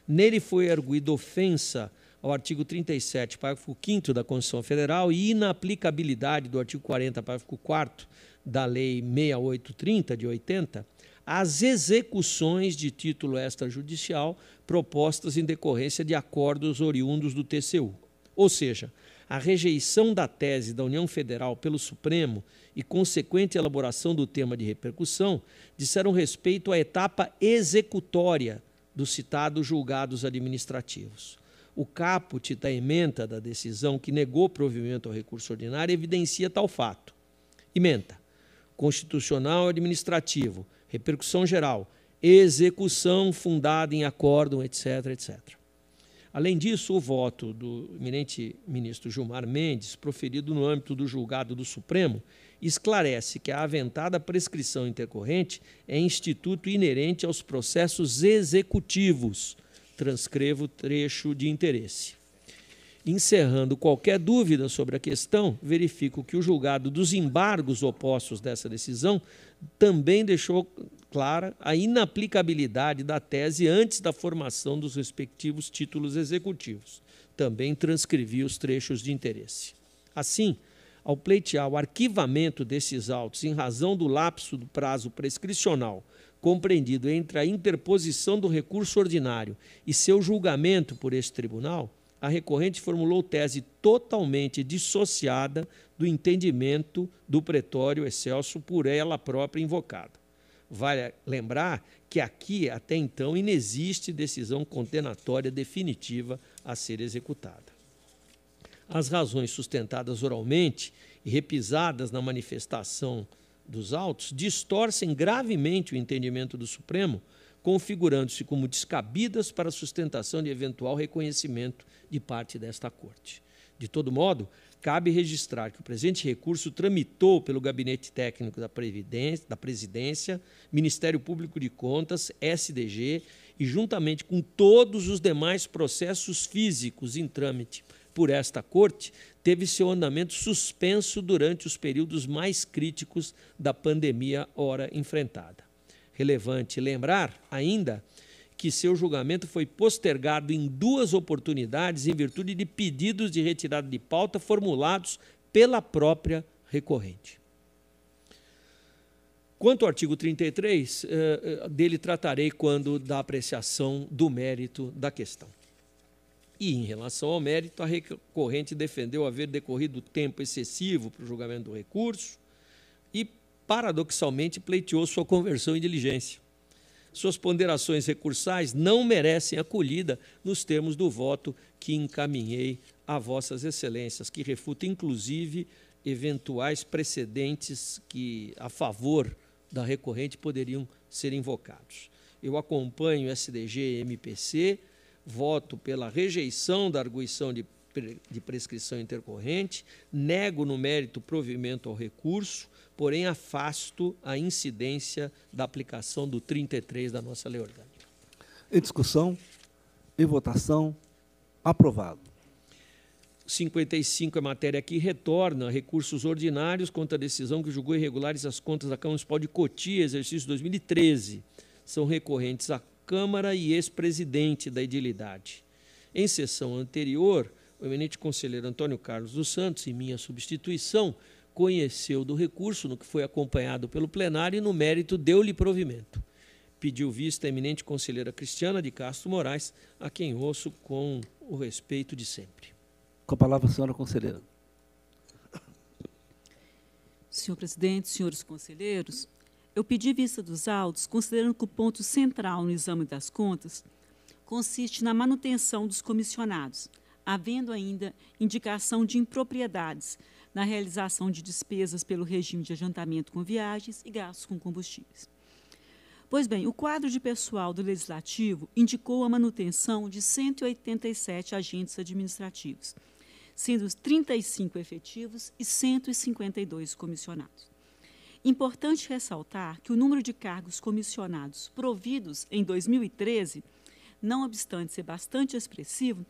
Nele foi arguída ofensa ao artigo 37, parágrafo 5 da Constituição Federal e inaplicabilidade do artigo 40, parágrafo 4 da Lei 6830 de 80, as execuções de título extrajudicial propostas em decorrência de acordos oriundos do TCU. Ou seja, a rejeição da tese da União Federal pelo Supremo e consequente elaboração do tema de repercussão disseram respeito à etapa executória dos citados julgados administrativos. O caput da ementa da decisão que negou provimento ao recurso ordinário evidencia tal fato. Ementa. Constitucional administrativo, repercussão geral, execução fundada em acórdão, etc, etc. Além disso, o voto do eminente ministro Gilmar Mendes, proferido no âmbito do julgado do Supremo, esclarece que a aventada prescrição intercorrente é instituto inerente aos processos executivos, transcrevo trecho de interesse. Encerrando qualquer dúvida sobre a questão, verifico que o julgado dos embargos opostos dessa decisão também deixou clara a inaplicabilidade da tese antes da formação dos respectivos títulos executivos. Também transcrevi os trechos de interesse. Assim, ao pleitear o arquivamento desses autos em razão do lapso do prazo prescricional compreendido entre a interposição do recurso ordinário e seu julgamento por este tribunal, a recorrente formulou tese totalmente dissociada do entendimento do pretório excelso por ela própria invocada. Vale lembrar que aqui, até então, inexiste decisão condenatória definitiva a ser executada. As razões sustentadas oralmente e repisadas na manifestação dos autos distorcem gravemente o entendimento do Supremo, configurando-se como descabidas para sustentação de eventual reconhecimento de parte desta Corte. De todo modo, cabe registrar que o presente recurso tramitou pelo Gabinete Técnico da, da Presidência, Ministério Público de Contas, SDG, e juntamente com todos os demais processos físicos em trâmite por esta Corte, teve seu andamento suspenso durante os períodos mais críticos da pandemia ora enfrentada. Relevante lembrar ainda que seu julgamento foi postergado em duas oportunidades em virtude de pedidos de retirada de pauta formulados pela própria recorrente. Quanto ao artigo 33, eh, eh, dele tratarei quando da apreciação do mérito da questão. E em relação ao mérito, a recorrente defendeu haver decorrido tempo excessivo para o julgamento do recurso e, paradoxalmente, pleiteou sua conversão em diligência. Suas ponderações recursais não merecem acolhida nos termos do voto que encaminhei a Vossas Excelências, que refuta, inclusive, eventuais precedentes que, a favor da recorrente, poderiam ser invocados. Eu acompanho SDG MPC voto pela rejeição da arguição de, de prescrição intercorrente, nego no mérito provimento ao recurso, porém afasto a incidência da aplicação do 33 da nossa lei orgânica. Em discussão, em votação, aprovado. 55 é matéria que retorna recursos ordinários contra a decisão que julgou irregulares as contas da Câmara Municipal de Cotia, exercício 2013. São recorrentes a Câmara e ex-presidente da Edilidade. Em sessão anterior, o eminente conselheiro Antônio Carlos dos Santos, em minha substituição, conheceu do recurso, no que foi acompanhado pelo plenário, e no mérito deu-lhe provimento. Pediu vista a eminente conselheira Cristiana de Castro Moraes, a quem ouço com o respeito de sempre. Com a palavra, a senhora conselheira. Senhor presidente, senhores conselheiros, eu pedi vista dos autos, considerando que o ponto central no exame das contas consiste na manutenção dos comissionados, havendo ainda indicação de impropriedades na realização de despesas pelo regime de adiantamento com viagens e gastos com combustíveis. Pois bem, o quadro de pessoal do Legislativo indicou a manutenção de 187 agentes administrativos, sendo 35 efetivos e 152 comissionados. Importante ressaltar que o número de cargos comissionados providos em 2013, não obstante ser bastante expressivo,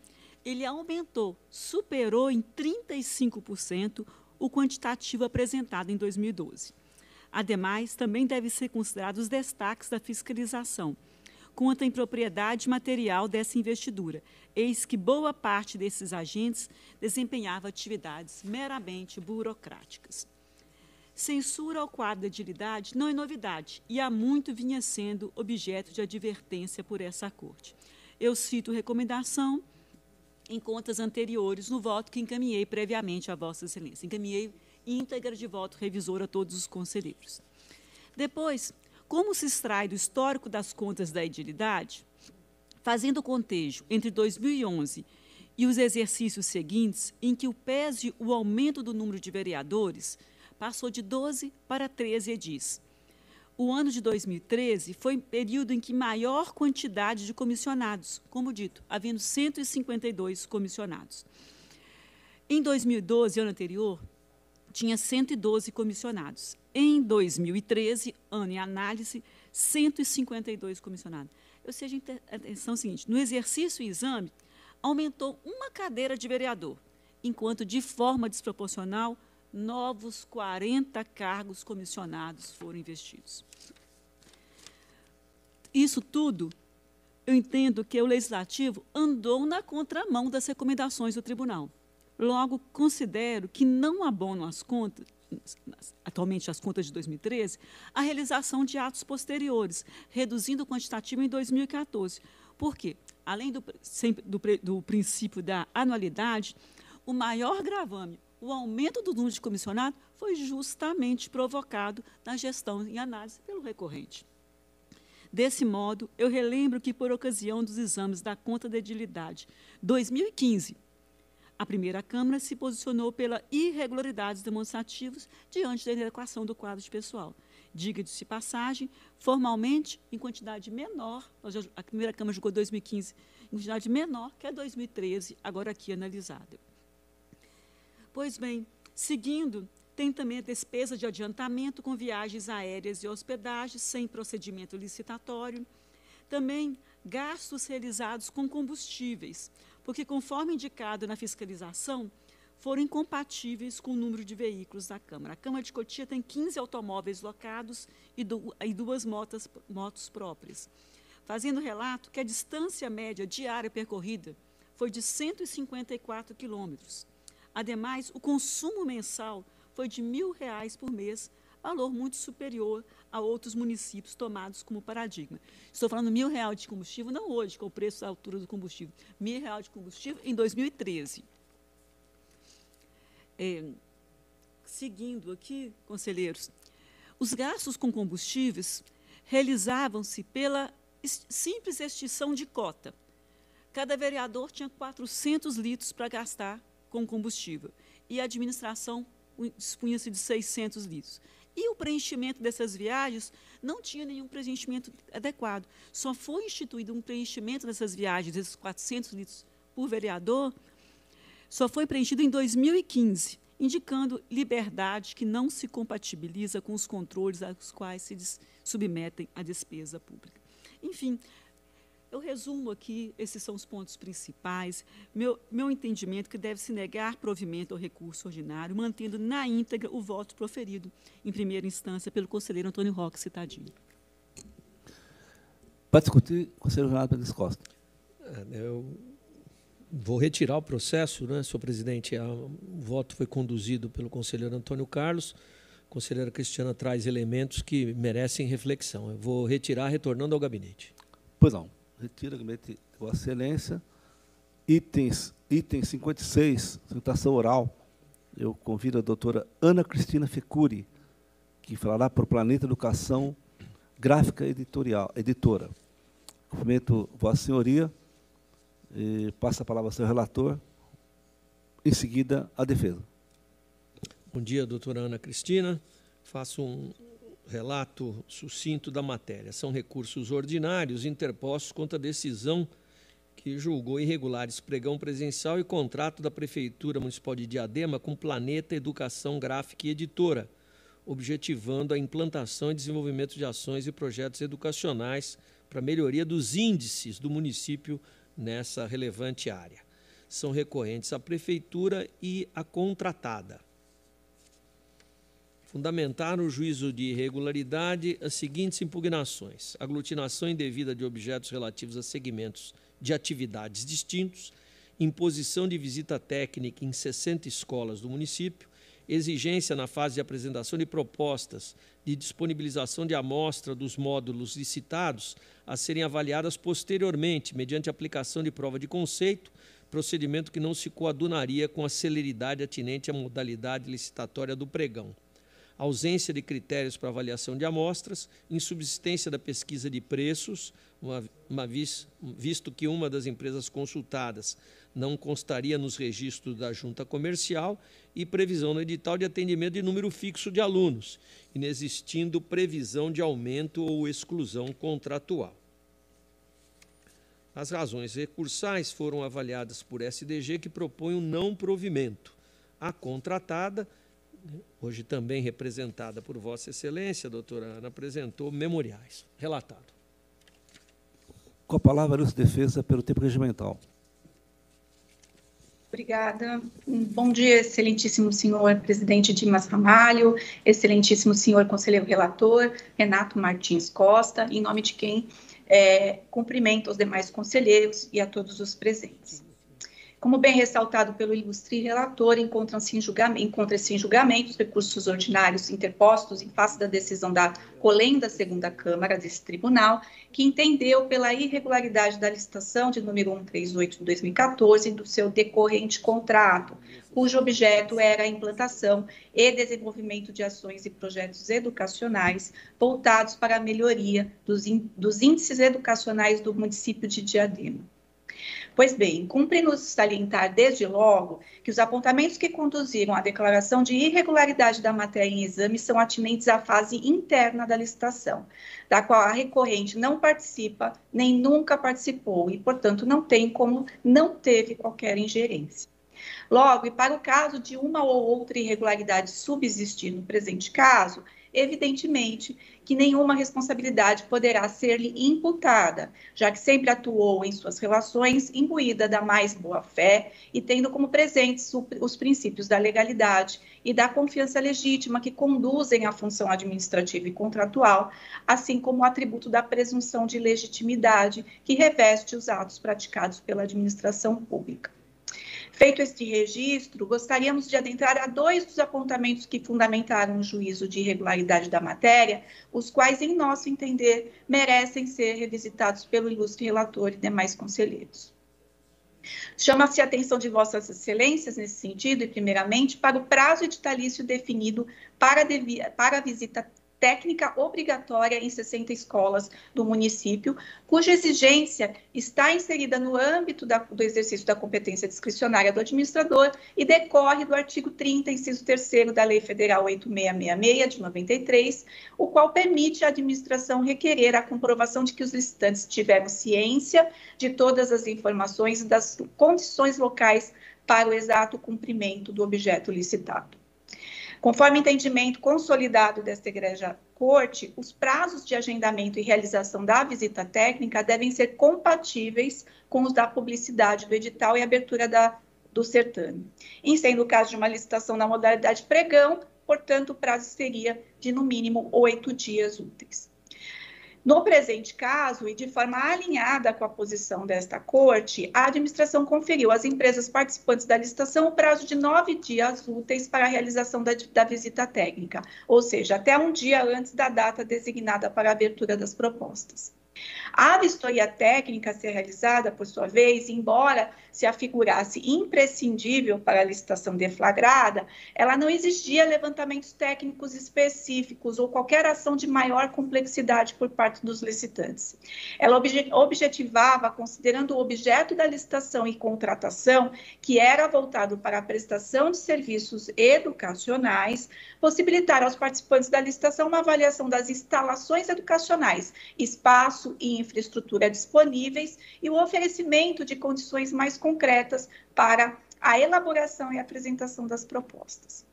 ele aumentou, superou em 35% o quantitativo apresentado em 2012. Ademais, também devem ser considerados os destaques da fiscalização, quanto à impropriedade material dessa investidura, eis que boa parte desses agentes desempenhava atividades meramente burocráticas. Censura ao quadro de agilidade não é novidade e há muito vinha sendo objeto de advertência por essa Corte. Eu cito recomendação em contas anteriores no voto que encaminhei previamente a Vossa Excelência. Encaminhei íntegra de voto revisor a todos os conselheiros. Depois, como se extrai do histórico das contas da edilidade, fazendo o contejo entre 2011 e os exercícios seguintes, em que o pese o aumento do número de vereadores, passou de 12 para 13 edis. O ano de 2013 foi o período em que maior quantidade de comissionados, como dito, havendo 152 comissionados. Em 2012, ano anterior, tinha 112 comissionados. Em 2013, ano em análise, 152 comissionados. Ou seja, atenção é seguinte: no exercício e exame, aumentou uma cadeira de vereador, enquanto de forma desproporcional novos 40 cargos comissionados foram investidos. Isso tudo, eu entendo que o Legislativo andou na contramão das recomendações do Tribunal. Logo, considero que não abonam as contas, atualmente as contas de 2013, a realização de atos posteriores, reduzindo o quantitativo em 2014. Por quê? Além do, do, do princípio da anualidade, o maior gravame, o aumento do número de comissionados foi justamente provocado na gestão e análise pelo recorrente. Desse modo, eu relembro que, por ocasião dos exames da conta de edilidade 2015, a primeira Câmara se posicionou pela irregularidades demonstrativas diante da inadequação do quadro de pessoal. Diga-se passagem, formalmente, em quantidade menor, a primeira Câmara julgou 2015 em quantidade menor que a 2013, agora aqui analisada. Pois bem, seguindo, tem também a despesa de adiantamento com viagens aéreas e hospedagem sem procedimento licitatório. Também gastos realizados com combustíveis, porque, conforme indicado na fiscalização, foram incompatíveis com o número de veículos da Câmara. A Câmara de Cotia tem 15 automóveis locados e, du e duas motos, motos próprias, fazendo relato que a distância média diária percorrida foi de 154 quilômetros. Ademais, o consumo mensal foi de mil reais por mês, valor muito superior a outros municípios tomados como paradigma. Estou falando mil reais de combustível, não hoje, com o preço da altura do combustível, mil reais de combustível em 2013. É, seguindo aqui, conselheiros, os gastos com combustíveis realizavam-se pela simples extinção de cota. Cada vereador tinha 400 litros para gastar com combustível e a administração dispunha-se de 600 litros. E o preenchimento dessas viagens não tinha nenhum preenchimento adequado. Só foi instituído um preenchimento dessas viagens, desses 400 litros por vereador, só foi preenchido em 2015, indicando liberdade que não se compatibiliza com os controles aos quais se submetem à despesa pública. Enfim, eu resumo aqui, esses são os pontos principais. Meu, meu entendimento que deve se negar provimento ao recurso ordinário, mantendo na íntegra o voto proferido em primeira instância pelo conselheiro Antônio Roque Citadinho. Para discutir, conselheiro Renato Pérez Costa. É, eu vou retirar o processo, né, senhor presidente. O voto foi conduzido pelo conselheiro Antônio Carlos. A conselheira Cristiana traz elementos que merecem reflexão. Eu vou retirar, retornando ao gabinete. Pois não retira gabinete Vossa Excelência. Itens, item 56, sustentação oral. Eu convido a doutora Ana Cristina Fecuri, que falará para o Planeta Educação Gráfica Editorial, Editora. Cumprimento Vossa Senhoria, e passa a palavra ao seu relator, em seguida a defesa. Bom dia, doutora Ana Cristina. Faço um, relato sucinto da matéria. São recursos ordinários interpostos contra a decisão que julgou irregulares pregão presencial e contrato da Prefeitura Municipal de Diadema com Planeta Educação Gráfica e Editora, objetivando a implantação e desenvolvimento de ações e projetos educacionais para melhoria dos índices do município nessa relevante área. São recorrentes à Prefeitura e à contratada fundamentar no juízo de irregularidade as seguintes impugnações: aglutinação indevida de objetos relativos a segmentos de atividades distintos, imposição de visita técnica em 60 escolas do município, exigência na fase de apresentação de propostas de disponibilização de amostra dos módulos licitados a serem avaliadas posteriormente, mediante aplicação de prova de conceito, procedimento que não se coadunaria com a celeridade atinente à modalidade licitatória do pregão ausência de critérios para avaliação de amostras, insubsistência da pesquisa de preços, uma, uma vis, visto que uma das empresas consultadas não constaria nos registros da junta comercial, e previsão no edital de atendimento de número fixo de alunos, inexistindo previsão de aumento ou exclusão contratual. As razões recursais foram avaliadas por SDG, que propõe o um não provimento. A contratada hoje também representada por Vossa Excelência, doutora Ana, apresentou memoriais. Relatado. Com a palavra, a defesa pelo tempo regimental. Obrigada. Bom dia, excelentíssimo senhor presidente Dimas Ramalho, excelentíssimo senhor conselheiro relator Renato Martins Costa, em nome de quem é, cumprimento os demais conselheiros e a todos os presentes. Como bem ressaltado pelo ilustre relator, encontram-se em julgamento, encontra-se em julgamento os recursos ordinários interpostos em face da decisão da Colém da Segunda Câmara desse tribunal, que entendeu pela irregularidade da licitação de número 138 de 2014 do seu decorrente contrato, cujo objeto era a implantação e desenvolvimento de ações e projetos educacionais voltados para a melhoria dos, dos índices educacionais do município de Diadema. Pois bem, cumpre-nos salientar desde logo que os apontamentos que conduziram à declaração de irregularidade da matéria em exame são atinentes à fase interna da licitação, da qual a recorrente não participa nem nunca participou e, portanto, não tem como não teve qualquer ingerência. Logo, e para o caso de uma ou outra irregularidade subsistir no presente caso, evidentemente que nenhuma responsabilidade poderá ser-lhe imputada, já que sempre atuou em suas relações imbuída da mais boa-fé e tendo como presentes os princípios da legalidade e da confiança legítima que conduzem à função administrativa e contratual, assim como o atributo da presunção de legitimidade que reveste os atos praticados pela administração pública. Feito este registro, gostaríamos de adentrar a dois dos apontamentos que fundamentaram o juízo de irregularidade da matéria, os quais, em nosso entender, merecem ser revisitados pelo ilustre relator e demais conselheiros. Chama-se a atenção de Vossas Excelências nesse sentido, e primeiramente, para o prazo editalício definido para, para a visita técnica obrigatória em 60 escolas do município, cuja exigência está inserida no âmbito da, do exercício da competência discricionária do administrador e decorre do artigo 30, inciso 3 da Lei Federal 8666 de 93, o qual permite à administração requerer a comprovação de que os licitantes tiveram ciência de todas as informações e das condições locais para o exato cumprimento do objeto licitado. Conforme entendimento consolidado desta Igreja Corte, os prazos de agendamento e realização da visita técnica devem ser compatíveis com os da publicidade do edital e abertura da, do certame. Em sendo o caso de uma licitação na modalidade pregão, portanto, o prazo seria de, no mínimo, oito dias úteis. No presente caso, e de forma alinhada com a posição desta Corte, a administração conferiu às empresas participantes da licitação o prazo de nove dias úteis para a realização da, da visita técnica, ou seja, até um dia antes da data designada para a abertura das propostas. A vistoria técnica a ser realizada, por sua vez, embora se afigurasse imprescindível para a licitação deflagrada, ela não exigia levantamentos técnicos específicos ou qualquer ação de maior complexidade por parte dos licitantes. Ela objetivava, considerando o objeto da licitação e contratação, que era voltado para a prestação de serviços educacionais, possibilitar aos participantes da licitação uma avaliação das instalações educacionais, espaço e infraestrutura disponíveis e o oferecimento de condições mais concretas para a elaboração e apresentação das propostas.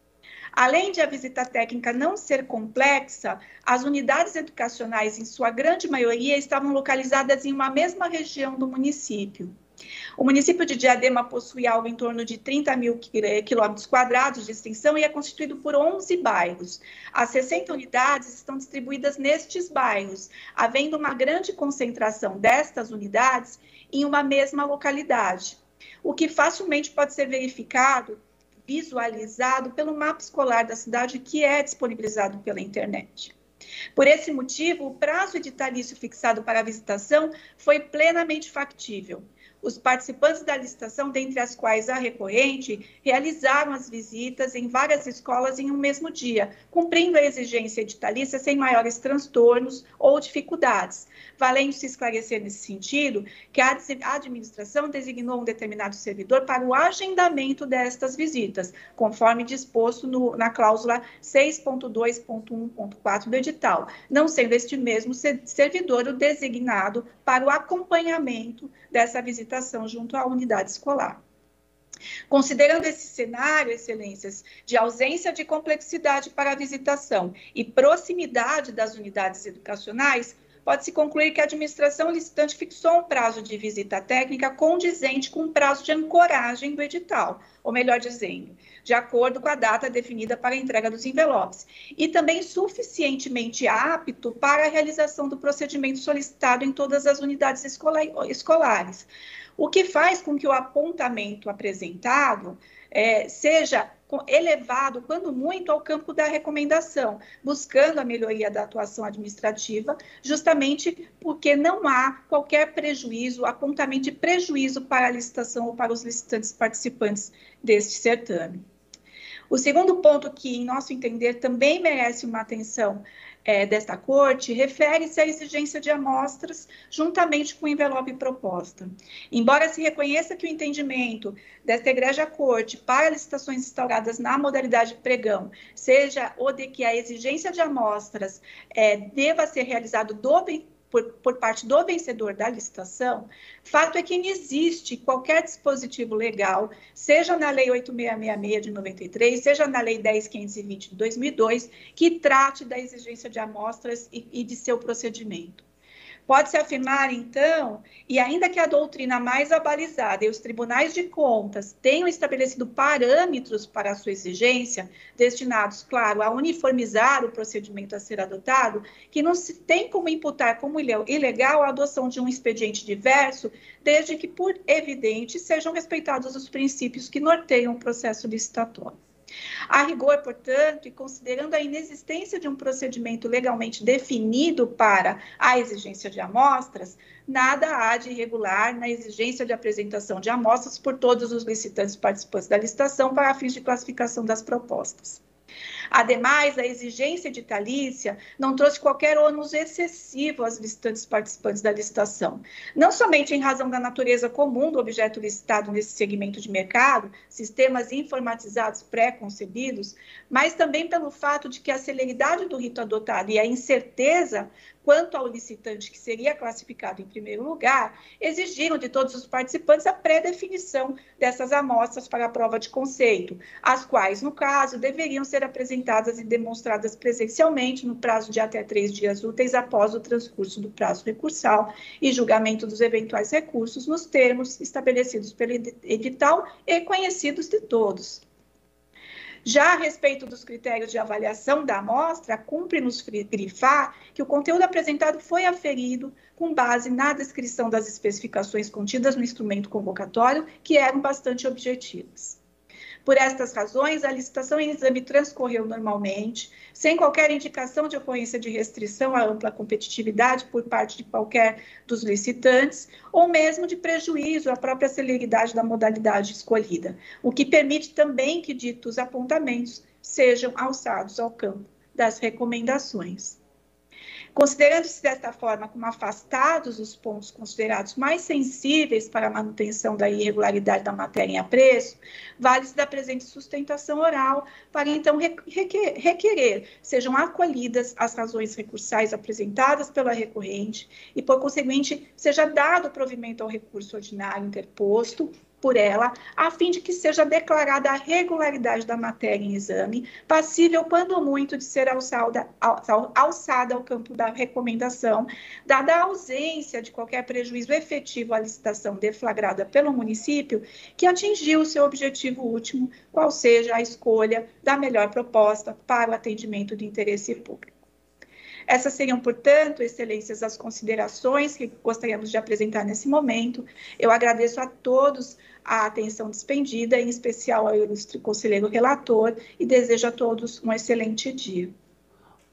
Além de a visita técnica não ser complexa, as unidades educacionais, em sua grande maioria, estavam localizadas em uma mesma região do município. O município de Diadema possui algo em torno de 30 mil eh, quilômetros quadrados de extensão e é constituído por 11 bairros. As 60 unidades estão distribuídas nestes bairros, havendo uma grande concentração destas unidades em uma mesma localidade, o que facilmente pode ser verificado, visualizado pelo mapa escolar da cidade que é disponibilizado pela internet. Por esse motivo, o prazo editalício fixado para a visitação foi plenamente factível os participantes da licitação, dentre as quais a recorrente, realizaram as visitas em várias escolas em um mesmo dia, cumprindo a exigência editalícia sem maiores transtornos ou dificuldades, valendo-se esclarecer nesse sentido que a administração designou um determinado servidor para o agendamento destas visitas, conforme disposto no, na cláusula 6.2.1.4 do edital, não sendo este mesmo servidor o designado para o acompanhamento dessa visitação junto à unidade escolar. Considerando esse cenário, excelências, de ausência de complexidade para a visitação e proximidade das unidades educacionais, pode-se concluir que a administração licitante fixou um prazo de visita técnica condizente com o prazo de ancoragem do edital, ou melhor dizendo, de acordo com a data definida para a entrega dos envelopes, e também suficientemente apto para a realização do procedimento solicitado em todas as unidades escolares, o que faz com que o apontamento apresentado é, seja elevado, quando muito, ao campo da recomendação, buscando a melhoria da atuação administrativa, justamente porque não há qualquer prejuízo, apontamento de prejuízo para a licitação ou para os licitantes participantes deste certame. O segundo ponto que, em nosso entender, também merece uma atenção é, desta corte refere-se à exigência de amostras juntamente com o envelope proposta. Embora se reconheça que o entendimento desta Igreja Corte para licitações instauradas na modalidade pregão seja o de que a exigência de amostras é, deva ser realizado do por, por, parte do vencedor da licitação, fato é que não existe qualquer dispositivo legal, seja na Lei 8666 de 93, seja na Lei 10520 de 2002, que trate da exigência de amostras e, e de seu procedimento. Pode-se afirmar, então, e ainda que a doutrina mais abalizada e os tribunais de contas tenham estabelecido parâmetros para a sua exigência, destinados, claro, a uniformizar o procedimento a ser adotado, que não se tem como imputar como ilegal a adoção de um expediente diverso, desde que, por evidente, sejam respeitados os princípios que norteiam o processo licitatório. A rigor, portanto, e considerando a inexistência de um procedimento legalmente definido para a exigência de amostras, nada há de irregular na exigência de apresentação de amostras por todos os licitantes participantes da licitação para fins de classificação das propostas. Ademais, a exigência editalícia não trouxe qualquer ônus excessivo aos licitantes participantes da licitação, não somente em razão da natureza comum do objeto licitado nesse segmento de mercado, sistemas informatizados pré-concebidos, mas também pelo fato de que a celeridade do rito adotado e a incerteza quanto ao licitante que seria classificado em primeiro lugar, exigiram de todos os participantes a pré-definição dessas amostras para a prova de conceito, as quais, no caso, deveriam ser apresentadas e demonstradas presencialmente no prazo de até três dias úteis após o transcurso do prazo recursal e julgamento dos eventuais recursos nos termos estabelecidos pelo edital e conhecidos de todos. Já a respeito dos critérios de avaliação da amostra, cumpre-nos grifar que o conteúdo apresentado foi aferido com base na descrição das especificações contidas no instrumento convocatório, que eram bastante objetivas. Por estas razões, a licitação em exame transcorreu normalmente, sem qualquer indicação de ocorrência de restrição à ampla competitividade por parte de qualquer dos licitantes, ou mesmo de prejuízo à própria celeridade da modalidade escolhida, o que permite também que ditos apontamentos sejam alçados ao campo das recomendações. Considerando-se desta forma como afastados os pontos considerados mais sensíveis para a manutenção da irregularidade da matéria em apreço, vale-se da presente sustentação oral para então requerer sejam acolhidas as razões recursais apresentadas pela recorrente e, por conseguinte, seja dado provimento ao recurso ordinário interposto por ela, a fim de que seja declarada a regularidade da matéria em exame, passível, quando muito, de ser alçada, alçada ao campo da recomendação, dada a ausência de qualquer prejuízo efetivo à licitação deflagrada pelo município, que atingiu o seu objetivo último, qual seja a escolha da melhor proposta para o atendimento do interesse público. Essas seriam, portanto, excelências, as considerações que gostaríamos de apresentar nesse momento. Eu agradeço a todos a atenção despendida, em especial ao ilustre conselheiro relator, e desejo a todos um excelente dia.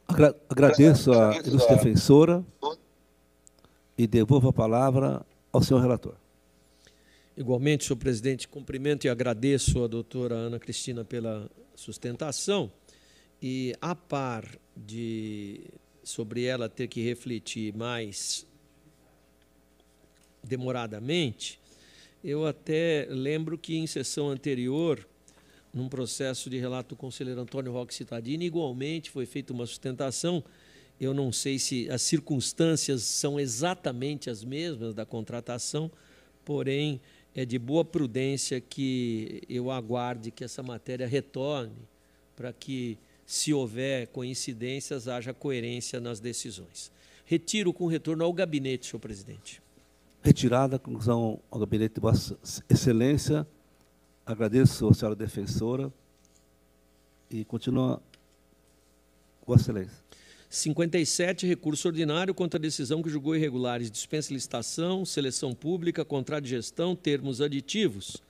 Agra agradeço à ilustre defensora e devolvo a palavra ao senhor relator. Igualmente, senhor presidente, cumprimento e agradeço à doutora Ana Cristina pela sustentação e, a par de sobre ela ter que refletir mais demoradamente, eu até lembro que em sessão anterior, num processo de relato do conselheiro Antônio Roque Citadini, igualmente foi feita uma sustentação. Eu não sei se as circunstâncias são exatamente as mesmas da contratação, porém é de boa prudência que eu aguarde que essa matéria retorne para que se houver coincidências, haja coerência nas decisões. Retiro com retorno ao gabinete, senhor presidente. Retirada conclusão ao gabinete de Vossa Excelência. Agradeço a senhora defensora e continua Vossa Excelência. 57, recurso ordinário contra a decisão que julgou irregulares dispensa licitação, seleção pública, contrato de gestão, termos aditivos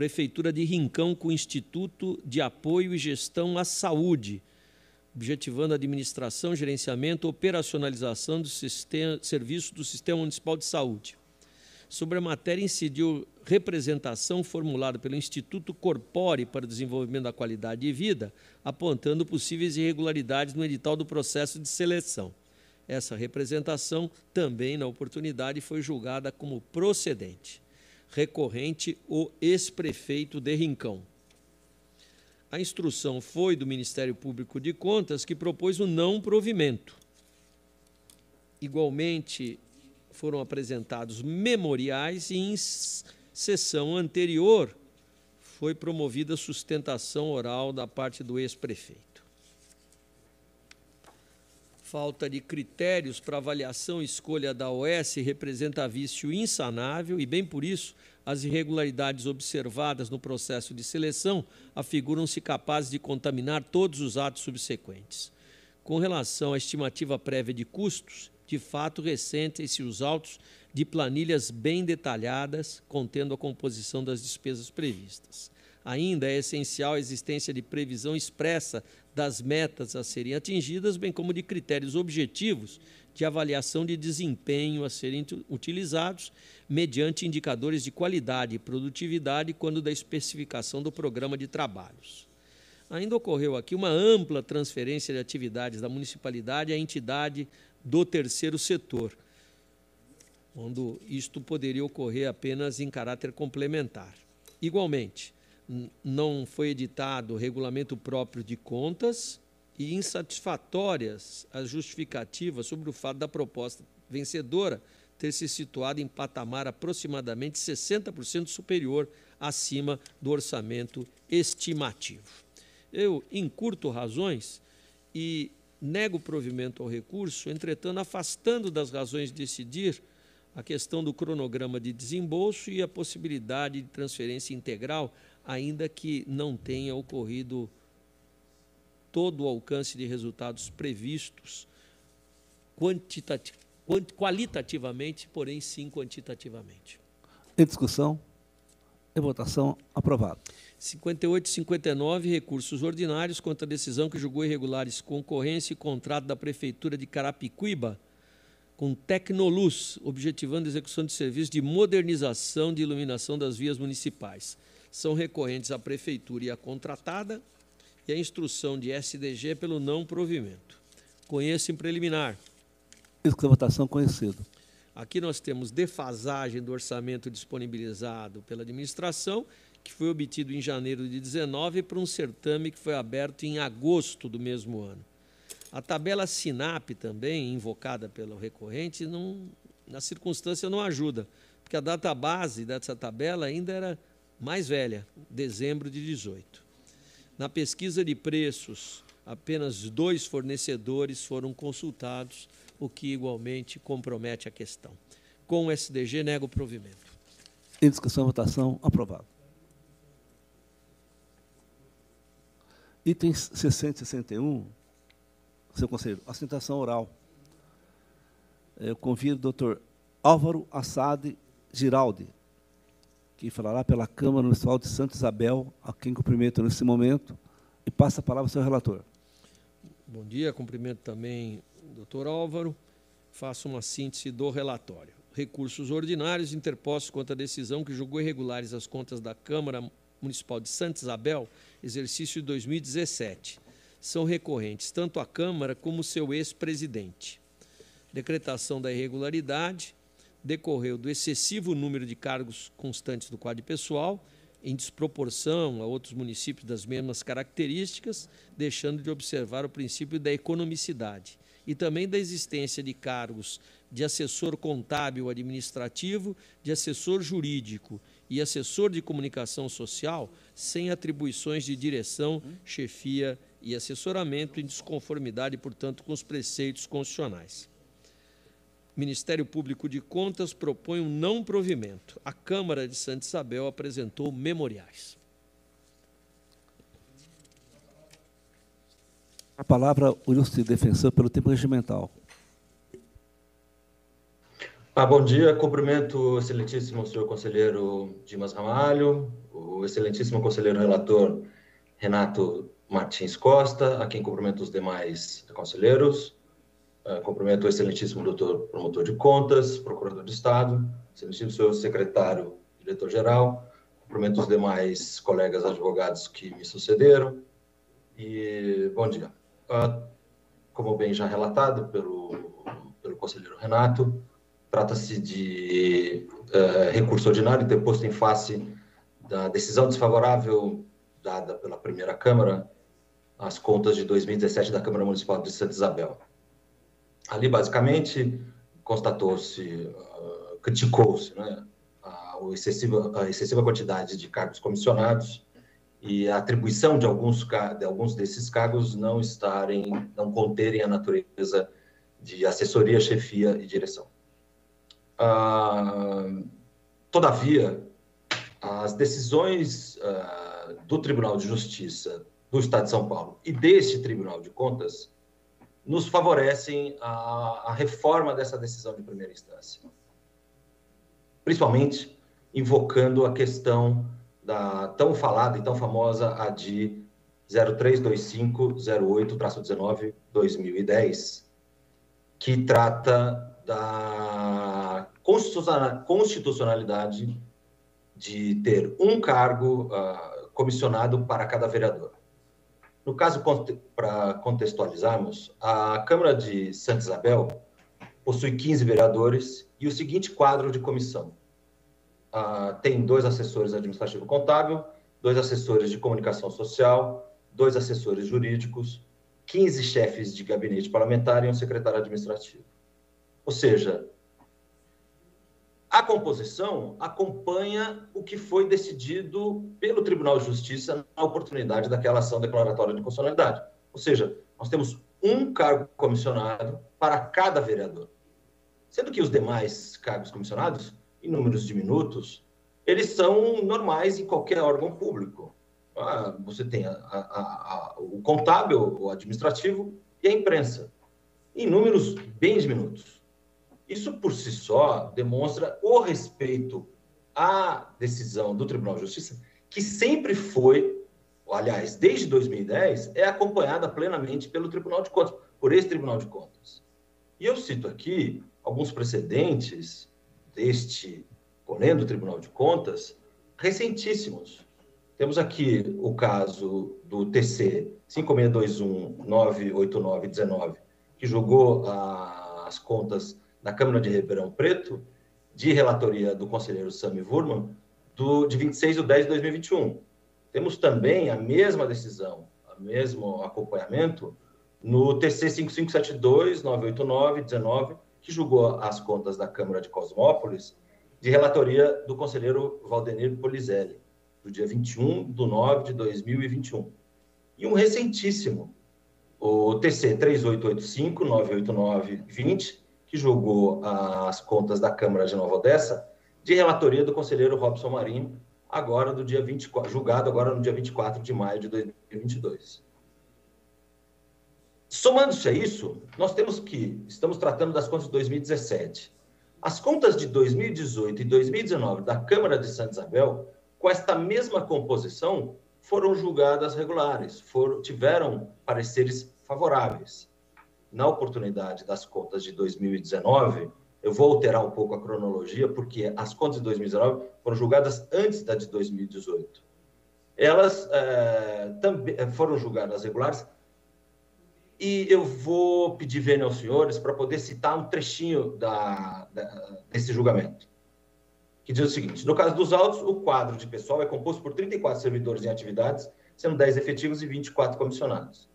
Prefeitura de Rincão com Instituto de Apoio e Gestão à Saúde, objetivando a administração, gerenciamento, operacionalização do sistema, serviço do Sistema Municipal de Saúde. Sobre a matéria incidiu representação formulada pelo Instituto Corpore para o Desenvolvimento da Qualidade de Vida, apontando possíveis irregularidades no edital do processo de seleção. Essa representação, também na oportunidade, foi julgada como procedente recorrente o ex-prefeito de Rincão. A instrução foi do Ministério Público de Contas que propôs o não provimento. igualmente foram apresentados memoriais e em sessão anterior foi promovida sustentação oral da parte do ex-prefeito. Falta de critérios para avaliação e escolha da OS representa vício insanável e, bem por isso, as irregularidades observadas no processo de seleção afiguram-se capazes de contaminar todos os atos subsequentes. Com relação à estimativa prévia de custos, de fato ressentem-se os autos de planilhas bem detalhadas, contendo a composição das despesas previstas. Ainda é essencial a existência de previsão expressa das metas a serem atingidas, bem como de critérios objetivos de avaliação de desempenho a serem utilizados, mediante indicadores de qualidade e produtividade, quando da especificação do programa de trabalhos. Ainda ocorreu aqui uma ampla transferência de atividades da municipalidade à entidade do terceiro setor, quando isto poderia ocorrer apenas em caráter complementar. Igualmente, não foi editado o regulamento próprio de contas e insatisfatórias as justificativas sobre o fato da proposta vencedora ter se situado em patamar aproximadamente 60% superior acima do orçamento estimativo. Eu encurto razões e nego provimento ao recurso, entretanto, afastando das razões de decidir a questão do cronograma de desembolso e a possibilidade de transferência integral ainda que não tenha ocorrido todo o alcance de resultados previstos qualitativamente, porém sim quantitativamente. Em discussão, em votação, aprovado. 58 e 59, recursos ordinários contra a decisão que julgou irregulares concorrência e contrato da Prefeitura de Carapicuíba com Tecnoluz, objetivando a execução de serviços de modernização de iluminação das vias municipais são recorrentes à prefeitura e à contratada e a instrução de SDG pelo não provimento. Conheço em preliminar. Isso votação conhecido. Aqui nós temos defasagem do orçamento disponibilizado pela administração, que foi obtido em janeiro de 19 para um certame que foi aberto em agosto do mesmo ano. A tabela SINAP também, invocada pelo recorrente, não, na circunstância não ajuda, porque a data base dessa tabela ainda era mais velha, dezembro de 18. Na pesquisa de preços, apenas dois fornecedores foram consultados, o que igualmente compromete a questão. Com o SDG, nego o provimento. Em discussão, votação, aprovado. Itens 60 e 61, seu conselheiro, assentação oral. Eu convido o doutor Álvaro Assad Giraldi, que falará pela Câmara Municipal de Santa Isabel, a quem cumprimento nesse momento, e passa a palavra ao seu relator. Bom dia, cumprimento também o doutor Álvaro. Faço uma síntese do relatório. Recursos ordinários interpostos contra a decisão que julgou irregulares as contas da Câmara Municipal de Santa Isabel, exercício de 2017. São recorrentes tanto a Câmara como seu ex-presidente. Decretação da irregularidade, decorreu do excessivo número de cargos constantes do quadro pessoal, em desproporção a outros municípios das mesmas características, deixando de observar o princípio da economicidade e também da existência de cargos de assessor contábil administrativo, de assessor jurídico e assessor de comunicação social, sem atribuições de direção, chefia e assessoramento, em desconformidade, portanto, com os preceitos constitucionais. Ministério Público de Contas propõe um não provimento. A Câmara de Santa Isabel apresentou memoriais. A palavra, o ilustre defensor pelo tempo regimental. Ah, bom dia, cumprimento o excelentíssimo senhor conselheiro Dimas Ramalho, o excelentíssimo conselheiro relator Renato Martins Costa, a quem cumprimento os demais conselheiros, cumprimento o excelentíssimo doutor promotor de contas, procurador de Estado, excelentíssimo senhor secretário, diretor-geral, cumprimento os demais colegas advogados que me sucederam e bom dia. Uh, como bem já relatado pelo, pelo conselheiro Renato, trata-se de uh, recurso ordinário interposto em face da decisão desfavorável dada pela primeira Câmara às contas de 2017 da Câmara Municipal de Santa Isabel Ali, basicamente, constatou-se, uh, criticou-se né, a, excessiva, a excessiva quantidade de cargos comissionados e a atribuição de alguns, de alguns desses cargos não estarem, não conterem a natureza de assessoria, chefia e direção. Uh, todavia, as decisões uh, do Tribunal de Justiça do Estado de São Paulo e deste Tribunal de Contas nos favorecem a, a reforma dessa decisão de primeira instância, principalmente invocando a questão da tão falada e tão famosa a de 032508-19-2010, que trata da constitucionalidade de ter um cargo uh, comissionado para cada vereador. No caso, para contextualizarmos, a Câmara de Santa Isabel possui 15 vereadores e o seguinte quadro de comissão. Uh, tem dois assessores administrativo contábil, dois assessores de comunicação social, dois assessores jurídicos, 15 chefes de gabinete parlamentar e um secretário administrativo. Ou seja, a composição acompanha o que foi decidido pelo Tribunal de Justiça na oportunidade daquela ação declaratória de constitucionalidade. Ou seja, nós temos um cargo comissionado para cada vereador. Sendo que os demais cargos comissionados, em números diminutos, eles são normais em qualquer órgão público. Ah, você tem a, a, a, o contábil, o administrativo e a imprensa, em números bem diminutos. Isso por si só demonstra o respeito à decisão do Tribunal de Justiça, que sempre foi, aliás, desde 2010, é acompanhada plenamente pelo Tribunal de Contas, por esse Tribunal de Contas. E eu cito aqui alguns precedentes deste ponendo Tribunal de Contas recentíssimos. Temos aqui o caso do TC 5621-989-19, que julgou as contas na Câmara de Ribeirão Preto, de relatoria do conselheiro Sami Wurman, do, de 26 de 10 de 2021. Temos também a mesma decisão, o mesmo acompanhamento no TC 5572-989-19, que julgou as contas da Câmara de Cosmópolis, de relatoria do conselheiro Valdenir Polizelli, do dia 21 de 9 de 2021. E um recentíssimo, o TC 3885-989-20, que julgou as contas da Câmara de Nova Odessa, de relatoria do conselheiro Robson Marinho, agora do dia 24, julgado agora no dia 24 de maio de 2022. Somando-se a isso, nós temos que estamos tratando das contas de 2017. As contas de 2018 e 2019 da Câmara de Santa Isabel, com esta mesma composição, foram julgadas regulares, foram, tiveram pareceres favoráveis na oportunidade das contas de 2019, eu vou alterar um pouco a cronologia, porque as contas de 2019 foram julgadas antes da de 2018. Elas é, também eh, foram julgadas regulares, e eu vou pedir vênia aos senhores para poder citar um trechinho da, da, desse julgamento, que diz o seguinte: no caso dos autos, o quadro de pessoal é composto por 34 servidores em atividades, sendo 10 efetivos e 24 comissionados.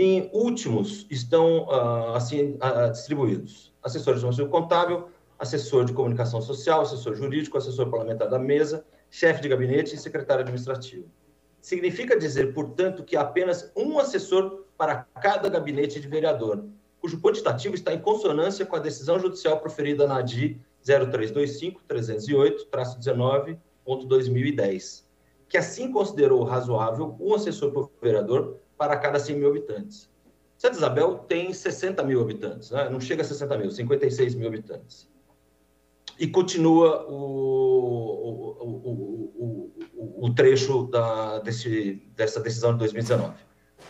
Em últimos estão uh, assim uh, distribuídos: assessor de informação contábil, assessor de comunicação social, assessor jurídico, assessor parlamentar da mesa, chefe de gabinete e secretário administrativo. Significa dizer, portanto, que há apenas um assessor para cada gabinete de vereador, cujo quantitativo está em consonância com a decisão judicial proferida na ADI 0325-308-19.2010, que assim considerou razoável um assessor por vereador para cada 100 mil habitantes. Santa Isabel tem 60 mil habitantes, né? não chega a 60 mil, 56 mil habitantes. E continua o, o, o, o trecho da, desse, dessa decisão de 2019.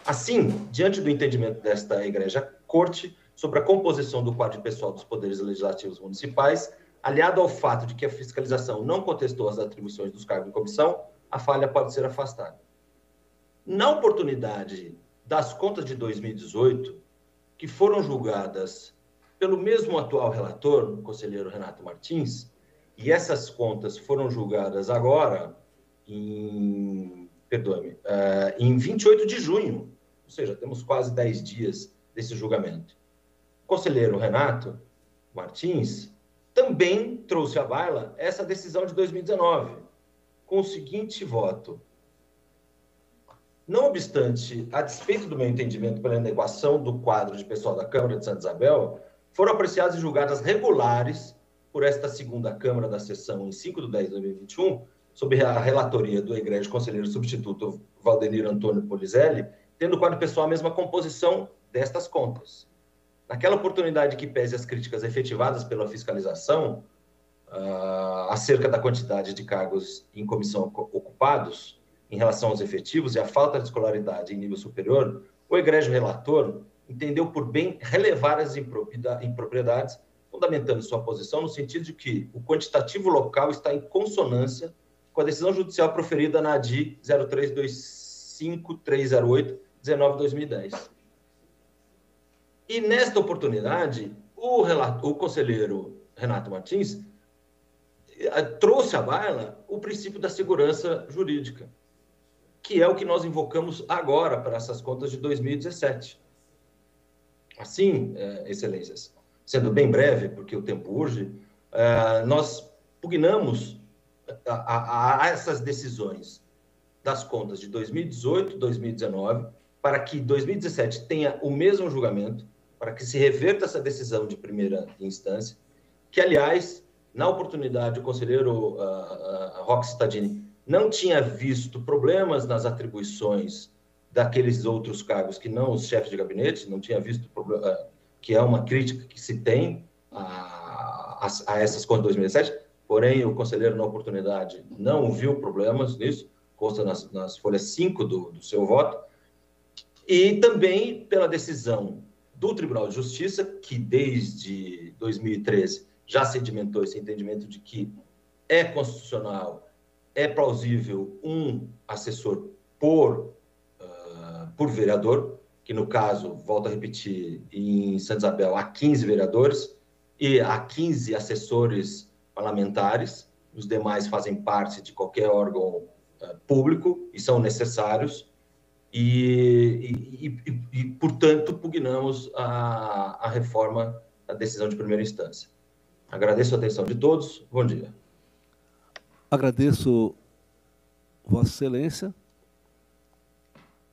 Assim, diante do entendimento desta Igreja Corte sobre a composição do quadro pessoal dos poderes legislativos municipais, aliado ao fato de que a fiscalização não contestou as atribuições dos cargos de comissão, a falha pode ser afastada. Na oportunidade das contas de 2018, que foram julgadas pelo mesmo atual relator, o conselheiro Renato Martins, e essas contas foram julgadas agora em, perdoe-me, uh, em 28 de junho, ou seja, temos quase 10 dias desse julgamento. conselheiro Renato Martins também trouxe à baila essa decisão de 2019, com o seguinte voto: não obstante, a despeito do meu entendimento pela adequação do quadro de pessoal da Câmara de Santa Isabel, foram apreciadas e julgadas regulares por esta segunda Câmara da sessão em 5 de 10 de 2021, sob a relatoria do egrégio conselheiro substituto Valdenir Antônio Polizelli, tendo o quadro pessoal a mesma composição destas contas. Naquela oportunidade que pese as críticas efetivadas pela fiscalização uh, acerca da quantidade de cargos em comissão ocupados, em relação aos efetivos e a falta de escolaridade em nível superior, o egrégio relator entendeu por bem relevar as impropriedades, fundamentando sua posição no sentido de que o quantitativo local está em consonância com a decisão judicial proferida na ADI 0325308, 19-2010. E nesta oportunidade, o, relator, o conselheiro Renato Martins eh, trouxe à baila o princípio da segurança jurídica que é o que nós invocamos agora para essas contas de 2017. Assim, é, excelências, sendo bem breve, porque o tempo urge, é, nós pugnamos a, a, a essas decisões das contas de 2018, 2019, para que 2017 tenha o mesmo julgamento, para que se reverta essa decisão de primeira instância, que, aliás, na oportunidade, o conselheiro uh, uh, Stadini não tinha visto problemas nas atribuições daqueles outros cargos que não os chefes de gabinete, não tinha visto eh, que é uma crítica que se tem a, a, a essas contas de 2007, porém o conselheiro na oportunidade não viu problemas nisso, consta nas, nas folhas 5 do, do seu voto, e também pela decisão do Tribunal de Justiça, que desde 2013 já sedimentou esse entendimento de que é constitucional é plausível um assessor por, uh, por vereador, que no caso, volto a repetir, em Santa Isabel há 15 vereadores e há 15 assessores parlamentares, os demais fazem parte de qualquer órgão uh, público e são necessários, e, e, e, e portanto, pugnamos a, a reforma da decisão de primeira instância. Agradeço a atenção de todos. Bom dia. Agradeço Vossa Excelência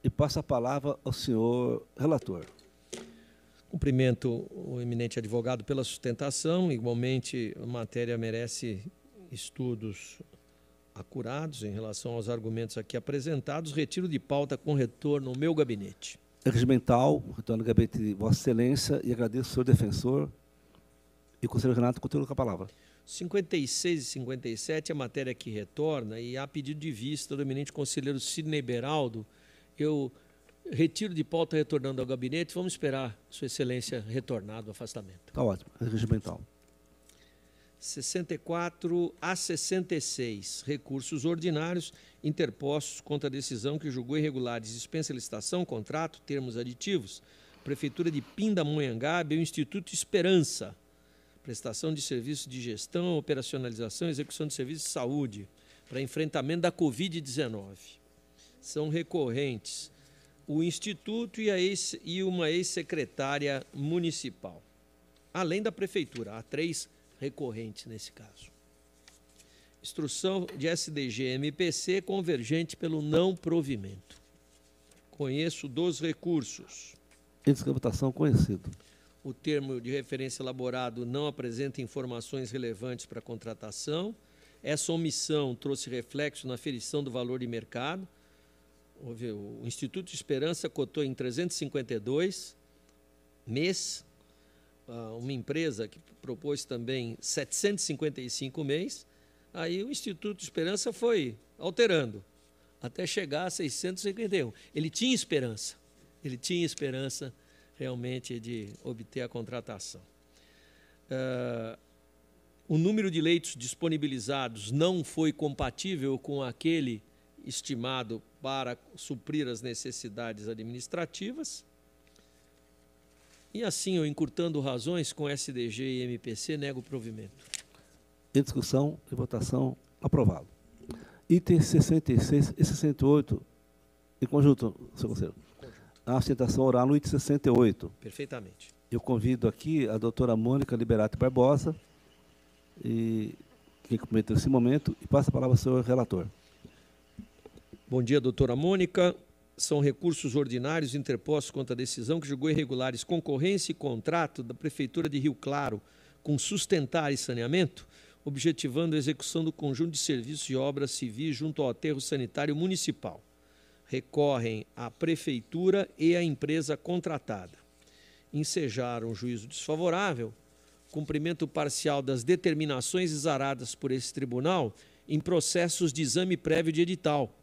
e passo a palavra ao senhor relator. Cumprimento o eminente advogado pela sustentação. Igualmente, a matéria merece estudos acurados em relação aos argumentos aqui apresentados. Retiro de pauta com retorno ao meu gabinete. Regimental, retorno ao gabinete de Vossa Excelência e agradeço ao senhor defensor e o conselheiro Renato continua com a palavra. 56 e 57 é a matéria que retorna e a pedido de vista do eminente conselheiro Sidney Beraldo, eu retiro de pauta retornando ao gabinete. Vamos esperar Sua Excelência retornar do afastamento. Está ótimo. Regimental. 64 a 66, recursos ordinários interpostos contra a decisão que julgou irregulares dispensa licitação, contrato, termos aditivos. Prefeitura de Pindamonhangaba e o Instituto Esperança prestação de serviços de gestão, operacionalização e execução de serviços de saúde para enfrentamento da Covid-19. São recorrentes o Instituto e, ex, e uma ex-secretária municipal. Além da Prefeitura, há três recorrentes nesse caso. Instrução de SDG-MPC convergente pelo não provimento. Conheço dos recursos. Votação conhecido o termo de referência elaborado não apresenta informações relevantes para a contratação. Essa omissão trouxe reflexo na aferição do valor de mercado. O Instituto de Esperança cotou em 352 mês, ah, uma empresa que propôs também 755 mês. Aí o Instituto de Esperança foi alterando até chegar a 651. Ele tinha esperança, ele tinha esperança realmente de obter a contratação. Uh, o número de leitos disponibilizados não foi compatível com aquele estimado para suprir as necessidades administrativas. E assim, eu encurtando razões com SDG e MPC, nego o provimento. Em discussão e votação, aprovado. Itens 66 e 68, em conjunto, senhor conselheiro a sustentação oral no item 68. Perfeitamente. Eu convido aqui a doutora Mônica Liberato Barbosa, e, que cumprimenta nesse momento, e passa a palavra ao senhor relator. Bom dia, doutora Mônica. São recursos ordinários interpostos contra a decisão que julgou irregulares concorrência e contrato da Prefeitura de Rio Claro com sustentar e saneamento, objetivando a execução do conjunto de serviços e obras civis junto ao aterro sanitário municipal. Recorrem a Prefeitura e a empresa contratada. Ensejaram juízo desfavorável, cumprimento parcial das determinações exaradas por esse tribunal em processos de exame prévio de edital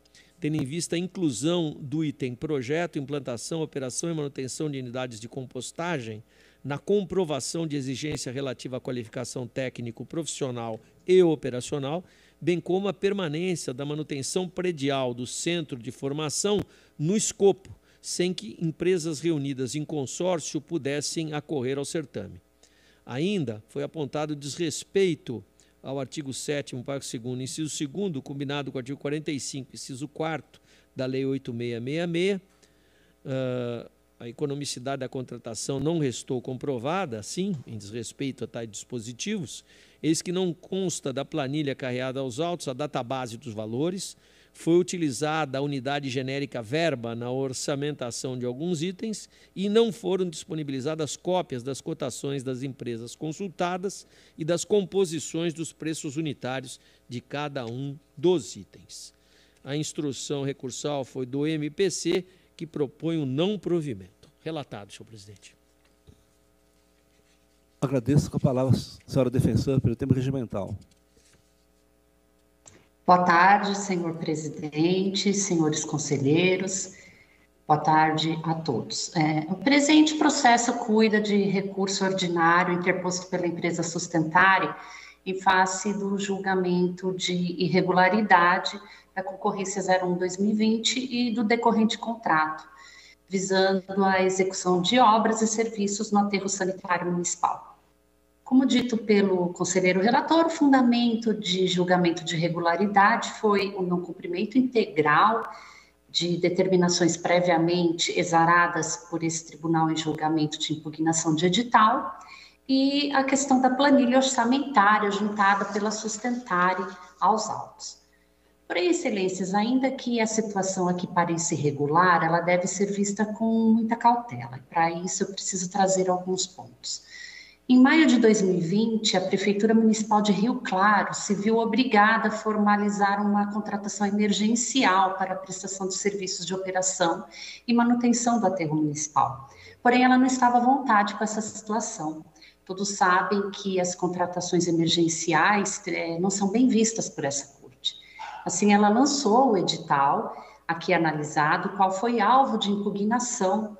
tendo em vista a inclusão do item projeto, implantação, operação e manutenção de unidades de compostagem na comprovação de exigência relativa à qualificação técnico, profissional e operacional, bem como a permanência da manutenção predial do centro de formação no escopo, sem que empresas reunidas em consórcio pudessem acorrer ao certame. Ainda foi apontado desrespeito ao artigo 7 parágrafo 2 inciso 2 combinado com o artigo 45, inciso 4 da Lei 8666, uh, a economicidade da contratação não restou comprovada, assim, em desrespeito a tais dispositivos, eis que não consta da planilha carreada aos autos a database dos valores, foi utilizada a unidade genérica verba na orçamentação de alguns itens e não foram disponibilizadas cópias das cotações das empresas consultadas e das composições dos preços unitários de cada um dos itens. A instrução recursal foi do MPC, que propõe o um não provimento. Relatado, senhor presidente. Agradeço com a palavra, senhora defensora, pelo tempo regimental. Boa tarde, senhor presidente, senhores conselheiros. Boa tarde a todos. É, o presente processo cuida de recurso ordinário interposto pela empresa sustentária em face do julgamento de irregularidade da concorrência 01-2020 e do decorrente contrato, visando a execução de obras e serviços no aterro sanitário municipal. Como dito pelo conselheiro relator, o fundamento de julgamento de regularidade foi o não cumprimento integral de determinações previamente exaradas por esse tribunal em julgamento de impugnação de edital e a questão da planilha orçamentária juntada pela sustentária aos autos. Porém, excelências, ainda que a situação aqui pareça irregular, ela deve ser vista com muita cautela. Para isso, eu preciso trazer alguns pontos. Em maio de 2020, a Prefeitura Municipal de Rio Claro se viu obrigada a formalizar uma contratação emergencial para a prestação de serviços de operação e manutenção do aterro municipal. Porém, ela não estava à vontade com essa situação. Todos sabem que as contratações emergenciais é, não são bem vistas por essa. Assim, ela lançou o edital, aqui analisado, qual foi alvo de impugnação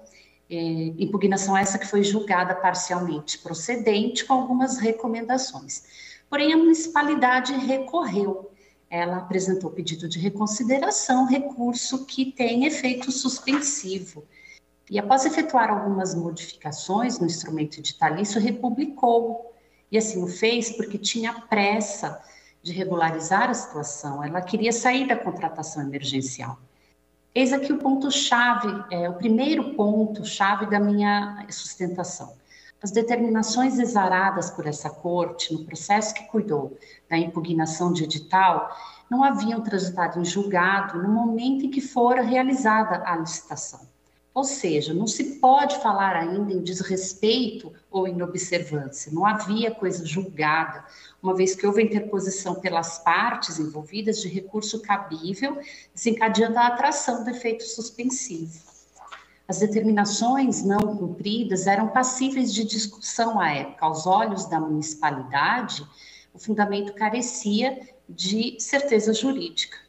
é, impugnação essa que foi julgada parcialmente procedente, com algumas recomendações. Porém, a municipalidade recorreu. Ela apresentou pedido de reconsideração, recurso que tem efeito suspensivo. E após efetuar algumas modificações no instrumento editalício, republicou. E assim o fez porque tinha pressa de regularizar a situação. Ela queria sair da contratação emergencial. Eis aqui o ponto-chave, é, o primeiro ponto-chave da minha sustentação. As determinações exaradas por essa corte no processo que cuidou da impugnação de edital não haviam transitado em julgado no momento em que fora realizada a licitação. Ou seja, não se pode falar ainda em desrespeito ou em observância, não havia coisa julgada, uma vez que houve interposição pelas partes envolvidas de recurso cabível, desencadeando a atração do efeito suspensivo. As determinações não cumpridas eram passíveis de discussão à época. Aos olhos da municipalidade, o fundamento carecia de certeza jurídica.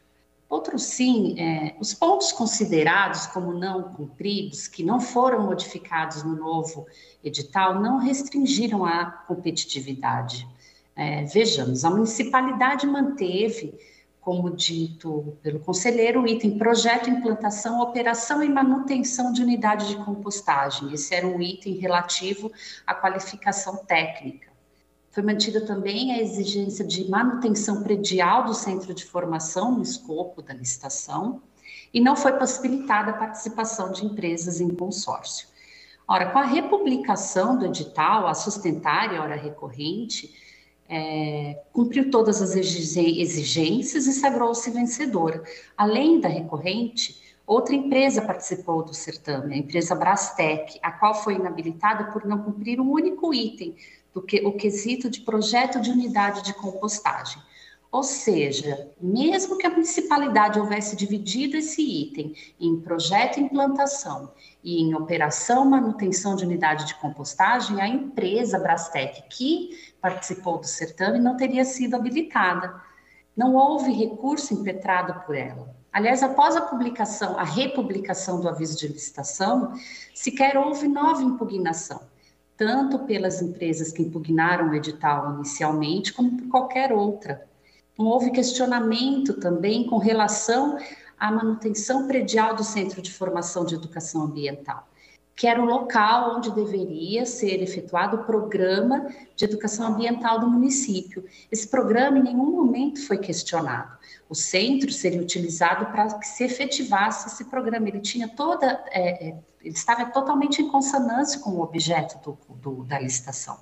Outro sim, é, os pontos considerados como não cumpridos, que não foram modificados no novo edital, não restringiram a competitividade. É, vejamos, a municipalidade manteve, como dito pelo conselheiro, o item projeto, implantação, operação e manutenção de unidade de compostagem. Esse era um item relativo à qualificação técnica. Foi mantida também a exigência de manutenção predial do centro de formação no escopo da licitação e não foi possibilitada a participação de empresas em consórcio. Ora, com a republicação do edital, a sustentária hora recorrente é, cumpriu todas as exigências e sagrou-se vencedora. Além da recorrente, outra empresa participou do certame, a empresa Brastec, a qual foi inabilitada por não cumprir um único item do que o quesito de projeto de unidade de compostagem. Ou seja, mesmo que a municipalidade houvesse dividido esse item em projeto e implantação e em operação manutenção de unidade de compostagem, a empresa Brastec, que participou do certame, não teria sido habilitada. Não houve recurso impetrado por ela. Aliás, após a publicação, a republicação do aviso de licitação, sequer houve nova impugnação, tanto pelas empresas que impugnaram o edital inicialmente, como por qualquer outra. Não houve questionamento também com relação à manutenção predial do Centro de Formação de Educação Ambiental, que era o local onde deveria ser efetuado o programa de educação ambiental do município. Esse programa em nenhum momento foi questionado. O centro seria utilizado para que se efetivasse esse programa. Ele tinha toda, é, é, ele estava totalmente em consonância com o objeto do, do, da licitação.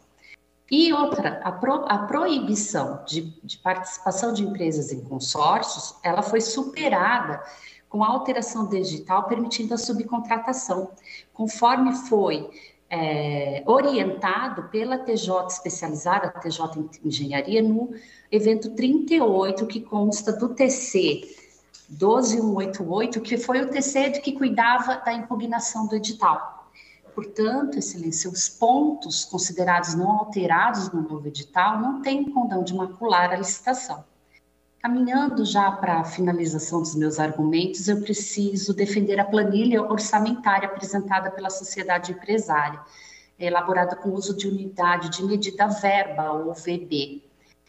E outra, a, pro, a proibição de, de, participação de empresas em consórcios, ela foi superada com a alteração digital permitindo a subcontratação, conforme foi é, orientado pela TJ especializada, TJ Engenharia, no evento 38, que consta do TC 12188, que foi o TC que cuidava da impugnação do edital. Portanto, Excelência, os pontos considerados não alterados no novo edital não têm condão de macular a licitação. Caminhando já para a finalização dos meus argumentos, eu preciso defender a planilha orçamentária apresentada pela sociedade empresária, elaborada com uso de unidade de medida verba, ou VB.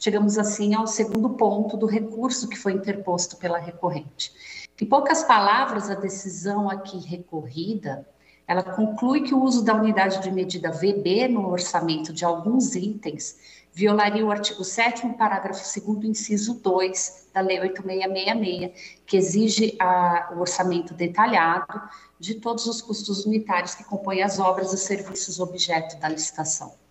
Chegamos assim ao segundo ponto do recurso que foi interposto pela recorrente. Em poucas palavras, a decisão aqui recorrida ela conclui que o uso da unidade de medida VB no orçamento de alguns itens violaria o artigo 7 parágrafo 2 inciso 2 da Lei 8666, que exige a, o orçamento detalhado de todos os custos unitários que compõem as obras e serviços objeto da licitação.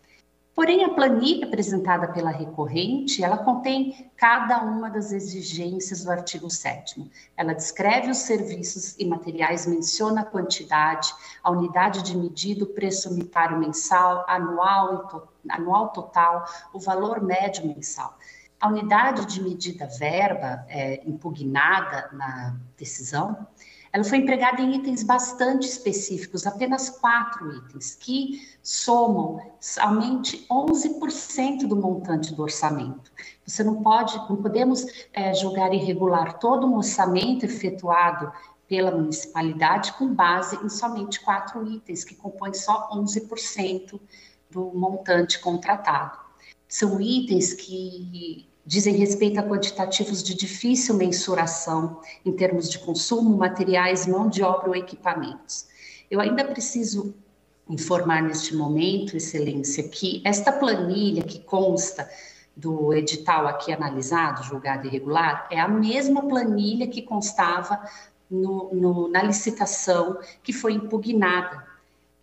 Porém, a planilha apresentada pela recorrente, ela contém cada uma das exigências do artigo 7 Ela descreve os serviços e materiais, menciona a quantidade, a unidade de medida, o preço unitário mensal, anual, anual total, o valor médio mensal. A unidade de medida verba é, impugnada na decisão, ela foi empregada em itens bastante específicos, apenas quatro itens, que somam somente 11% do montante do orçamento. Você não pode, não podemos é, julgar irregular todo um orçamento efetuado pela municipalidade com base em somente quatro itens, que compõem só 11% do montante contratado. São itens que dizem respeito a quantitativos de difícil mensuração em termos de consumo, materiais, mão de obra ou equipamentos. Eu ainda preciso informar neste momento, Excelência, que esta planilha que consta do edital aqui analisado, julgado irregular, é a mesma planilha que constava no, no, na licitação que foi impugnada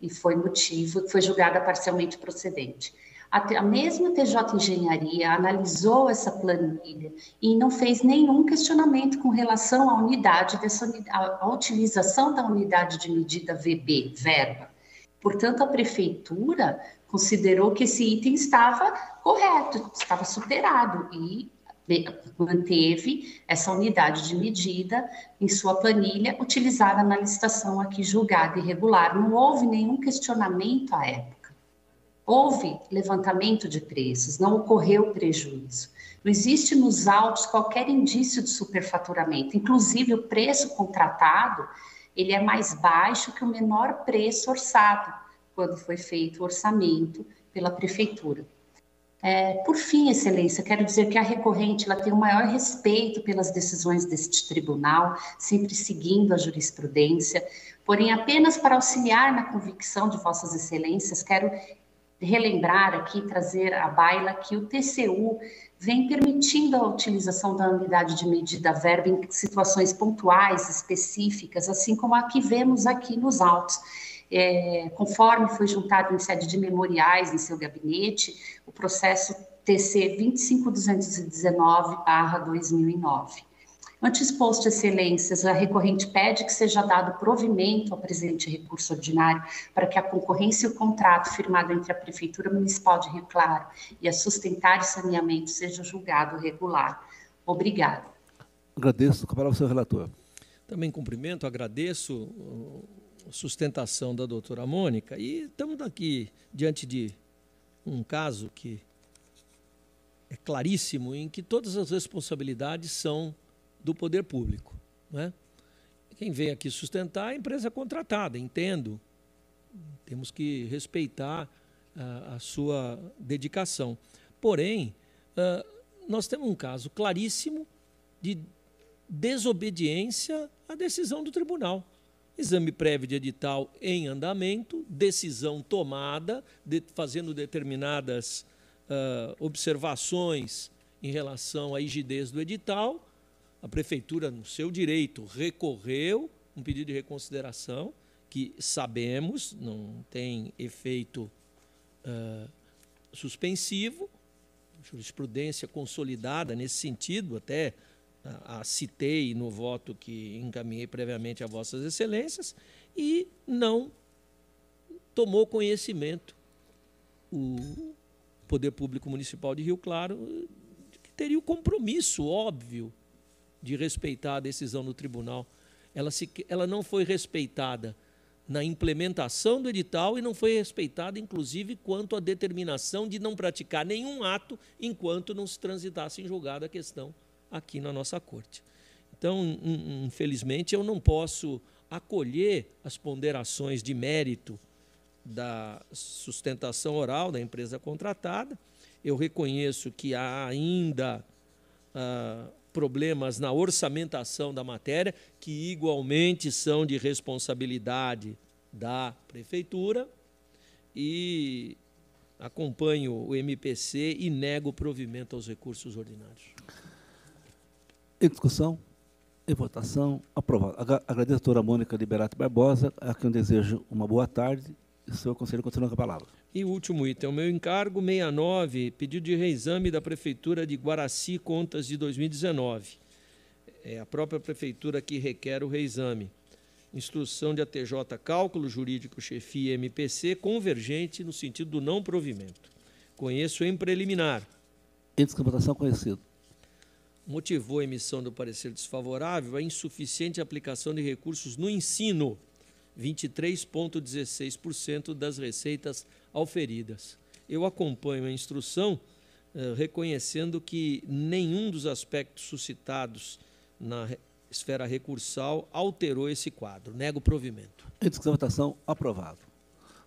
e foi motivo, foi julgada parcialmente procedente. A, mesma TJ Engenharia analisou essa planilha e não fez nenhum questionamento com relação à unidade dessa à, utilização da unidade de medida VB, verba. Portanto, a prefeitura considerou que esse item estava correto, estava superado e manteve essa unidade de medida em sua planilha utilizada na licitação aqui julgada irregular. Não houve nenhum questionamento à época. Houve levantamento de preços, não ocorreu prejuízo. Não existe nos autos qualquer indício de superfaturamento. Inclusive, o preço contratado ele é mais baixo que o menor preço orçado, quando foi feito o orçamento pela prefeitura. É, por fim, Excelência, quero dizer que a recorrente ela tem o maior respeito pelas decisões deste tribunal, sempre seguindo a jurisprudência. Porém, apenas para auxiliar na convicção de Vossas Excelências, quero relembrar aqui, trazer à baila que o TCU vem permitindo a utilização da unidade de medida verba em situações pontuais, específicas, assim como a que vemos aqui nos autos. é, conforme foi juntado em sede de memoriais em seu gabinete, o processo TC 25219-2009. Ante exposto, excelências, a recorrente pede que seja dado provimento ao presente recurso ordinário para que a concorrência e o contrato firmado entre a Prefeitura Municipal de Rio Claro e a Sustentar e Saneamento seja julgado regular. Obrigada. Agradeço. Com a palavra, senhor relator. Também cumprimento, agradeço a sustentação da doutora Mônica e estamos aqui diante de um caso que é claríssimo em que todas as responsabilidades são do poder público. Né? Quem vem aqui sustentar é a empresa contratada, entendo. Temos que respeitar a, a sua dedicação. Porém, uh, nós temos um caso claríssimo de desobediência à decisão do tribunal. Exame prévio de edital em andamento, decisão tomada, de, fazendo determinadas uh, observações em relação à rigidez do edital. A prefeitura, no seu direito, recorreu um pedido de reconsideração, que sabemos não tem efeito uh, suspensivo, jurisprudência consolidada nesse sentido, até a, a, citei no voto que encaminhei previamente a Vossas Excelências, e não tomou conhecimento o Poder Público Municipal de Rio Claro, que teria o compromisso óbvio de respeitar a decisão do tribunal. Ela, se, ela não foi respeitada na implementação do edital e não foi respeitada, inclusive, quanto à determinação de não praticar nenhum ato enquanto não se transitasse em julgado a questão aqui na nossa corte. Então, infelizmente, eu não posso acolher as ponderações de mérito da sustentação oral da empresa contratada. Eu reconheço que há ainda ah, problemas na orçamentação da matéria, que igualmente são de responsabilidade da prefeitura, e acompanho o MPC e nego provimento aos recursos ordinários. Em discussão, em votação, aprovado. Agradeço a doutora Mônica Liberato Barbosa, a quem desejo uma boa tarde. E o senhor conselheiro continua com a palavra. E o último item, o meu encargo 69, pedido de reexame da Prefeitura de Guaraci, contas de 2019. É a própria Prefeitura que requer o reexame. Instrução de ATJ Cálculo Jurídico Chefia MPC convergente no sentido do não provimento. Conheço em preliminar. Em votação conhecido motivou a emissão do parecer desfavorável a insuficiente aplicação de recursos no ensino, 23,16% das receitas auferidas. Eu acompanho a instrução eh, reconhecendo que nenhum dos aspectos suscitados na esfera recursal alterou esse quadro. Nego o provimento. Em discussão, votação, aprovado.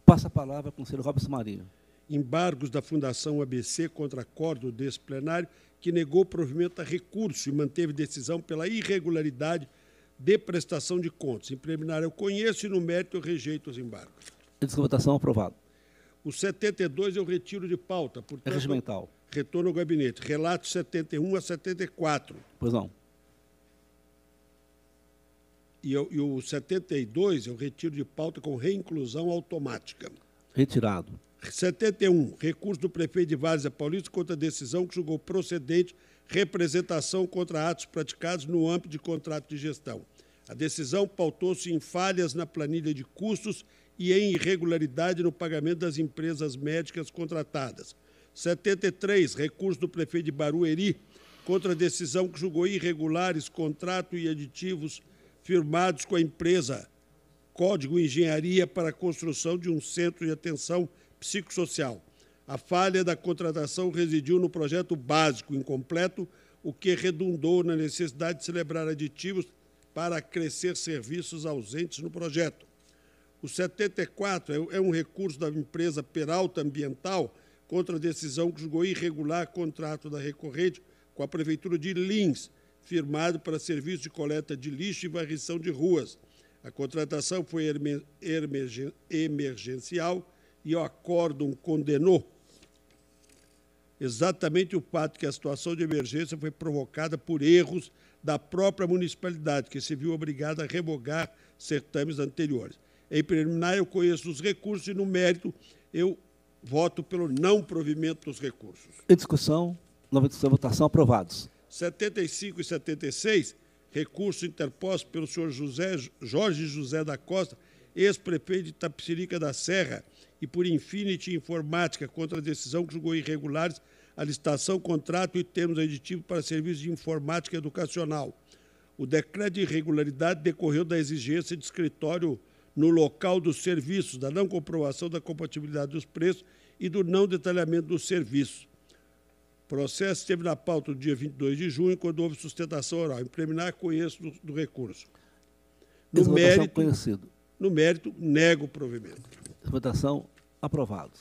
Passa a palavra ao conselheiro Robson Marinho. Embargos da Fundação ABC contra acordo desse plenário que negou provimento a recurso e manteve decisão pela irregularidade de prestação de contas. Em preliminar eu conheço e no mérito eu rejeito os embargos. Essa votação aprovado. O 72 eu retiro de pauta, portanto, é regimental. retorno ao gabinete. Relato 71 a 74. Pois não. E, eu, e o 72 eu retiro de pauta com reinclusão automática. Retirado. 71. Recurso do prefeito de Várzea Paulista contra a decisão que julgou procedente representação contra atos praticados no âmbito de contrato de gestão. A decisão pautou-se em falhas na planilha de custos e em irregularidade no pagamento das empresas médicas contratadas. 73. Recurso do prefeito de Barueri contra a decisão que julgou irregulares contrato e aditivos firmados com a empresa Código Engenharia para a construção de um centro de atenção psicossocial. A falha da contratação residiu no projeto básico incompleto, o que redundou na necessidade de celebrar aditivos para acrescer serviços ausentes no projeto. O 74 é, é um recurso da empresa Peralta Ambiental contra a decisão que julgou irregular contrato da recorrente com a Prefeitura de Lins, firmado para serviço de coleta de lixo e varrição de ruas. A contratação foi emergencial e o acórdão condenou exatamente o fato que a situação de emergência foi provocada por erros da própria municipalidade, que se viu obrigada a revogar certames anteriores. Em preliminar, eu conheço os recursos e, no mérito, eu voto pelo não provimento dos recursos. Em discussão, nova discussão, votação, aprovados. 75 e 76, recurso interposto pelo senhor José, Jorge José da Costa, ex-prefeito de Tapicirica da Serra, e por Infinity Informática contra a decisão que julgou irregulares a licitação, contrato e termos aditivos para serviços de informática educacional. O decreto de irregularidade decorreu da exigência de escritório no local dos serviços, da não comprovação da compatibilidade dos preços e do não detalhamento dos serviços. O processo esteve na pauta no dia 22 de junho, quando houve sustentação oral. Em preliminar, conheço do, do recurso. No mérito, conhecido. no mérito, nego o provimento. Votação aprovado.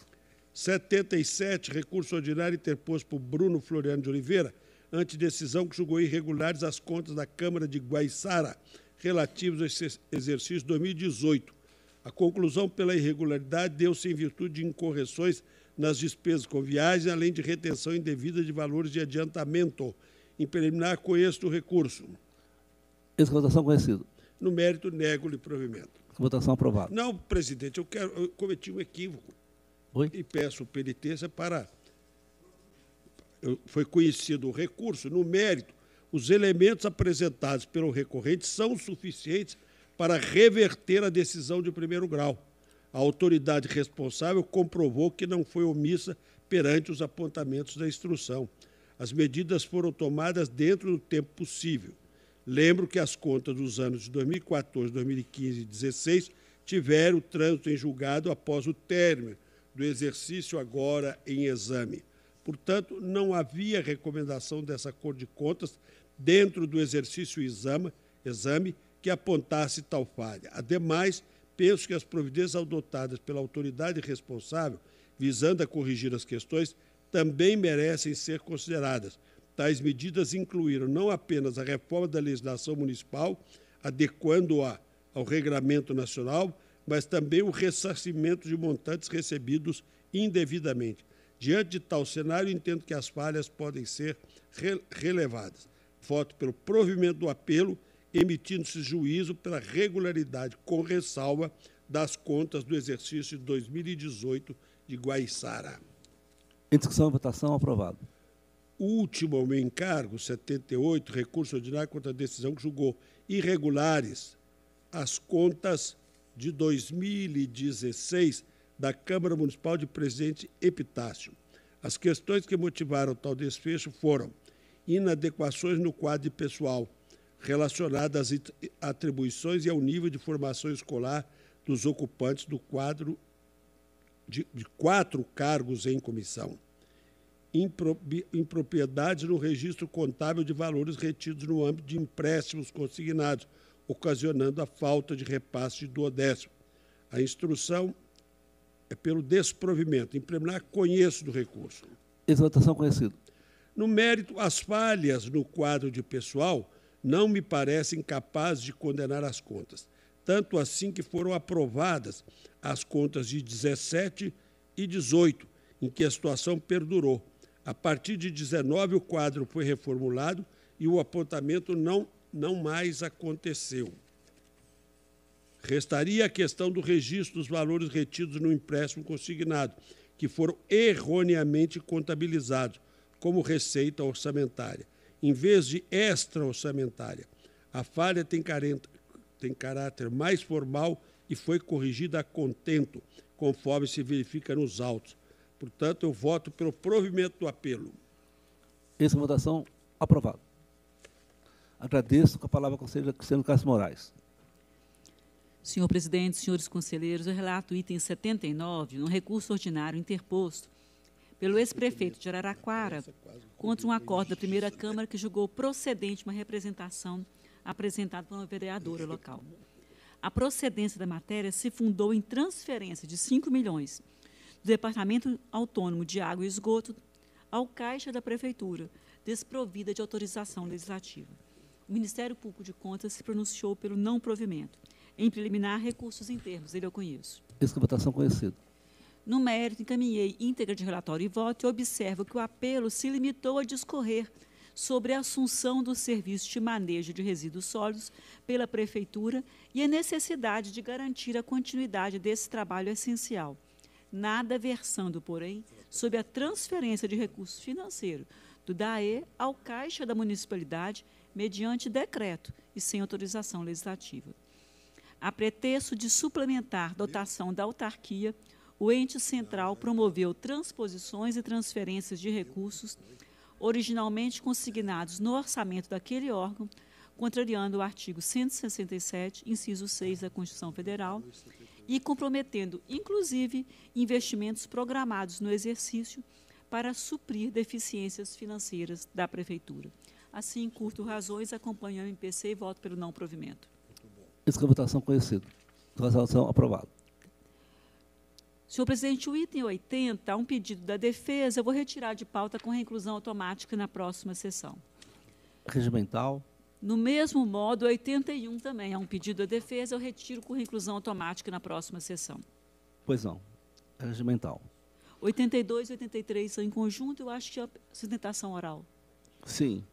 77, recurso ordinário interposto por Bruno Floriano de Oliveira, ante decisão que julgou irregulares as contas da Câmara de Guaiçara, relativos ao exercício 2018. A conclusão pela irregularidade deu-se em virtude de incorreções nas despesas com viagens, além de retenção indevida de valores de adiantamento. Em preliminar, conheço o recurso. Essa votação conhecido. No mérito, nego-lhe provimento. Votação aprovada. Não, presidente, eu, quero, eu cometi um equívoco. Oi? E peço penitência para. Foi conhecido o recurso. No mérito, os elementos apresentados pelo recorrente são suficientes para reverter a decisão de primeiro grau. A autoridade responsável comprovou que não foi omissa perante os apontamentos da instrução. As medidas foram tomadas dentro do tempo possível. Lembro que as contas dos anos de 2014, 2015 e 2016 tiveram trânsito em julgado após o término do exercício agora em exame. Portanto, não havia recomendação dessa Cor de Contas dentro do exercício exame, exame que apontasse tal falha. Ademais, penso que as providências adotadas pela autoridade responsável, visando a corrigir as questões, também merecem ser consideradas. Tais medidas incluíram não apenas a reforma da legislação municipal, adequando-a ao regramento nacional, mas também o ressarcimento de montantes recebidos indevidamente. Diante de tal cenário, entendo que as falhas podem ser relevadas. Voto pelo provimento do apelo, emitindo-se juízo pela regularidade, com ressalva, das contas do exercício de 2018 de Guaiçara. Em discussão, votação, aprovado. Último ao meu encargo, 78, recurso ordinário contra a decisão que julgou irregulares as contas de 2016 da Câmara Municipal de Presidente Epitácio. As questões que motivaram tal desfecho foram inadequações no quadro pessoal, relacionadas às atribuições e ao nível de formação escolar dos ocupantes do quadro de, de quatro cargos em comissão. Impropriedades no registro contábil de valores retidos no âmbito de empréstimos consignados, ocasionando a falta de repasse do décimo. A instrução é pelo desprovimento. Em preliminar, conheço do recurso. Exaltação conhecido. No mérito, as falhas no quadro de pessoal não me parecem capazes de condenar as contas. Tanto assim que foram aprovadas as contas de 17 e 18, em que a situação perdurou. A partir de 19, o quadro foi reformulado e o apontamento não não mais aconteceu. Restaria a questão do registro dos valores retidos no empréstimo consignado, que foram erroneamente contabilizados como receita orçamentária, em vez de extra-orçamentária. A falha tem, tem caráter mais formal e foi corrigida a contento, conforme se verifica nos autos. Portanto, eu voto pelo provimento do apelo. Essa votação aprovada. Agradeço com a palavra ao conselheiro Cristiano Castro Moraes. Senhor presidente, senhores conselheiros, eu relato o item 79, um recurso ordinário interposto pelo ex-prefeito de Araraquara contra um acordo da primeira Câmara que julgou procedente uma representação apresentada por uma vereadora local. A procedência da matéria se fundou em transferência de 5 milhões do Departamento Autônomo de Água e Esgoto ao Caixa da Prefeitura, desprovida de autorização legislativa o Ministério Público de Contas se pronunciou pelo não provimento. Em preliminar, recursos em termos, ele eu conheço. Essa votação conhecida. No mérito, encaminhei íntegra de relatório e voto e observo que o apelo se limitou a discorrer sobre a assunção do serviço de manejo de resíduos sólidos pela Prefeitura e a necessidade de garantir a continuidade desse trabalho essencial, nada versando, porém, sobre a transferência de recursos financeiros do DAE ao Caixa da Municipalidade mediante decreto e sem autorização legislativa. A pretexto de suplementar dotação da autarquia, o ente central promoveu transposições e transferências de recursos originalmente consignados no orçamento daquele órgão, contrariando o artigo 167, inciso 6 da Constituição Federal, e comprometendo, inclusive, investimentos programados no exercício para suprir deficiências financeiras da Prefeitura. Assim, curto razões, acompanho o MPC e voto pelo não provimento. Isso que a votação conhecida. Resolução aprovada. Senhor presidente, o item 80, um pedido da defesa, eu vou retirar de pauta com reinclusão automática na próxima sessão. Regimental. No mesmo modo, 81 também é um pedido da defesa, eu retiro com reinclusão automática na próxima sessão. Pois não. Regimental. 82 e 83 são em conjunto, eu acho que é sustentação oral. Sim.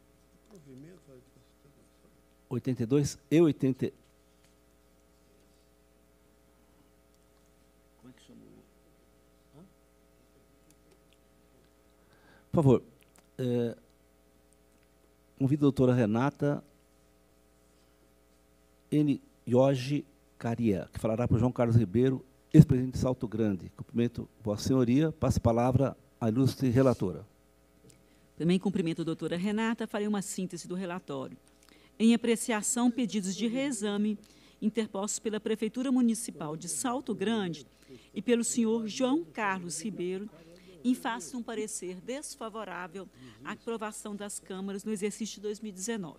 82 e 80. Como é que chamou? Por favor, é, convido a doutora Renata N. Yogi Caria, que falará para o João Carlos Ribeiro, ex-presidente de Salto Grande. Cumprimento Vossa Senhoria. Passa a palavra à ilustre relatora. Também cumprimento a doutora Renata, farei uma síntese do relatório. Em apreciação, pedidos de reexame interpostos pela Prefeitura Municipal de Salto Grande e pelo senhor João Carlos Ribeiro, em face de um parecer desfavorável à aprovação das câmaras no exercício de 2019.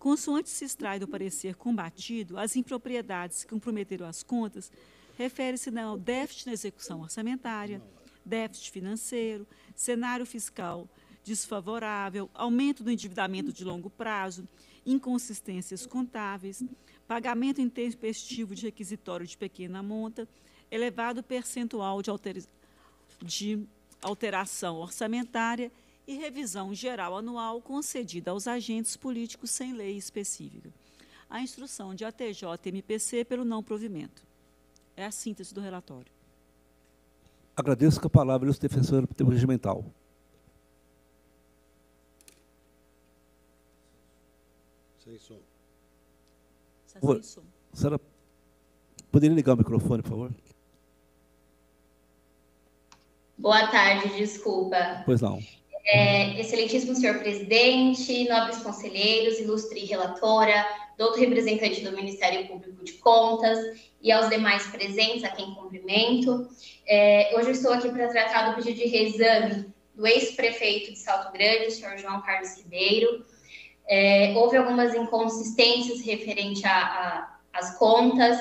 Consoante se extrai do parecer combatido, as impropriedades que comprometeram as contas refere-se ao déficit na execução orçamentária, déficit financeiro, cenário fiscal desfavorável, aumento do endividamento de longo prazo, inconsistências contábeis, pagamento intempestivo de requisitório de pequena monta, elevado percentual de, de alteração orçamentária e revisão geral anual concedida aos agentes políticos sem lei específica. A instrução de ATJ-MPC pelo não provimento. É a síntese do relatório. Agradeço com a palavra o defensor regimental. A senhora poderia ligar o microfone, por favor? Boa tarde, desculpa. Pois não. É, excelentíssimo senhor presidente, nobres conselheiros, ilustre relatora, doutor representante do Ministério Público de Contas e aos demais presentes, a quem cumprimento. É, hoje eu estou aqui para tratar do pedido de reexame do ex-prefeito de Salto Grande, o senhor João Carlos Ribeiro. É, houve algumas inconsistências referente às contas.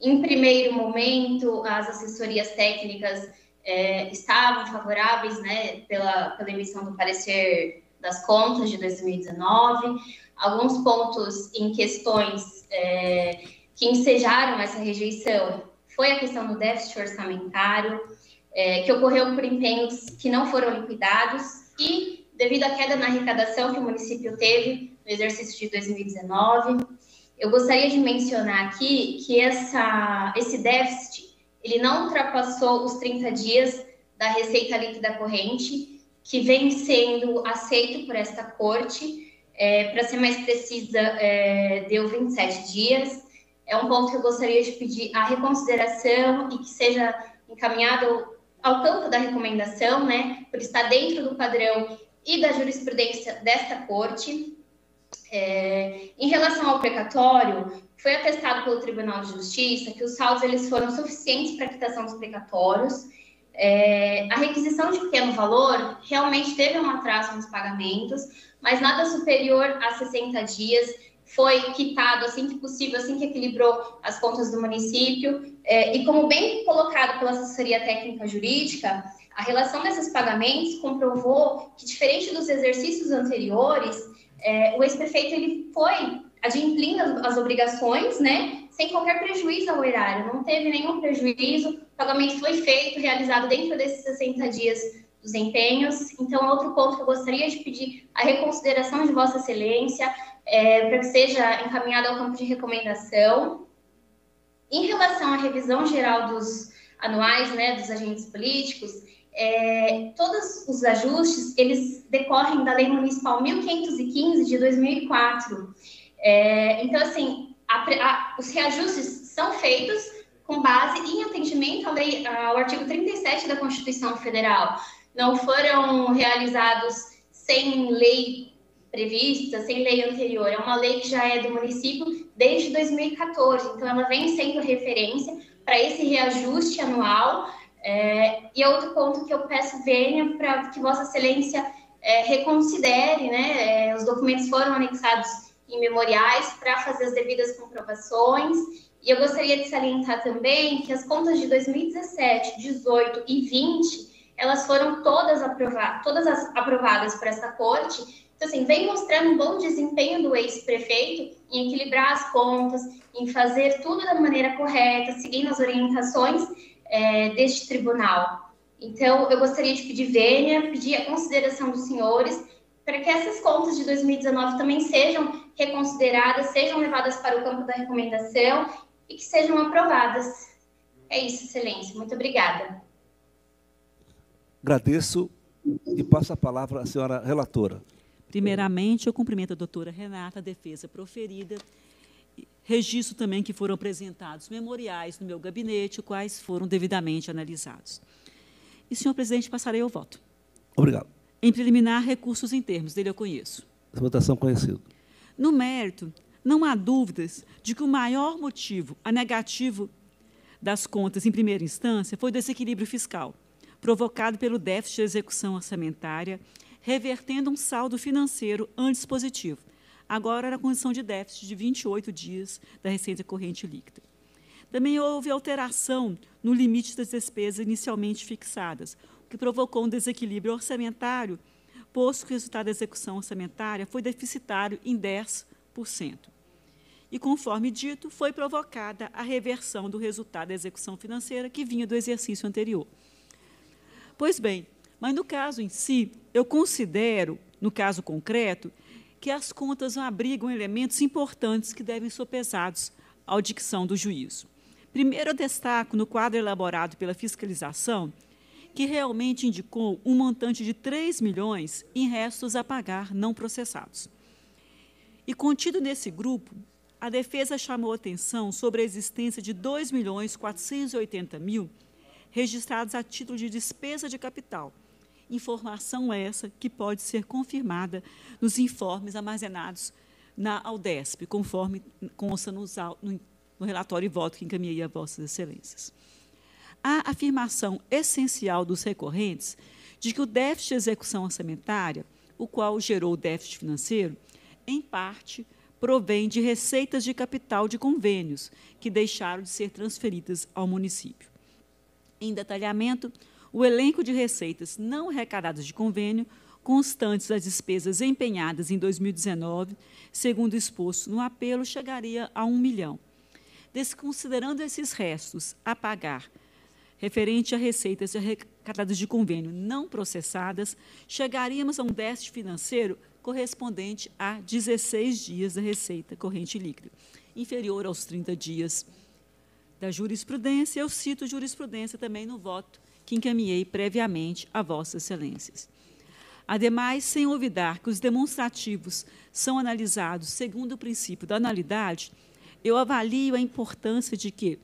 Em primeiro momento, as assessorias técnicas é, estavam favoráveis né, pela, pela emissão do parecer das contas de 2019. Alguns pontos em questões é, que ensejaram essa rejeição foi a questão do déficit orçamentário, é, que ocorreu por empenhos que não foram liquidados e devido à queda na arrecadação que o município teve no exercício de 2019. Eu gostaria de mencionar aqui que essa, esse déficit ele não ultrapassou os 30 dias da receita líquida corrente, que vem sendo aceito por esta corte. É, Para ser mais precisa, é, deu 27 dias. É um ponto que eu gostaria de pedir a reconsideração e que seja encaminhado ao campo da recomendação, né, por estar dentro do padrão e da jurisprudência desta corte. É, em relação ao precatório, foi atestado pelo Tribunal de Justiça que os saldos eles foram suficientes para a quitação dos precatórios. É, a requisição de pequeno valor realmente teve um atraso nos pagamentos, mas nada superior a 60 dias foi quitado assim que possível, assim que equilibrou as contas do município. É, e como bem colocado pela assessoria técnica jurídica, a relação desses pagamentos comprovou que, diferente dos exercícios anteriores, é, o ex-prefeito ele foi adimplindo as, obrigações, né, sem qualquer prejuízo ao erário, não teve nenhum prejuízo, o pagamento foi feito, realizado dentro desses 60 dias dos empenhos. Então, outro ponto que eu gostaria de pedir a reconsideração de Vossa Excelência é, para que seja encaminhado ao campo de recomendação. Em relação à revisão geral dos anuais, né, dos agentes políticos, é, todos os ajustes, eles decorrem da Lei Municipal 1515 de 2004. É, então, assim, a, a, os reajustes são feitos com base em atendimento à lei, ao artigo 37 da Constituição Federal. Não foram realizados sem lei prevista, sem lei anterior. É uma lei que já é do município desde 2014, então ela vem sendo referência para esse reajuste anual. É, e outro ponto que eu peço venha para que Vossa Excelência é, reconsidere, né? É, os documentos foram anexados em memoriais para fazer as devidas comprovações. E eu gostaria de salientar também que as contas de 2017, 18 e 20, elas foram todas aprovadas, todas aprovadas por essa corte então, assim, vem mostrando um bom desempenho do ex-prefeito em equilibrar as contas, em fazer tudo da maneira correta, seguindo as orientações é, deste tribunal. Então, eu gostaria de pedir vênia, pedir a consideração dos senhores, para que essas contas de 2019 também sejam reconsideradas, sejam levadas para o campo da recomendação e que sejam aprovadas. É isso, Excelência. Muito obrigada. Agradeço e passo a palavra à senhora relatora. Primeiramente, eu cumprimento a doutora Renata, a defesa proferida. Registro também que foram apresentados memoriais no meu gabinete, quais foram devidamente analisados. E, senhor presidente, passarei ao voto. Obrigado. Em preliminar, recursos em termos, dele eu conheço. Votação conhecida. No mérito, não há dúvidas de que o maior motivo a negativo das contas em primeira instância foi o desequilíbrio fiscal, provocado pelo déficit de execução orçamentária revertendo um saldo financeiro antes positivo. Agora era condição de déficit de 28 dias da receita corrente líquida. Também houve alteração no limite das despesas inicialmente fixadas, o que provocou um desequilíbrio orçamentário, posto que o resultado da execução orçamentária foi deficitário em 10%. E, conforme dito, foi provocada a reversão do resultado da execução financeira que vinha do exercício anterior. Pois bem, mas no caso em si, eu considero, no caso concreto, que as contas abrigam elementos importantes que devem ser pesados à dicção do juízo. Primeiro, eu destaco no quadro elaborado pela fiscalização que realmente indicou um montante de 3 milhões em restos a pagar não processados. E contido nesse grupo, a defesa chamou atenção sobre a existência de 2 milhões 480 mil registrados a título de despesa de capital, Informação essa que pode ser confirmada nos informes armazenados na Aldesp, conforme consta no, no relatório e voto que encaminhei a Vossas Excelências. A afirmação essencial dos recorrentes de que o déficit de execução orçamentária, o qual gerou o déficit financeiro, em parte provém de receitas de capital de convênios que deixaram de ser transferidas ao município. Em detalhamento, o elenco de receitas não arrecadadas de convênio, constantes das despesas empenhadas em 2019, segundo exposto no apelo, chegaria a um milhão. Desconsiderando esses restos a pagar, referente a receitas arrecadadas de convênio não processadas, chegaríamos a um déficit financeiro correspondente a 16 dias da receita corrente líquida, inferior aos 30 dias da jurisprudência. Eu cito jurisprudência também no voto que encaminhei previamente a Vossas Excelências. Ademais, sem olvidar que os demonstrativos são analisados segundo o princípio da analidade, eu avalio a importância de que,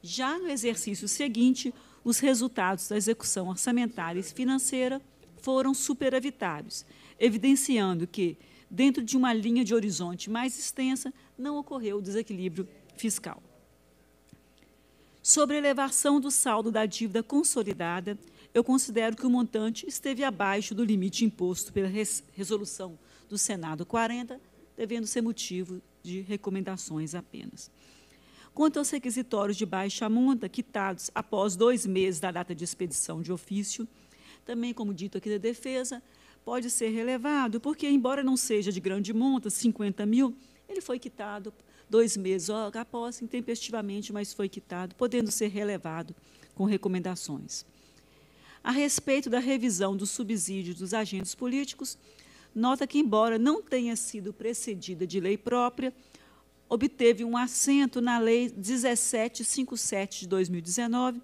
já no exercício seguinte, os resultados da execução orçamentária e financeira foram superavitários, evidenciando que, dentro de uma linha de horizonte mais extensa, não ocorreu desequilíbrio fiscal Sobre a elevação do saldo da dívida consolidada, eu considero que o montante esteve abaixo do limite imposto pela resolução do Senado 40, devendo ser motivo de recomendações apenas. Quanto aos requisitórios de baixa monta quitados após dois meses da data de expedição de ofício, também, como dito aqui da defesa, pode ser relevado, porque, embora não seja de grande monta, 50 mil, ele foi quitado dois meses após, intempestivamente, mas foi quitado, podendo ser relevado com recomendações. A respeito da revisão dos subsídios dos agentes políticos, nota que, embora não tenha sido precedida de lei própria, obteve um assento na Lei 1757 de 2019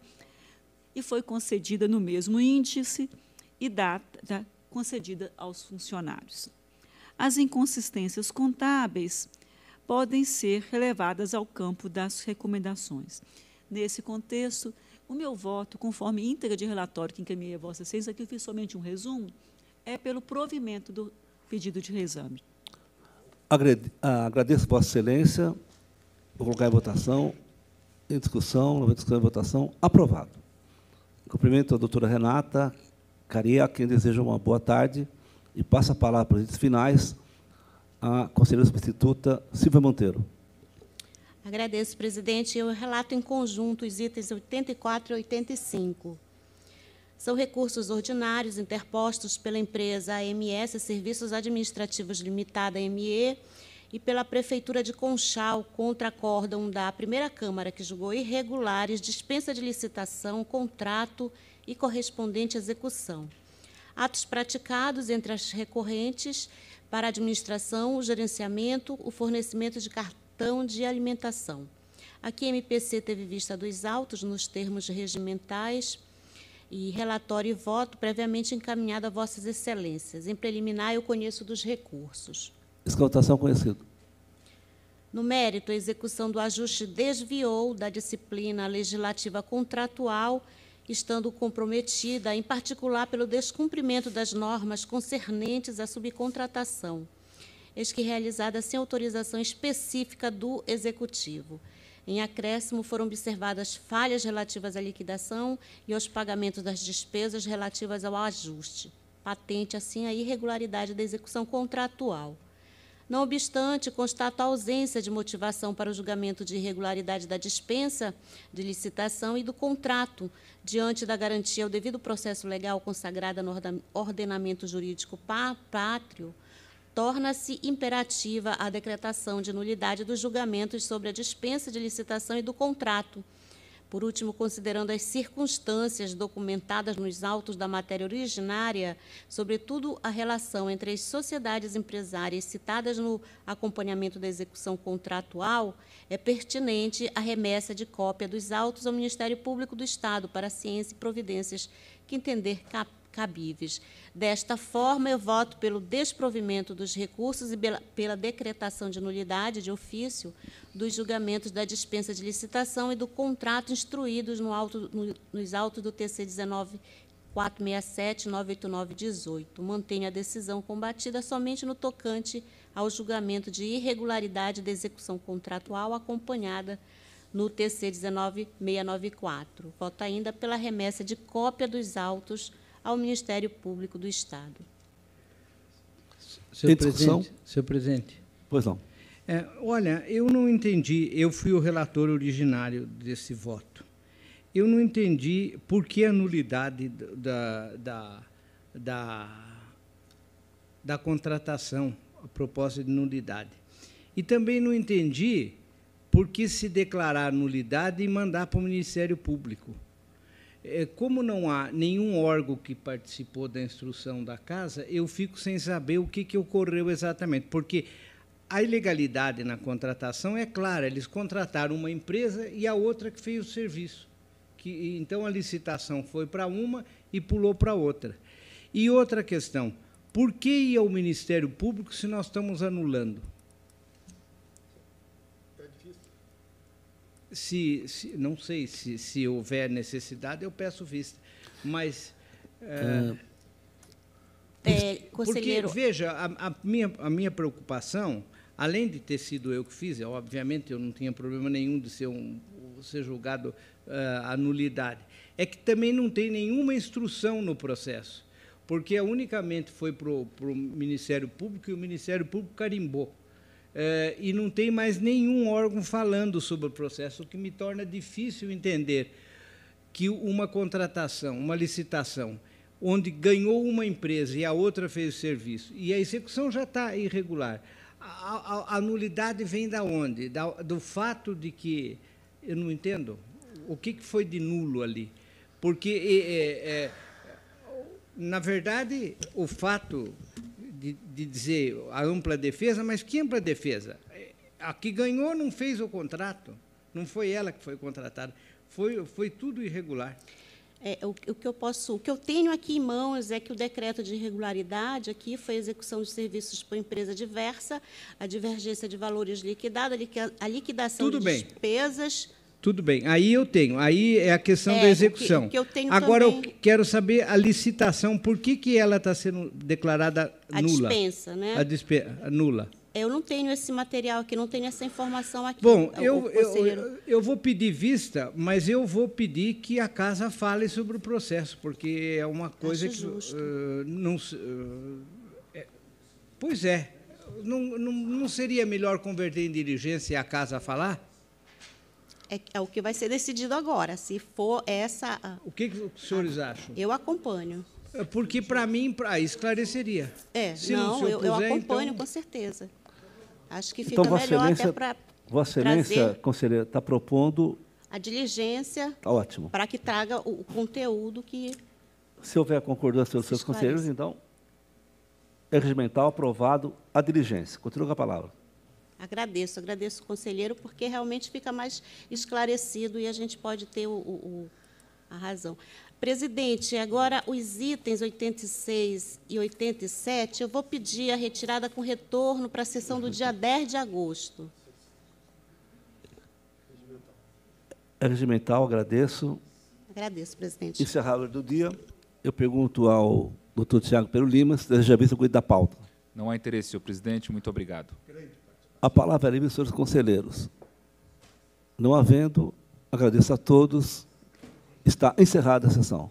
e foi concedida no mesmo índice e data concedida aos funcionários. As inconsistências contábeis podem ser relevadas ao campo das recomendações. Nesse contexto, o meu voto, conforme íntegra de relatório que encaminhei a Vossa Excelência, aqui eu fiz somente um resumo, é pelo provimento do pedido de reexame. Ah, agradeço Vossa Excelência. Vou colocar em votação. Em discussão, em discussão em votação. Aprovado. Cumprimento a doutora Renata Caria, a quem deseja uma boa tarde. E passa a palavra para os finais à conselheira substituta Silvia Monteiro. Agradeço, presidente. Eu relato em conjunto os itens 84 e 85. São recursos ordinários interpostos pela empresa AMS Serviços Administrativos Limitada, ME, e pela Prefeitura de Conchal contra acórdão da primeira Câmara, que julgou irregulares dispensa de licitação, contrato e correspondente execução. Atos praticados entre as recorrentes para a administração, o gerenciamento, o fornecimento de cartão de alimentação. Aqui a MPC teve vista dos autos nos termos regimentais e relatório e voto previamente encaminhado a Vossas Excelências. Em preliminar, eu conheço dos recursos. Escutação conhecido. No mérito, a execução do ajuste desviou da disciplina legislativa contratual, estando comprometida, em particular, pelo descumprimento das normas concernentes à subcontratação eis que realizada sem autorização específica do Executivo. Em acréscimo, foram observadas falhas relativas à liquidação e aos pagamentos das despesas relativas ao ajuste. Patente, assim, a irregularidade da execução contratual. Não obstante, constato a ausência de motivação para o julgamento de irregularidade da dispensa de licitação e do contrato, diante da garantia ao devido processo legal consagrada no ordenamento jurídico pátrio, torna-se imperativa a decretação de nulidade dos julgamentos sobre a dispensa de licitação e do contrato. Por último, considerando as circunstâncias documentadas nos autos da matéria originária, sobretudo a relação entre as sociedades empresárias citadas no acompanhamento da execução contratual, é pertinente a remessa de cópia dos autos ao Ministério Público do Estado para ciência e providências que entender capaz cabíveis. Desta forma, eu voto pelo desprovimento dos recursos e pela decretação de nulidade de ofício dos julgamentos da dispensa de licitação e do contrato instruídos no auto, no, nos autos do TC 19 467 989 18. Mantenho a decisão combatida somente no tocante ao julgamento de irregularidade da execução contratual acompanhada no TC 19694. Voto ainda pela remessa de cópia dos autos ao Ministério Público do Estado. Senhor presidente, senhor presidente. Pois não. É, olha, eu não entendi, eu fui o relator originário desse voto. Eu não entendi por que a nulidade da, da, da, da contratação, a proposta de nulidade. E também não entendi por que se declarar nulidade e mandar para o Ministério Público. É, como não há nenhum órgão que participou da instrução da casa, eu fico sem saber o que, que ocorreu exatamente, porque a ilegalidade na contratação é clara, eles contrataram uma empresa e a outra que fez o serviço. Que, então, a licitação foi para uma e pulou para outra. E outra questão, por que ir ao Ministério Público se nós estamos anulando? Se, se, não sei se, se houver necessidade, eu peço vista. Mas. É, é, conselheiro... Porque, veja, a, a, minha, a minha preocupação, além de ter sido eu que fiz, obviamente eu não tinha problema nenhum de ser, um, ser julgado uh, a nulidade, é que também não tem nenhuma instrução no processo, porque unicamente foi para o Ministério Público e o Ministério Público carimbou. Eh, e não tem mais nenhum órgão falando sobre o processo, o que me torna difícil entender que uma contratação, uma licitação, onde ganhou uma empresa e a outra fez o serviço, e a execução já está irregular, a, a, a, nulidade vem da onde? Da, do fato de que, eu não entendo, o que, que foi de nulo ali? Porque é, é, Na verdade, o fato de, de dizer a ampla defesa, mas que ampla defesa? A que ganhou não fez o contrato, não foi ela que foi contratada, foi, foi tudo irregular. É, o, o, que eu posso, o que eu tenho aqui em mãos é que o decreto de irregularidade aqui foi a execução de serviços por empresa diversa, a divergência de valores liquidados, a liquidação Tudo de bem. despesas. Tudo bem, aí eu tenho, aí é a questão É, da que- execução. que eu tenho Agora também- eu quero saber a licitação, por que, que ela está sendo declarada A nula? dispensa, né? A dispe- nula. Eu não tenho esse material aqui, não tenho essa informação aqui. Bom, eu, eu, eu, vou pedir vista, mas eu vou pedir que a casa fale sobre o processo, porque é uma coisa Acho que justo. eh, não. eh, é- pois é, não, não, não seria melhor converter em diligência e a casa falar? É, é o que vai ser decidido agora. Se for essa. a- O que, que os senhores acham? Eu acompanho. É Porque, para mim, pra, esclareceria. É, Se não, se eu, eu acompanho então- com certeza. Acho que fica Então, melhor Excelência, até para Vossa Excelência, trazer conselheiro, está propondo, a diligência tá ótimo. para que traga o, o conteúdo que. Se houver concordância dos seus esclareça. conselheiros, então, é regimental aprovado a diligência. Continua com a palavra. Agradeço, agradeço o conselheiro, porque realmente fica mais esclarecido e a gente pode ter o, o- a razão. Presidente, agora os itens 86 e 87, eu vou pedir a retirada com retorno para a sessão do dia 10 de agosto. É regimental, agradeço. Agradeço, presidente. Encerrado do dia, eu pergunto ao doutor Tiago Pero Lima se deseja vista o cuidado da pauta. Não há interesse, senhor presidente. Muito obrigado. A palavra é livre, senhores conselheiros. Não havendo, agradeço a todos. Está encerrada a sessão.